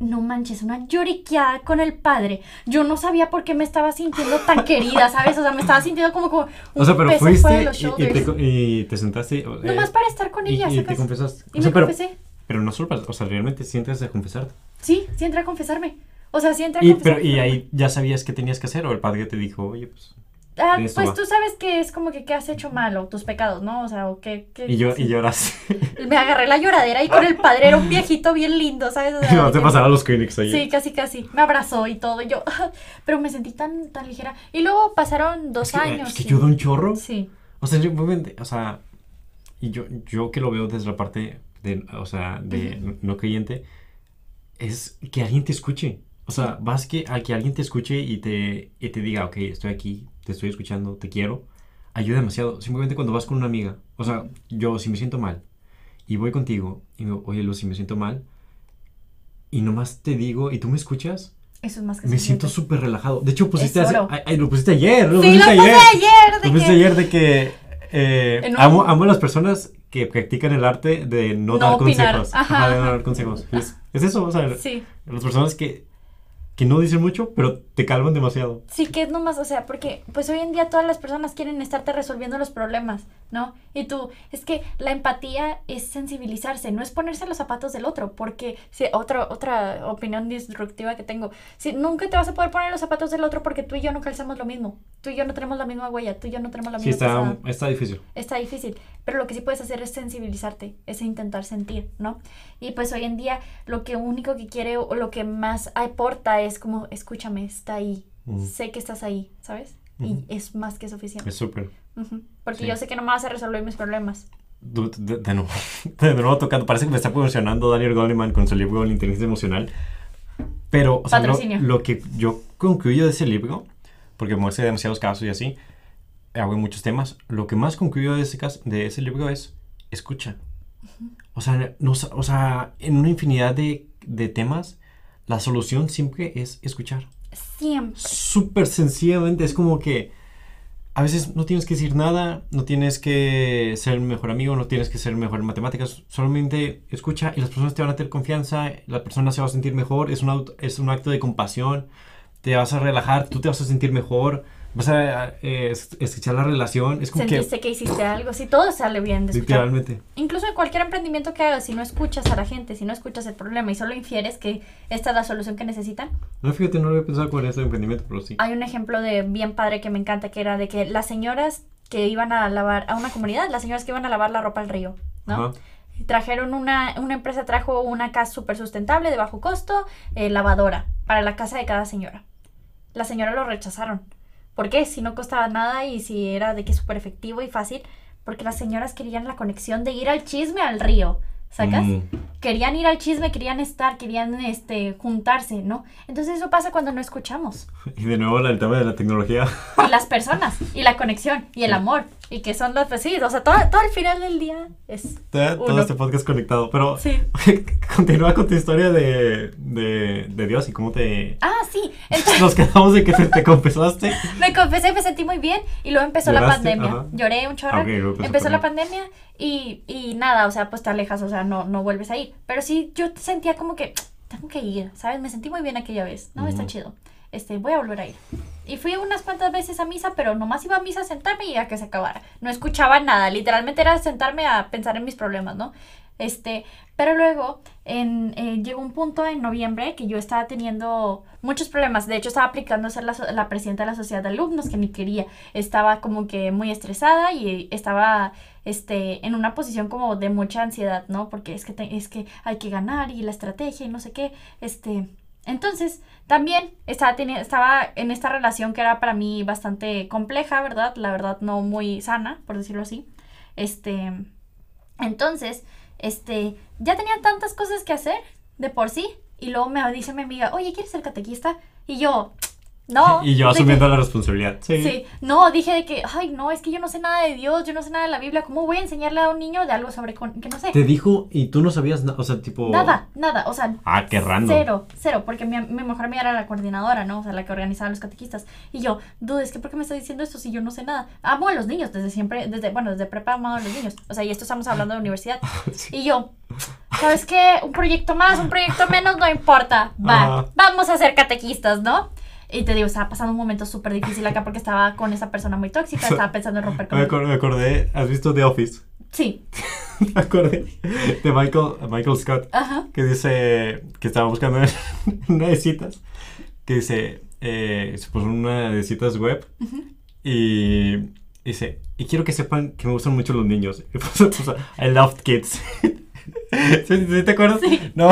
[SPEAKER 1] no manches, una lloriqueada con el padre. Yo no sabía por qué me estaba sintiendo tan querida, ¿sabes? O sea, me estaba sintiendo como, como un
[SPEAKER 2] O sea, pero
[SPEAKER 1] peso fuera de
[SPEAKER 2] fuiste
[SPEAKER 1] los
[SPEAKER 2] y, y te,
[SPEAKER 1] shoulders.
[SPEAKER 2] y te sentaste. o-
[SPEAKER 1] Nomás
[SPEAKER 2] eh,
[SPEAKER 1] para estar con
[SPEAKER 2] y,
[SPEAKER 1] ella,
[SPEAKER 2] y te
[SPEAKER 1] ¿sacas?
[SPEAKER 2] confesaste.
[SPEAKER 1] Y
[SPEAKER 2] o sea,
[SPEAKER 1] me
[SPEAKER 2] pero,
[SPEAKER 1] confesé.
[SPEAKER 2] pero no solo o sea, realmente sientes de confesarte.
[SPEAKER 1] Sí, sí entré a confesarme. O sea, sí entré a
[SPEAKER 2] Y,
[SPEAKER 1] confesarme.
[SPEAKER 2] pero, y ahí ya sabías qué tenías que hacer o el padre te dijo, oye, pues.
[SPEAKER 1] Ah,
[SPEAKER 2] De
[SPEAKER 1] pues
[SPEAKER 2] va.
[SPEAKER 1] tú sabes que es como que qué has hecho mal o tus pecados, ¿no? O sea, o qué... qué-
[SPEAKER 2] Y yo, y lloras.
[SPEAKER 1] Me agarré la lloradera y con el padre era un viejito bien lindo, ¿sabes? O sea,
[SPEAKER 2] no te
[SPEAKER 1] que-
[SPEAKER 2] pasará los Kleenex ahí.
[SPEAKER 1] Sí, casi, casi. Me abrazó y todo. Y yo, pero me sentí tan, tan ligera. Y luego pasaron dos
[SPEAKER 2] es que,
[SPEAKER 1] años.
[SPEAKER 2] Es que
[SPEAKER 1] y-
[SPEAKER 2] yo doy un chorro.
[SPEAKER 1] Sí.
[SPEAKER 2] O sea, yo, o sea, y yo, yo que lo veo desde la parte de, o sea, de no creyente, es que alguien te escuche. O sea, vas que, a que alguien te escuche y te, y te diga, ok, estoy aquí, te estoy escuchando, te quiero, ayuda demasiado. Simplemente cuando vas con una amiga, o sea, yo si me siento mal y voy contigo y me, oye, Lu, si me siento mal y nomás te digo y tú me escuchas,
[SPEAKER 1] Eso es más que
[SPEAKER 2] me siento súper relajado. De hecho, pusiste, hace- ay, ay, lo pusiste ayer, lo
[SPEAKER 1] Sí,
[SPEAKER 2] pusiste
[SPEAKER 1] lo puse
[SPEAKER 2] ayer.
[SPEAKER 1] ayer. De
[SPEAKER 2] Lo pusiste
[SPEAKER 1] que...
[SPEAKER 2] ayer de que eh, amo, amo a las personas que practican el arte de no,
[SPEAKER 1] No
[SPEAKER 2] dar
[SPEAKER 1] opinar.
[SPEAKER 2] consejos.
[SPEAKER 1] Ajá,
[SPEAKER 2] Ajá, de no dar consejos. Es, es eso, o sea,
[SPEAKER 1] Sí.
[SPEAKER 2] las personas que, que no dicen mucho, pero te calman demasiado.
[SPEAKER 1] Sí, que es nomás, o sea, porque pues hoy en día todas las personas quieren estarte resolviendo los problemas, ¿no? Y tú, es que la empatía es sensibilizarse, no es ponerse los zapatos del otro, porque si, otra, otra opinión disruptiva que tengo, si nunca te vas a poder poner los zapatos del otro porque tú y yo no calzamos lo mismo, tú y yo no tenemos la misma huella, tú y yo no tenemos la
[SPEAKER 2] Sí,
[SPEAKER 1] misma
[SPEAKER 2] está,
[SPEAKER 1] pasada.
[SPEAKER 2] está difícil.
[SPEAKER 1] Está difícil, pero lo que sí puedes hacer es sensibilizarte, es intentar sentir, ¿no? Y pues hoy en día lo que único que quiere o lo que más aporta es como, escúchame, está ahí,
[SPEAKER 2] Mm.
[SPEAKER 1] sé que estás ahí, ¿sabes? Y es más que suficiente.
[SPEAKER 2] Es súper.
[SPEAKER 1] Porque
[SPEAKER 2] Sí.
[SPEAKER 1] yo sé que no me vas a resolver mis problemas.
[SPEAKER 2] Du- De, de nuevo, de nuevo tocando. Parece que me está promocionando Daniel Goleman con su libro La inteligencia emocional. Pero, o sea, lo, lo que yo concluyo de ese libro, porque muestra demasiados casos y así, hago muchos temas, lo que más concluyo de ese, caso, de ese libro es escucha. O sea, no, o sea, en una infinidad de, de temas, la solución siempre es escuchar.
[SPEAKER 1] Siempre.
[SPEAKER 2] Súper sencillamente, es como que a veces no tienes que decir nada, no tienes que ser mejor amigo, no tienes que ser mejor en matemáticas, solamente escucha y las personas te van a tener confianza, la persona se va a sentir mejor, es un, es un acto de compasión, te vas a relajar, tú te vas a sentir mejor, vas a eh, es- escuchar la relación, es como
[SPEAKER 1] Sentiste que... hiciste algo, si todo sale bien de
[SPEAKER 2] que literalmente.
[SPEAKER 1] Incluso en cualquier emprendimiento que hagas, si no escuchas a la gente, si no escuchas el problema y solo infieres que esta es la solución que necesitan,
[SPEAKER 2] No, fíjate, no lo había pensado con este emprendimiento, pero sí.
[SPEAKER 1] hay un ejemplo de bien padre que me encanta, que era de que las señoras que iban a lavar, a una comunidad, las señoras que iban a lavar la ropa al río, ¿no?
[SPEAKER 2] Ajá.
[SPEAKER 1] Trajeron una, una empresa trajo una casa súper sustentable de bajo costo, eh, lavadora, para la casa de cada señora. La señora lo rechazaron. ¿Por qué? Si no costaba nada y si era de que súper efectivo y fácil, porque las señoras querían la conexión de ir al chisme al río, ¿sacas?
[SPEAKER 2] Mm,
[SPEAKER 1] querían ir al chisme, querían estar, querían este, juntarse, ¿no? Entonces eso pasa cuando no escuchamos.
[SPEAKER 2] Y de nuevo el tema de la tecnología.
[SPEAKER 1] Y las personas, y la conexión, y el amor, y que son los pues, sí, o sea, todo, todo el final del día es
[SPEAKER 2] todo, todo este podcast conectado, pero
[SPEAKER 1] sí.
[SPEAKER 2] continúa con tu historia de, de, de, Dios y cómo te...
[SPEAKER 1] Ah, sí.
[SPEAKER 2] Nos quedamos de que te confesaste.
[SPEAKER 1] me confesé, me sentí muy bien y luego empezó la pandemia. Lloré un chorro. empezó la pandemia y, y nada, o sea, pues te alejas, o sea, no, no vuelves a ir. Pero sí, yo sentía como que tengo que ir, ¿sabes? Me sentí muy bien aquella vez, ¿no? Está chido. Este, voy a volver a ir. Y fui unas cuantas veces a misa, pero nomás iba a misa a sentarme y a que se acabara. No escuchaba nada, literalmente era sentarme a pensar en mis problemas, ¿no? Este, pero luego en, eh, llegó un punto en noviembre que yo estaba teniendo muchos problemas. De hecho, estaba aplicando a ser la, la, presidenta de la sociedad de alumnos, que ni quería. Estaba como que muy estresada y estaba este, en una posición como de mucha ansiedad, ¿no? Porque es que, es que hay que ganar y la estrategia y no sé qué. Este, entonces, también estaba, estaba en esta relación que era para mí bastante compleja, ¿verdad? La verdad, no muy sana, por decirlo así. Este, entonces, este, ya tenía tantas cosas que hacer de por sí. Y luego me dice mi amiga, oye, ¿quieres ser catequista? Y yo, no.
[SPEAKER 2] Y yo asumiendo la responsabilidad. Sí.
[SPEAKER 1] Sí. No, dije de que, ay, no, es que yo no sé nada de Dios, yo no sé nada de la Biblia. ¿Cómo voy a enseñarle a un niño de algo sobre que no sé?
[SPEAKER 2] Te dijo y tú no sabías nada, o sea, tipo.
[SPEAKER 1] Nada, nada, o sea.
[SPEAKER 2] Ah, qué random.
[SPEAKER 1] Cero, cero, porque mi, mi mejor amiga era la coordinadora, ¿no? O sea, la que organizaba los catequistas. Y yo, dude, es que ¿por qué me está diciendo esto si yo no sé nada? Amo a los niños, desde siempre, desde, bueno, desde prepa amo a los niños. O sea, y esto estamos hablando de universidad. Y yo, ¿sabes qué? Un proyecto más, un proyecto menos, no importa. Va, vamos a ser catequistas, ¿no? Y te digo, estaba pasando un momento súper difícil acá porque estaba con esa persona muy tóxica, estaba pensando en romper con
[SPEAKER 2] me, acordé, me acordé, ¿has visto The Office?
[SPEAKER 1] Sí.
[SPEAKER 2] me acordé de Michael, Michael Scott, que dice que estaba buscando una de citas, que dice, eh, se puso una de citas web y dice, y quiero que sepan que me gustan mucho los niños. Y puso, puso, I love kids. ¿Sí, te acuerdas?
[SPEAKER 1] Sí.
[SPEAKER 2] No,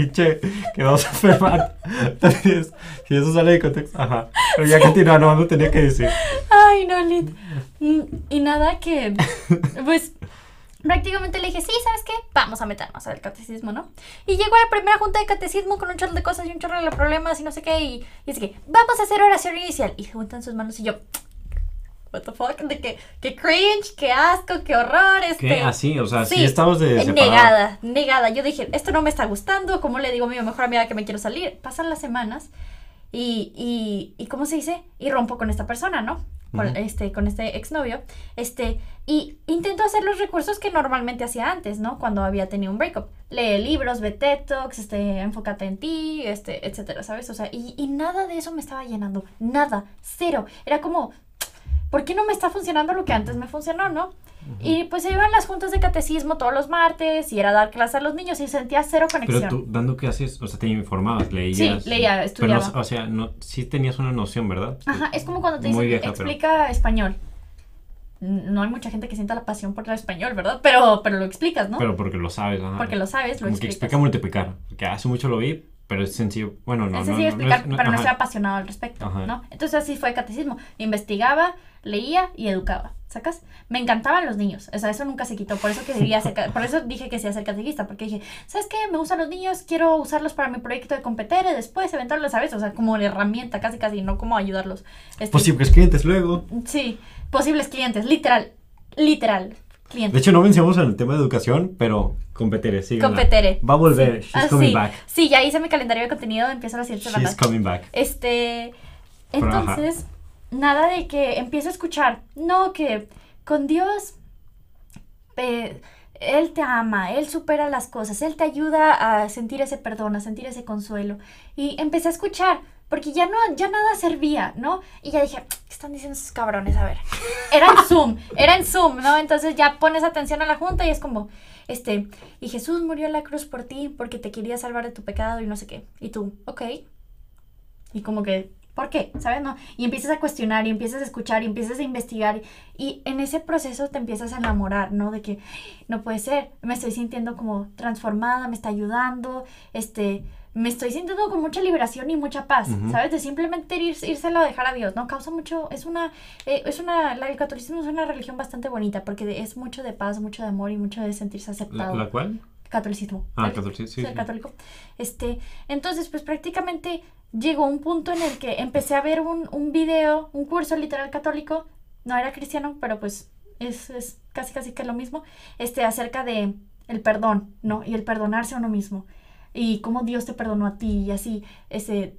[SPEAKER 2] pinche, quedó súper mal. Entonces, si eso sale de contexto, ajá. Pero ya continúa, no, tenía que decir.
[SPEAKER 1] Ay, no, Lit. Y nada que, pues, prácticamente le dije, sí, ¿sabes qué? Vamos a meternos al catecismo, ¿no? Y llegó a la primera junta de catecismo con un chorro de cosas y un chorro de problemas y no sé qué. Y, y dice que, vamos a hacer oración inicial. Y juntan sus manos y yo, what the fuck, de que, que cringe, que asco, qué horror, este.
[SPEAKER 2] ¿Qué? Así, o sea, sí, estamos de
[SPEAKER 1] Negada, negada. Yo dije, esto no me está gustando, ¿cómo le digo a mi mejor amiga que me quiero salir? Pasan las semanas y, y, y ¿cómo se dice? Y rompo con esta persona, ¿no? Con, este, con este exnovio, este, y intento hacer los recursos que normalmente hacía antes, ¿no? Cuando había tenido un breakup. Lee libros, ve TED Talks, este, enfócate en ti, este, etcétera, ¿sabes? O sea, y, y nada de eso me estaba llenando, nada, cero. Era como, ¿por qué no me está funcionando lo que antes me funcionó, no? Y pues se iban las juntas de catecismo todos los martes y era dar clases a los niños y sentía cero conexión.
[SPEAKER 2] Pero tú, dando clases, o sea, te informabas, leías.
[SPEAKER 1] Sí, leía, estudiaba.
[SPEAKER 2] Pero, o sea, no, sí tenías una noción, ¿verdad?
[SPEAKER 1] Ajá, es como cuando te dicen, explica español. No hay mucha gente que sienta la pasión por el español, ¿verdad? Pero, pero lo explicas, ¿no?
[SPEAKER 2] Pero porque lo sabes, ajá.
[SPEAKER 1] Porque lo sabes, lo
[SPEAKER 2] como
[SPEAKER 1] explicas.
[SPEAKER 2] que explica multiplicar, porque hace mucho lo vi, pero es sencillo, bueno, no,
[SPEAKER 1] es
[SPEAKER 2] sencillo
[SPEAKER 1] no, explicar, no, pero no estoy apasionado al respecto, ¿no? Entonces así fue el catecismo. Investigaba, leía y educaba, ¿sacas? Me encantaban los niños, o sea, eso nunca se quitó, por eso que quería ser, por eso dije que sea ser catequista, porque dije, ¿sabes qué? Me gustan los niños, quiero usarlos para mi proyecto de competir y después eventualmente, ¿sabes? O sea, como una herramienta, casi casi, no como ayudarlos.
[SPEAKER 2] Este, posibles clientes luego.
[SPEAKER 1] Sí, posibles clientes, literal, literal.
[SPEAKER 2] De hecho, no mencionamos en el tema de educación, pero competere, sí.
[SPEAKER 1] Competere.
[SPEAKER 2] Va a volver,
[SPEAKER 1] sí.
[SPEAKER 2] she's
[SPEAKER 1] ah,
[SPEAKER 2] coming
[SPEAKER 1] sí.
[SPEAKER 2] back.
[SPEAKER 1] Sí, ya hice mi calendario de contenido, empiezo a las 7 de la
[SPEAKER 2] She's coming back.
[SPEAKER 1] Este, entonces, nada de que empiezo a escuchar, no, que con Dios, eh, Él te ama, Él supera las cosas, Él te ayuda a sentir ese perdón, a sentir ese consuelo. Y empecé a escuchar, porque ya no, ya nada servía, ¿no? Y ya dije, ¿qué están diciendo esos cabrones? A ver, era en Zoom, era en Zoom, ¿no? Entonces ya pones atención a la junta y es como, este, y Jesús murió en la cruz por ti porque te quería salvar de tu pecado y no sé qué. Y tú, ok. Y como que, ¿por qué? ¿Sabes? No. Y empiezas a cuestionar y empiezas a escuchar y empiezas a investigar y en ese proceso te empiezas a enamorar, ¿no? De que no puede ser, me estoy sintiendo como transformada, me está ayudando, este, me estoy sintiendo con mucha liberación y mucha paz, ¿sabes? De simplemente ir, írselo a dejar a Dios, ¿no? Causa mucho, es una, eh, es una, la, el catolicismo es una religión bastante bonita porque es mucho de paz, mucho de amor y mucho de sentirse aceptado.
[SPEAKER 2] ¿La, la cuál?
[SPEAKER 1] catolicismo.
[SPEAKER 2] Ah, catolicismo, sí,
[SPEAKER 1] Ser
[SPEAKER 2] sí.
[SPEAKER 1] católico. Este, entonces, pues prácticamente llegó un punto en el que empecé a ver un, un video, un curso literal católico, no era cristiano, pero pues es, es casi casi que lo mismo, este, acerca de el perdón, ¿no? Y el perdonarse a uno mismo. Y cómo Dios te perdonó a ti y así, ese...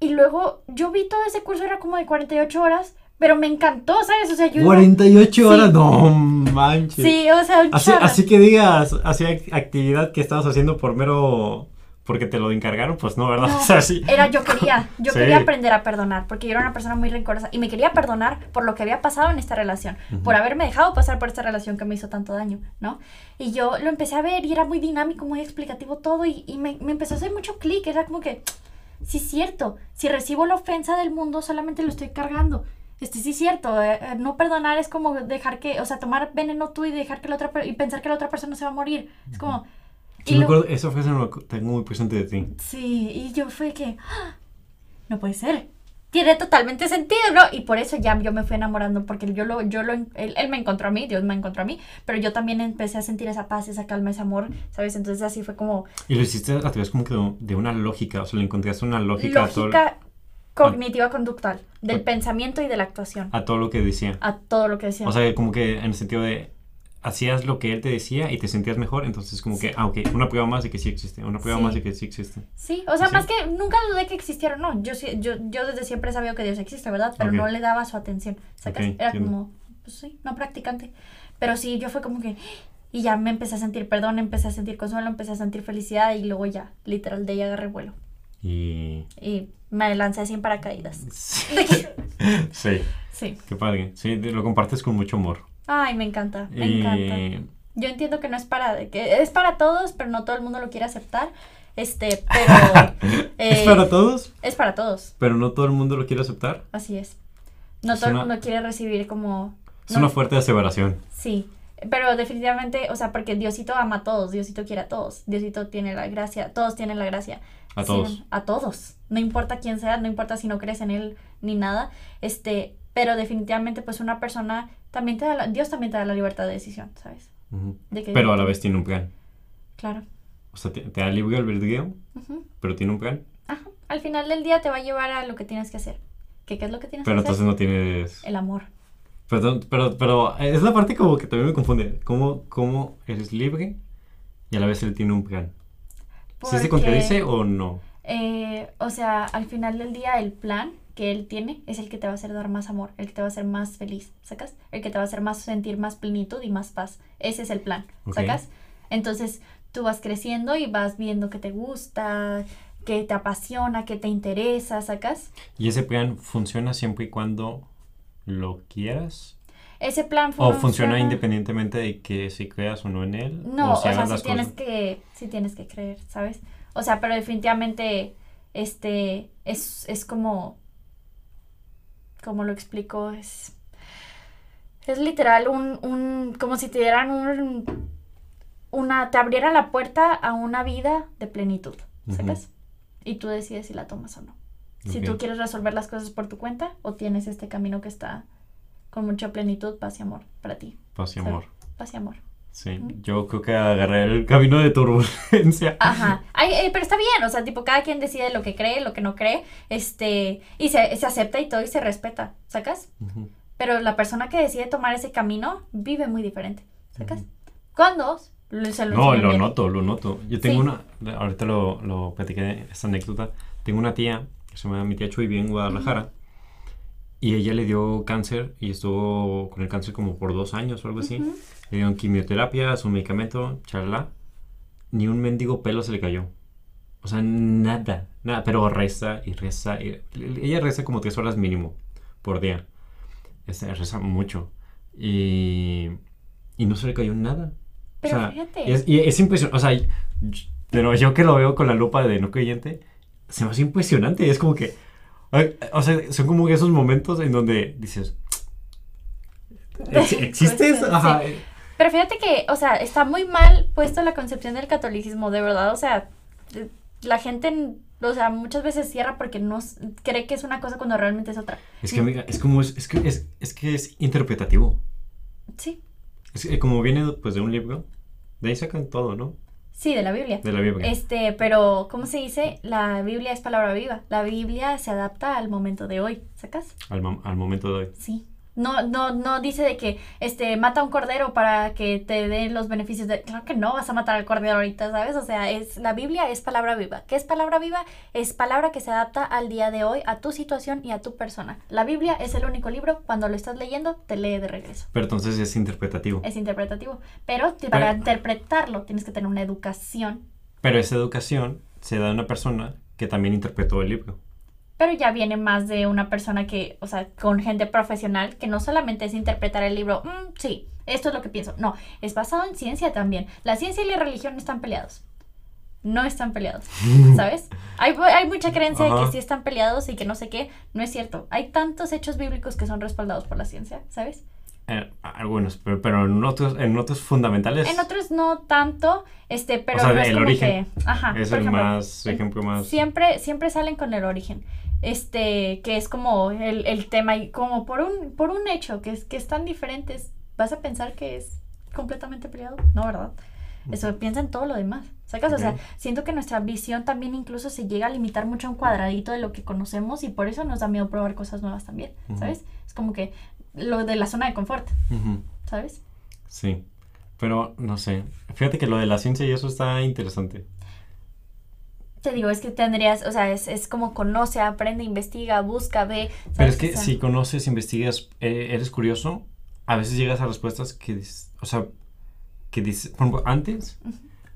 [SPEAKER 1] Y luego yo vi todo ese curso, era como de 48 horas, pero me encantó, ¿sabes? O sea, yo... iba-
[SPEAKER 2] 48 horas,
[SPEAKER 1] Sí.
[SPEAKER 2] no manches.
[SPEAKER 1] Sí, o sea,
[SPEAKER 2] Así, así que digas, así ac- actividad que estabas haciendo por mero. Porque te lo encargaron, pues no, ¿verdad?
[SPEAKER 1] No,
[SPEAKER 2] o sea, sí.
[SPEAKER 1] Era, yo quería, yo
[SPEAKER 2] Sí.
[SPEAKER 1] quería aprender a perdonar, porque yo era una persona muy rencorosa y me quería perdonar por lo que había pasado en esta relación,
[SPEAKER 2] Ujú.
[SPEAKER 1] por haberme dejado pasar por esta relación que me hizo tanto daño, ¿no? Y yo lo empecé a ver y era muy dinámico, muy explicativo todo y, y me, me empezó a hacer mucho clic, era como que, sí es cierto, si recibo la ofensa del mundo solamente lo estoy cargando. Este sí es cierto, eh, eh, no perdonar es como dejar que, o sea, tomar veneno tú y dejar que la otra y pensar que la otra persona se va a morir. Es como
[SPEAKER 2] Sí,
[SPEAKER 1] y
[SPEAKER 2] me
[SPEAKER 1] lo-
[SPEAKER 2] acuerdo, esa frase no la tengo muy presente de ti.
[SPEAKER 1] Sí, y yo fue que, ¡ah! no puede ser. Tiene totalmente sentido, ¿no? Y por eso ya yo me fui enamorando, porque yo lo, yo lo, él, él me encontró a mí, Dios me encontró a mí, pero yo también empecé a sentir esa paz, esa calma, ese amor, ¿sabes? Entonces así fue como
[SPEAKER 2] Y lo hiciste a través como que de, una lógica, o sea, le encontraste una lógica, a, todo,
[SPEAKER 1] lógica cognitiva conductual, del
[SPEAKER 2] Ah.
[SPEAKER 1] pensamiento y de la actuación,
[SPEAKER 2] a todo lo que decía.
[SPEAKER 1] a todo lo que decía.
[SPEAKER 2] O sea, como que en el sentido de hacías lo que él te decía y te sentías mejor, entonces como que, ah, ok, una prueba más de que sí existe, una prueba
[SPEAKER 1] Sí.
[SPEAKER 2] más de que sí existe.
[SPEAKER 1] Sí, o sea,
[SPEAKER 2] Sí.
[SPEAKER 1] más que nunca dudé que existiera o no. Yo, sí- yo, yo desde siempre sabido que Dios existe, ¿verdad? Pero
[SPEAKER 2] Ok.
[SPEAKER 1] no le daba su atención. ¿Sacas?
[SPEAKER 2] Ok,
[SPEAKER 1] Era
[SPEAKER 2] entiendo.
[SPEAKER 1] como, pues sí, no practicante. Pero sí, yo fue como que. Y ya me empecé a sentir perdón, empecé a sentir consuelo, empecé a sentir felicidad y luego ya, literal, de ahí agarré vuelo.
[SPEAKER 2] Y...
[SPEAKER 1] Y me lancé en paracaídas.
[SPEAKER 2] sí,
[SPEAKER 1] Sí.
[SPEAKER 2] qué padre. Sí, lo compartes con mucho amor.
[SPEAKER 1] Ay, me encanta, me
[SPEAKER 2] y...
[SPEAKER 1] encanta. Yo entiendo que no es para, que es para todos, pero no todo el mundo lo quiere aceptar. Este, pero
[SPEAKER 2] ¿Es
[SPEAKER 1] eh,
[SPEAKER 2] para todos?
[SPEAKER 1] es para todos.
[SPEAKER 2] Pero no todo el mundo lo quiere aceptar.
[SPEAKER 1] Así es. No
[SPEAKER 2] Es
[SPEAKER 1] todo
[SPEAKER 2] una-
[SPEAKER 1] el mundo quiere recibir como...
[SPEAKER 2] Es
[SPEAKER 1] no-
[SPEAKER 2] una fuerte aseveración.
[SPEAKER 1] Sí, pero definitivamente, o sea, porque Diosito ama a todos, Diosito quiere a todos, Diosito tiene la gracia, todos tienen la gracia.
[SPEAKER 2] A
[SPEAKER 1] Sí,
[SPEAKER 2] todos.
[SPEAKER 1] a todos. No importa quién sea, no importa si no crees en él ni nada, este, pero definitivamente pues una persona también te da la, Dios también te da la libertad de decisión, ¿sabes?
[SPEAKER 2] Ujú.
[SPEAKER 1] De que-
[SPEAKER 2] Pero a la vez tiene un plan.
[SPEAKER 1] Claro.
[SPEAKER 2] O sea, te, te da libre albedrío,
[SPEAKER 1] Ujú.
[SPEAKER 2] pero tiene un plan.
[SPEAKER 1] Ajá. Al final del día te va a llevar a lo que tienes que hacer. ¿Qué, qué es lo que tienes
[SPEAKER 2] Pero
[SPEAKER 1] que hacer?
[SPEAKER 2] entonces no tienes...
[SPEAKER 1] El amor.
[SPEAKER 2] Perdón, pero, pero es la parte como que también me confunde. ¿Cómo, cómo eres libre y a la vez él tiene un plan? ¿Sí se
[SPEAKER 1] Porque-
[SPEAKER 2] contradice o no?
[SPEAKER 1] Eh, o sea, al final del día el plan que él tiene es el que te va a hacer dar más amor, el que te va a hacer más feliz, ¿sacas? El que te va a hacer más sentir más plenitud y más paz. Ese es el plan. ¿sacas? Entonces tú vas creciendo y vas viendo que te gusta, que te apasiona, que te interesa, ¿sacas?
[SPEAKER 2] ¿Y ese plan funciona siempre y cuando lo quieras?
[SPEAKER 1] Ese plan
[SPEAKER 2] ¿O funciona independientemente de que si creas o no en él?
[SPEAKER 1] No, o,
[SPEAKER 2] si
[SPEAKER 1] sea,
[SPEAKER 2] las
[SPEAKER 1] tienes
[SPEAKER 2] cosas?
[SPEAKER 1] que, sí tienes que creer, ¿sabes? O sea, pero definitivamente, este, es, es como, como lo explico, es, es literal un, un, como si te dieran un, una, te abriera la puerta a una vida de plenitud, ¿sabes? Y tú decides si la tomas o no. Si tú quieres resolver las cosas por tu cuenta o tienes este camino que está con mucha plenitud, paz y amor para ti.
[SPEAKER 2] Paz y amor.
[SPEAKER 1] Paz y amor.
[SPEAKER 2] Sí, yo creo que agarré el camino de turbulencia.
[SPEAKER 1] Ajá. Ay, eh, pero está bien, o sea, tipo, cada quien decide lo que cree, lo que no cree, este, y se, se acepta y todo y se respeta, ¿sacas? Pero la persona que decide tomar ese camino vive muy diferente, ¿sacas? Le- se lo
[SPEAKER 2] No, lo
[SPEAKER 1] bien.
[SPEAKER 2] noto, lo noto. Yo tengo
[SPEAKER 1] Sí.
[SPEAKER 2] una, ahorita lo, lo platiqué, esta anécdota. Tengo una tía, que se llama mi tía Chuy, vive en Guadalajara. Y ella le dio cáncer y estuvo con el cáncer como por dos años o algo así. Le dieron quimioterapia, su medicamento, charla. Ni un mendigo pelo se le cayó. O sea, nada, nada. Pero reza y reza. y- ella reza como tres horas mínimo por día. Este, reza mucho. Y, y no se le cayó nada.
[SPEAKER 1] Pero
[SPEAKER 2] o sea,
[SPEAKER 1] fíjate.
[SPEAKER 2] y es, y es impresionante. O sea, y- pero yo que lo veo con la lupa de no creyente, se me hace impresionante. Y es como que. O sea, son como esos momentos en donde dices. ¿ex- ¿Existe
[SPEAKER 1] Pues?
[SPEAKER 2] Ajá.
[SPEAKER 1] sí. Pero fíjate que, o sea, está muy mal puesto la concepción del catolicismo, de verdad, o sea, eh, la gente, o sea, muchas veces cierra porque no cree que es una cosa cuando realmente es otra.
[SPEAKER 2] Es que, amiga, es como. Es, es que, es, es que es interpretativo.
[SPEAKER 1] Sí,
[SPEAKER 2] Es que como viene pues de un libro, De ahí sacan todo, ¿no?
[SPEAKER 1] Sí, de la Biblia.
[SPEAKER 2] De la Biblia.
[SPEAKER 1] Este, pero, ¿cómo se dice? La Biblia es palabra viva. La Biblia se adapta al momento de hoy, ¿sacas?
[SPEAKER 2] Al, al momento de hoy.
[SPEAKER 1] Sí. No, no, no dice de que este mata a un cordero para que te den los beneficios de. Claro que no vas a matar al cordero ahorita, ¿sabes? O sea, es la Biblia es palabra viva. ¿Qué es palabra viva? Es palabra que se adapta al día de hoy, a tu situación y a tu persona. La Biblia es el único libro, cuando lo estás leyendo, te lee de regreso.
[SPEAKER 2] Pero entonces es interpretativo.
[SPEAKER 1] Es interpretativo. Pero te- para
[SPEAKER 2] Pero-
[SPEAKER 1] interpretarlo tienes que tener una educación.
[SPEAKER 2] Pero esa educación se da a una persona que también interpretó el libro.
[SPEAKER 1] Pero ya viene más de una persona que, o sea, con gente profesional, que no solamente es interpretar el libro, "Mm, sí, esto es lo que pienso. No, es basado en ciencia también. La ciencia y la religión no están peleados. No están peleados, ¿sabes? Hay, hay mucha creencia de que sí están peleados y que no sé qué. No es cierto. Hay tantos hechos bíblicos que son respaldados por la ciencia, ¿sabes?
[SPEAKER 2] Eh, algunos, pero, pero en, otros, en otros fundamentales
[SPEAKER 1] En otros no tanto, este, pero
[SPEAKER 2] sea,
[SPEAKER 1] no es
[SPEAKER 2] el
[SPEAKER 1] como
[SPEAKER 2] origen.
[SPEAKER 1] que... Ajá,
[SPEAKER 2] es el
[SPEAKER 1] ejemplo,
[SPEAKER 2] más
[SPEAKER 1] el-
[SPEAKER 2] ejemplo más...
[SPEAKER 1] Siempre, siempre salen con el origen. Este, que es como el, el tema y como por un, por un hecho que es que están diferentes, vas a pensar que es completamente peleado, no, ¿verdad? Eso piensa en todo lo demás. ¿Sacas? O sea, siento que nuestra visión también incluso se llega a limitar mucho a un cuadradito de lo que conocemos y por eso nos da miedo probar cosas nuevas también. ¿sabes? Es como que lo de la zona de confort, ¿sabes?
[SPEAKER 2] Sí, pero no sé. Fíjate que lo de la ciencia y eso está interesante.
[SPEAKER 1] Te digo, es que tendrías, o sea, es, es como conoce, aprende, investiga, busca, ve.
[SPEAKER 2] Pero es que
[SPEAKER 1] O sea,
[SPEAKER 2] si conoces, investigas, eh, eres curioso, a veces llegas a respuestas que, o sea, que dices, por ejemplo, antes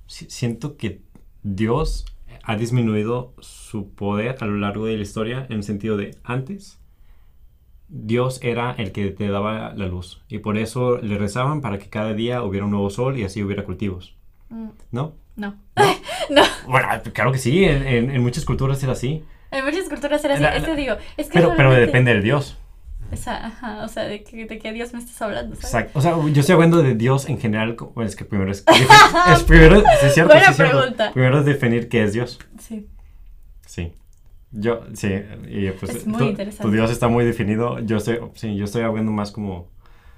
[SPEAKER 2] siento que Dios ha disminuido su poder a lo largo de la historia en el sentido de antes Dios era el que te daba la luz y por eso le rezaban para que cada día hubiera un nuevo sol y así hubiera cultivos,
[SPEAKER 1] mm,
[SPEAKER 2] ¿no?
[SPEAKER 1] No. no.
[SPEAKER 2] Bueno, claro que sí, en, en- en muchas culturas era así,
[SPEAKER 1] En muchas culturas era así.
[SPEAKER 2] La-
[SPEAKER 1] que
[SPEAKER 2] la-
[SPEAKER 1] digo, es que
[SPEAKER 2] pero, pero depende de Dios.
[SPEAKER 1] Esa, ajá, o sea, de, que, de qué Dios me estás hablando, ¿sabes?
[SPEAKER 2] Exacto. O sea, yo estoy hablando de Dios en general. Bueno, es que primero es. es primero, sí, es cierto,
[SPEAKER 1] Buena
[SPEAKER 2] sí, es cierto.
[SPEAKER 1] pregunta.
[SPEAKER 2] Primero es definir qué es Dios.
[SPEAKER 1] Sí.
[SPEAKER 2] Sí. Yo, sí. Y pues,
[SPEAKER 1] Es muy
[SPEAKER 2] tu,
[SPEAKER 1] interesante.
[SPEAKER 2] tu Dios está muy definido. Yo estoy, sí, yo estoy hablando más como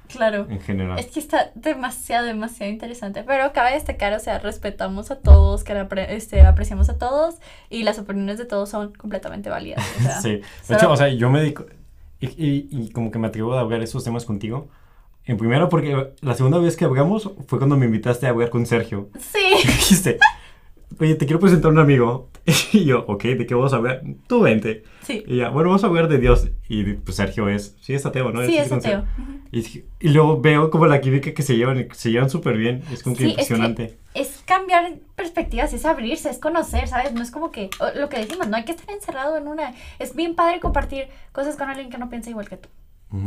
[SPEAKER 1] Claro.
[SPEAKER 2] en general.
[SPEAKER 1] Es que está demasiado, demasiado interesante. Pero cabe destacar, o sea, respetamos a todos, que apre- este, apreciamos a todos y las opiniones de todos son completamente válidas. O sea,
[SPEAKER 2] sí. De
[SPEAKER 1] solo-
[SPEAKER 2] hecho, o sea, yo me dedico. Y, y, y como que me atrevo a hablar esos temas contigo. En primero, porque la segunda vez que hablamos fue cuando me invitaste a hablar con Sergio.
[SPEAKER 1] Sí.
[SPEAKER 2] Dijiste, oye, te quiero presentar a un amigo. Y yo, ok, ¿de qué vamos a hablar? Tú vente.
[SPEAKER 1] Sí.
[SPEAKER 2] Y ya, bueno, vamos a hablar de Dios. Y pues Sergio es, sí, es ateo, ¿no?
[SPEAKER 1] Sí, es
[SPEAKER 2] con
[SPEAKER 1] ateo. Ujú.
[SPEAKER 2] Y, luego veo como la química que se llevan, se llevan súper bien. Es como que
[SPEAKER 1] Sí, es que-
[SPEAKER 2] impresionante.
[SPEAKER 1] Es cambiar perspectivas, es abrirse, es conocer, ¿sabes? No es como que, lo que decimos, no hay que estar encerrado en una... Es bien padre compartir cosas con alguien que no piensa igual que tú.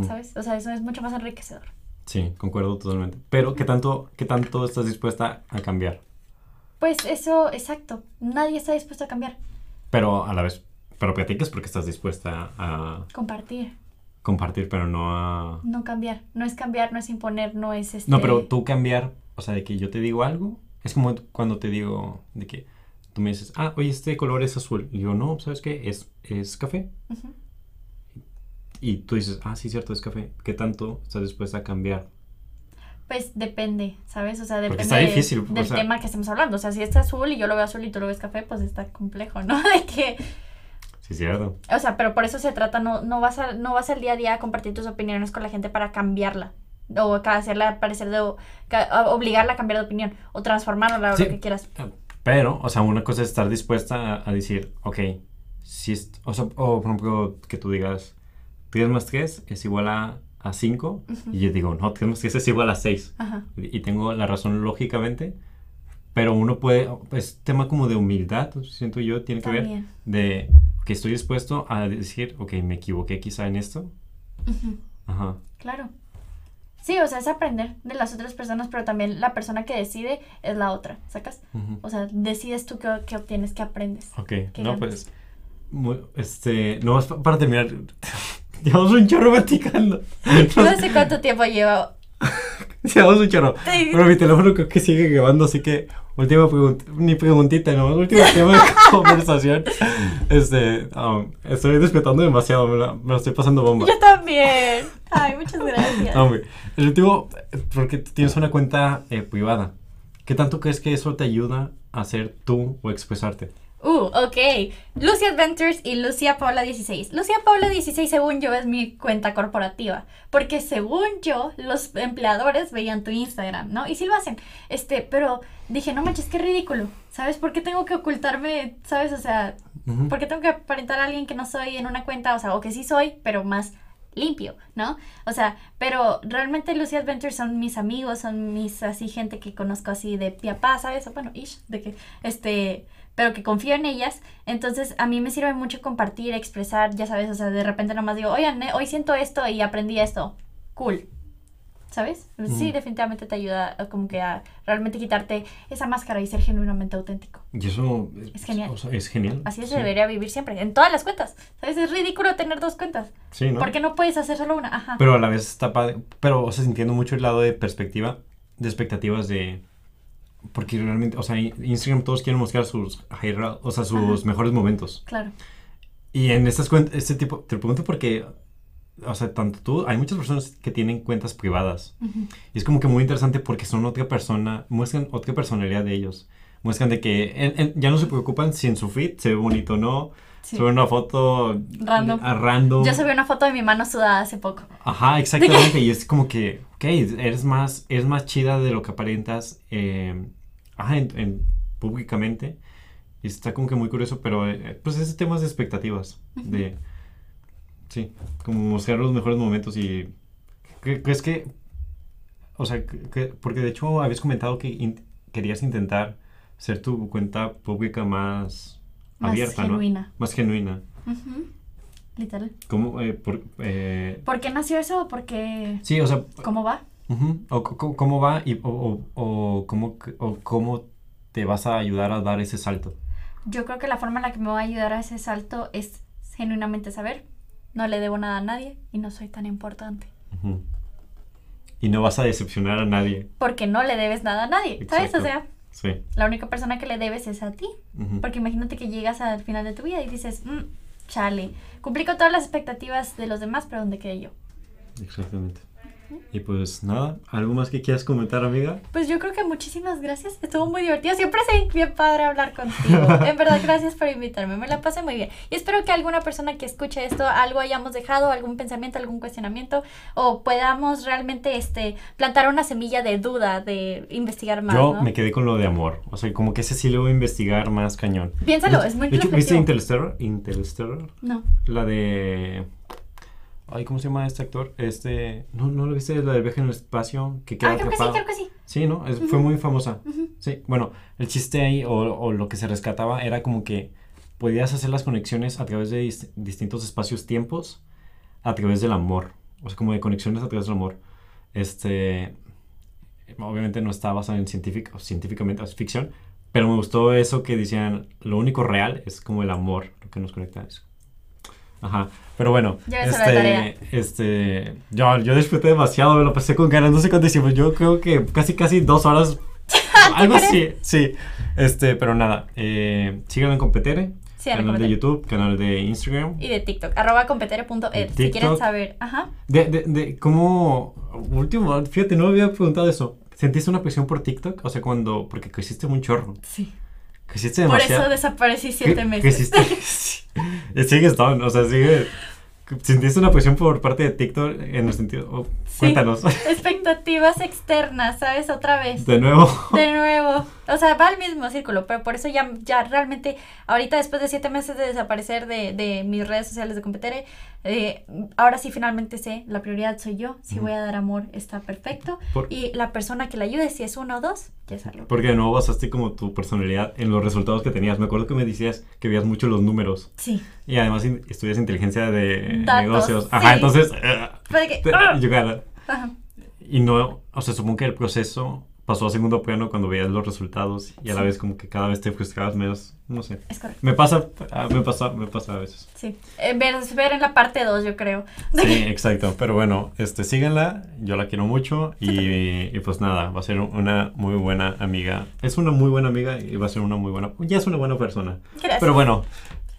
[SPEAKER 1] ¿sabes? O sea, eso es mucho más enriquecedor.
[SPEAKER 2] Sí, concuerdo totalmente. Pero, ¿qué tanto, ¿qué tanto estás dispuesta a cambiar?
[SPEAKER 1] Pues eso, exacto. Nadie está dispuesto a cambiar.
[SPEAKER 2] Pero a la vez, pero platicas porque estás dispuesta a
[SPEAKER 1] Compartir,
[SPEAKER 2] compartir, pero no a...
[SPEAKER 1] no cambiar. No es cambiar, no es imponer, no es este...
[SPEAKER 2] No, pero tú cambiar, o sea, de que yo te digo algo, es como cuando te digo de que tú me dices, ah, oye, este color es azul. Y yo, no, ¿sabes qué? Es, es café.
[SPEAKER 1] Ujú.
[SPEAKER 2] Y tú dices, ah, sí, cierto, es café. ¿Qué tanto estás dispuesta a cambiar?
[SPEAKER 1] Pues depende, ¿sabes? O sea, depende
[SPEAKER 2] está difícil, o
[SPEAKER 1] del
[SPEAKER 2] sea-
[SPEAKER 1] tema que estemos hablando. O sea, si está azul y yo lo veo azul y tú lo ves café, pues está complejo, ¿no? De que...
[SPEAKER 2] Sí, cierto.
[SPEAKER 1] O sea, pero por eso se trata, no, no vas a, no vas al día a día a compartir tus opiniones con la gente para cambiarla. O hacerla parecer de, obligarla a cambiar de opinión. O transformarla o
[SPEAKER 2] Sí.
[SPEAKER 1] lo que quieras.
[SPEAKER 2] Pero, o sea, una cosa es estar dispuesta a, a decir, ok, si es, o sea, o por ejemplo, que tú digas, 3 más 3 es igual a, a 5,
[SPEAKER 1] Ujú.
[SPEAKER 2] y yo digo, no, 3 más 3 es igual a 6.
[SPEAKER 1] Ajá.
[SPEAKER 2] Y tengo la razón lógicamente, pero uno puede, es tema como de humildad, siento yo, tiene que ver,
[SPEAKER 1] También.
[SPEAKER 2] de que estoy dispuesto a decir, ok, me equivoqué quizá en esto.
[SPEAKER 1] Ujú.
[SPEAKER 2] Ajá.
[SPEAKER 1] Claro. Sí, o sea, es aprender de las otras personas, pero también la persona que decide es la otra, ¿sacas?
[SPEAKER 2] ujú.
[SPEAKER 1] O sea, decides tú qué, qué obtienes, qué aprendes.
[SPEAKER 2] Ok,
[SPEAKER 1] Qué
[SPEAKER 2] no,
[SPEAKER 1] ganas.
[SPEAKER 2] pues, muy- este, no, para terminar, llevamos un chorro platicando.
[SPEAKER 1] No sé cuánto tiempo llevo.
[SPEAKER 2] Llevamos un chorro.
[SPEAKER 1] Sí.
[SPEAKER 2] Pero mi teléfono creo que sigue grabando, así que última pregunta, ni preguntita, no, último tema de conversación. Este, um, estoy despertando demasiado, me la, me la estoy pasando bomba.
[SPEAKER 1] Yo también. Ay, muchas gracias.
[SPEAKER 2] Hombre, el último, porque tienes una cuenta eh, privada. ¿Qué tanto crees que eso te ayuda a ser tú o expresarte?
[SPEAKER 1] Uh, ok. Lucia Adventures y Lucia Paula 16. Lucia Paula 16, según yo, es mi cuenta corporativa. Porque según yo, los empleadores veían tu Instagram, ¿no? Y sí lo hacen. Este, pero dije, no manches, qué ridículo. ¿Sabes por qué tengo que ocultarme? ¿Sabes? O sea,
[SPEAKER 2] Ujú.
[SPEAKER 1] ¿por qué tengo que aparentar a alguien que no soy en una cuenta? O sea, o que sí soy, pero más limpio, ¿no? O sea, pero realmente Lucy Adventures son mis amigos, son mis así gente que conozco así de pa, ¿sabes? O bueno, ish, de que, este, pero que confío en ellas. Entonces, a mí me sirve mucho compartir, expresar, ya sabes, o sea, de repente nomás digo, oigan, eh, hoy siento esto y aprendí esto. Cool. ¿Sabes? Sí,
[SPEAKER 2] Mm.
[SPEAKER 1] definitivamente te ayuda a, como que a realmente quitarte esa máscara y ser genuinamente auténtico.
[SPEAKER 2] Y eso
[SPEAKER 1] Es genial.
[SPEAKER 2] o sea, es genial.
[SPEAKER 1] Así se
[SPEAKER 2] sí.
[SPEAKER 1] debería vivir siempre, en todas las cuentas. ¿Sabes? Es ridículo tener dos cuentas.
[SPEAKER 2] Sí, ¿no?
[SPEAKER 1] ¿Por qué no puedes hacer solo una? Ajá.
[SPEAKER 2] Pero a la vez está padre. Pero, o sea, entiendo mucho el lado de perspectiva, de expectativas de. Porque realmente, o sea, Instagram todos quieren mostrar sus, o sea, sus
[SPEAKER 1] Ajá.
[SPEAKER 2] mejores momentos.
[SPEAKER 1] Claro.
[SPEAKER 2] Y en estas cuentas, este tipo, te lo pregunto porque, o sea, tanto tú, hay muchas personas que tienen cuentas privadas.
[SPEAKER 1] Ujú.
[SPEAKER 2] Y es como que muy interesante porque son otra persona, muestran otra personalidad de ellos. Muestran de que en- en- ya no se preocupan si en su feed se ve bonito o no.
[SPEAKER 1] Sí.
[SPEAKER 2] Suben una foto
[SPEAKER 1] Random.
[SPEAKER 2] a random.
[SPEAKER 1] Yo subí una foto de mi mano sudada hace poco.
[SPEAKER 2] Ajá, exactamente. Y es como que, ok, eres más, eres más chida de lo que aparentas eh, ajá, en, en- públicamente. Y está como que muy curioso, pero eh, pues ese tema de expectativas. De, sí, como mostrar los mejores momentos y... ¿cre- ¿Crees que... O sea, que- que- porque de hecho habías comentado que in- querías intentar ser tu cuenta pública más,
[SPEAKER 1] Más
[SPEAKER 2] abierta,
[SPEAKER 1] genuina.
[SPEAKER 2] ¿no? Más genuina.
[SPEAKER 1] Ujú. Literal.
[SPEAKER 2] ¿Cómo? eh, por, eh,
[SPEAKER 1] ¿Por qué nació eso o por qué?
[SPEAKER 2] sí, o sea,
[SPEAKER 1] ¿Cómo va?
[SPEAKER 2] Ujú. O c- cómo va y, o, o- o cómo, o cómo te vas a ayudar a dar ese salto.
[SPEAKER 1] Yo creo que la forma en la que me va a ayudar a ese salto es genuinamente saber. No le debo nada a nadie y no soy tan importante.
[SPEAKER 2] Ujú. Y no vas a decepcionar a nadie.
[SPEAKER 1] Porque no le debes nada a nadie, ¿sabes? O sea,
[SPEAKER 2] Sí.
[SPEAKER 1] la única persona que le debes es a ti. Porque imagínate que llegas al final de tu vida y dices, "Mm, chale, cumplí con todas las expectativas de los demás, pero ¿dónde quedé yo?
[SPEAKER 2] Exactamente. Y pues nada, ¿algo más que quieras comentar, amiga?
[SPEAKER 1] Pues yo creo que muchísimas gracias. Estuvo muy divertido. Siempre es bien padre hablar contigo. En verdad, gracias por invitarme. Me la pasé muy bien. Y espero que alguna persona que escuche esto, algo hayamos dejado, algún pensamiento, algún cuestionamiento, o podamos realmente este, plantar una semilla de duda, de investigar más.
[SPEAKER 2] Yo
[SPEAKER 1] ¿no?
[SPEAKER 2] me quedé con lo de amor. O sea, como que ese sí lo voy a investigar más cañón.
[SPEAKER 1] Piénsalo, es muy
[SPEAKER 2] De hecho, ¿viste. Interstellar? Interstellar.
[SPEAKER 1] No.
[SPEAKER 2] La de... Ay, ¿cómo se llama este actor? Este... No, ¿no lo viste? La del viaje en el espacio que queda
[SPEAKER 1] Ah, creo que sí,
[SPEAKER 2] atrapado.
[SPEAKER 1] creo que sí.
[SPEAKER 2] Sí, ¿no? Es- Fue muy famosa. Sí, bueno, el chiste ahí o, o lo que se rescataba era como que podías hacer las conexiones a través de dis- distintos espacios-tiempos a través del amor. O sea, como de conexiones a través del amor. Este, obviamente no está basado en científico, científicamente, es ficción, pero me gustó eso que decían, lo único real es como el amor, lo que nos conecta a eso. Ajá, pero bueno,
[SPEAKER 1] Ya
[SPEAKER 2] este, este, yo, yo disfruté demasiado, me lo pasé con ganas, no sé cuánto hicimos, yo creo que casi, casi dos horas, algo así, sí, este, pero nada, eh, síganme en Competere,
[SPEAKER 1] Sí,
[SPEAKER 2] canal de. YouTube, canal de Instagram,
[SPEAKER 1] Y de TikTok, arroba competere.ed. Si quieren saber. Ajá.
[SPEAKER 2] de, de, de cómo, último, fíjate, no me había preguntado eso, ¿sentiste una presión por TikTok? O sea, cuando, porque creciste un chorro,
[SPEAKER 1] Sí.
[SPEAKER 2] Creciste
[SPEAKER 1] Por
[SPEAKER 2] demasiado.
[SPEAKER 1] eso desaparecí siete
[SPEAKER 2] ¿Qué-
[SPEAKER 1] meses.
[SPEAKER 2] qué hiciste? Sigues down, o sea, sigue. ¿Sentiste una presión por parte de TikTok en el sentido? oh,
[SPEAKER 1] Sí.
[SPEAKER 2] Cuéntanos.
[SPEAKER 1] Expectativas externas, ¿sabes? Otra vez.
[SPEAKER 2] De nuevo.
[SPEAKER 1] De nuevo. O sea, va al mismo círculo, pero por eso ya, ya realmente, ahorita después de siete meses de desaparecer de, de mis redes sociales de Competere, eh, ahora sí finalmente sé, la prioridad soy yo, si voy a dar amor está perfecto,
[SPEAKER 2] Por-
[SPEAKER 1] y la persona que la ayude, si es uno o dos, ya es algo.
[SPEAKER 2] Porque de nuevo basaste como tu personalidad en los resultados que tenías. Me acuerdo que me decías que veías mucho los números.
[SPEAKER 1] Sí.
[SPEAKER 2] Y además in- estudias inteligencia de
[SPEAKER 1] Datos,
[SPEAKER 2] negocios. Ajá,
[SPEAKER 1] sí.
[SPEAKER 2] entonces.
[SPEAKER 1] Puede que-. Ajá.
[SPEAKER 2] Y no, o sea, supongo que el proceso pasó a segundo plano cuando veías los resultados y a la
[SPEAKER 1] Sí.
[SPEAKER 2] vez como que cada vez te frustrabas menos, no sé.
[SPEAKER 1] Es correcto.
[SPEAKER 2] Me pasa, ah, me pasa, me pasa a veces.
[SPEAKER 1] Sí. Eh, ver, ver en la parte 2, yo creo.
[SPEAKER 2] Sí, exacto. Pero bueno, este, síganla. Yo la quiero mucho. Y, y pues nada, va a ser una muy buena amiga. Es una muy buena amiga y va a ser una muy buena. Ya es una buena persona.
[SPEAKER 1] Gracias.
[SPEAKER 2] Pero bueno,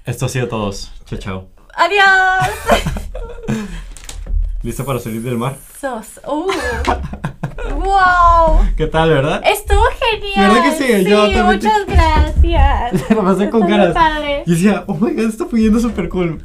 [SPEAKER 2] esto ha sido todo. Chao, chao.
[SPEAKER 1] Adiós.
[SPEAKER 2] ¿Lista para salir del mar?
[SPEAKER 1] Sos. Uh. wow.
[SPEAKER 2] ¿Qué tal, verdad?
[SPEAKER 1] Estuvo genial.
[SPEAKER 2] ¿Verdad que sí? Yo
[SPEAKER 1] Sí,
[SPEAKER 2] también te-
[SPEAKER 1] muchas gracias.
[SPEAKER 2] La pasé con ganas.
[SPEAKER 1] padre.
[SPEAKER 2] Y decía, oh my god, está fluyendo súper cool.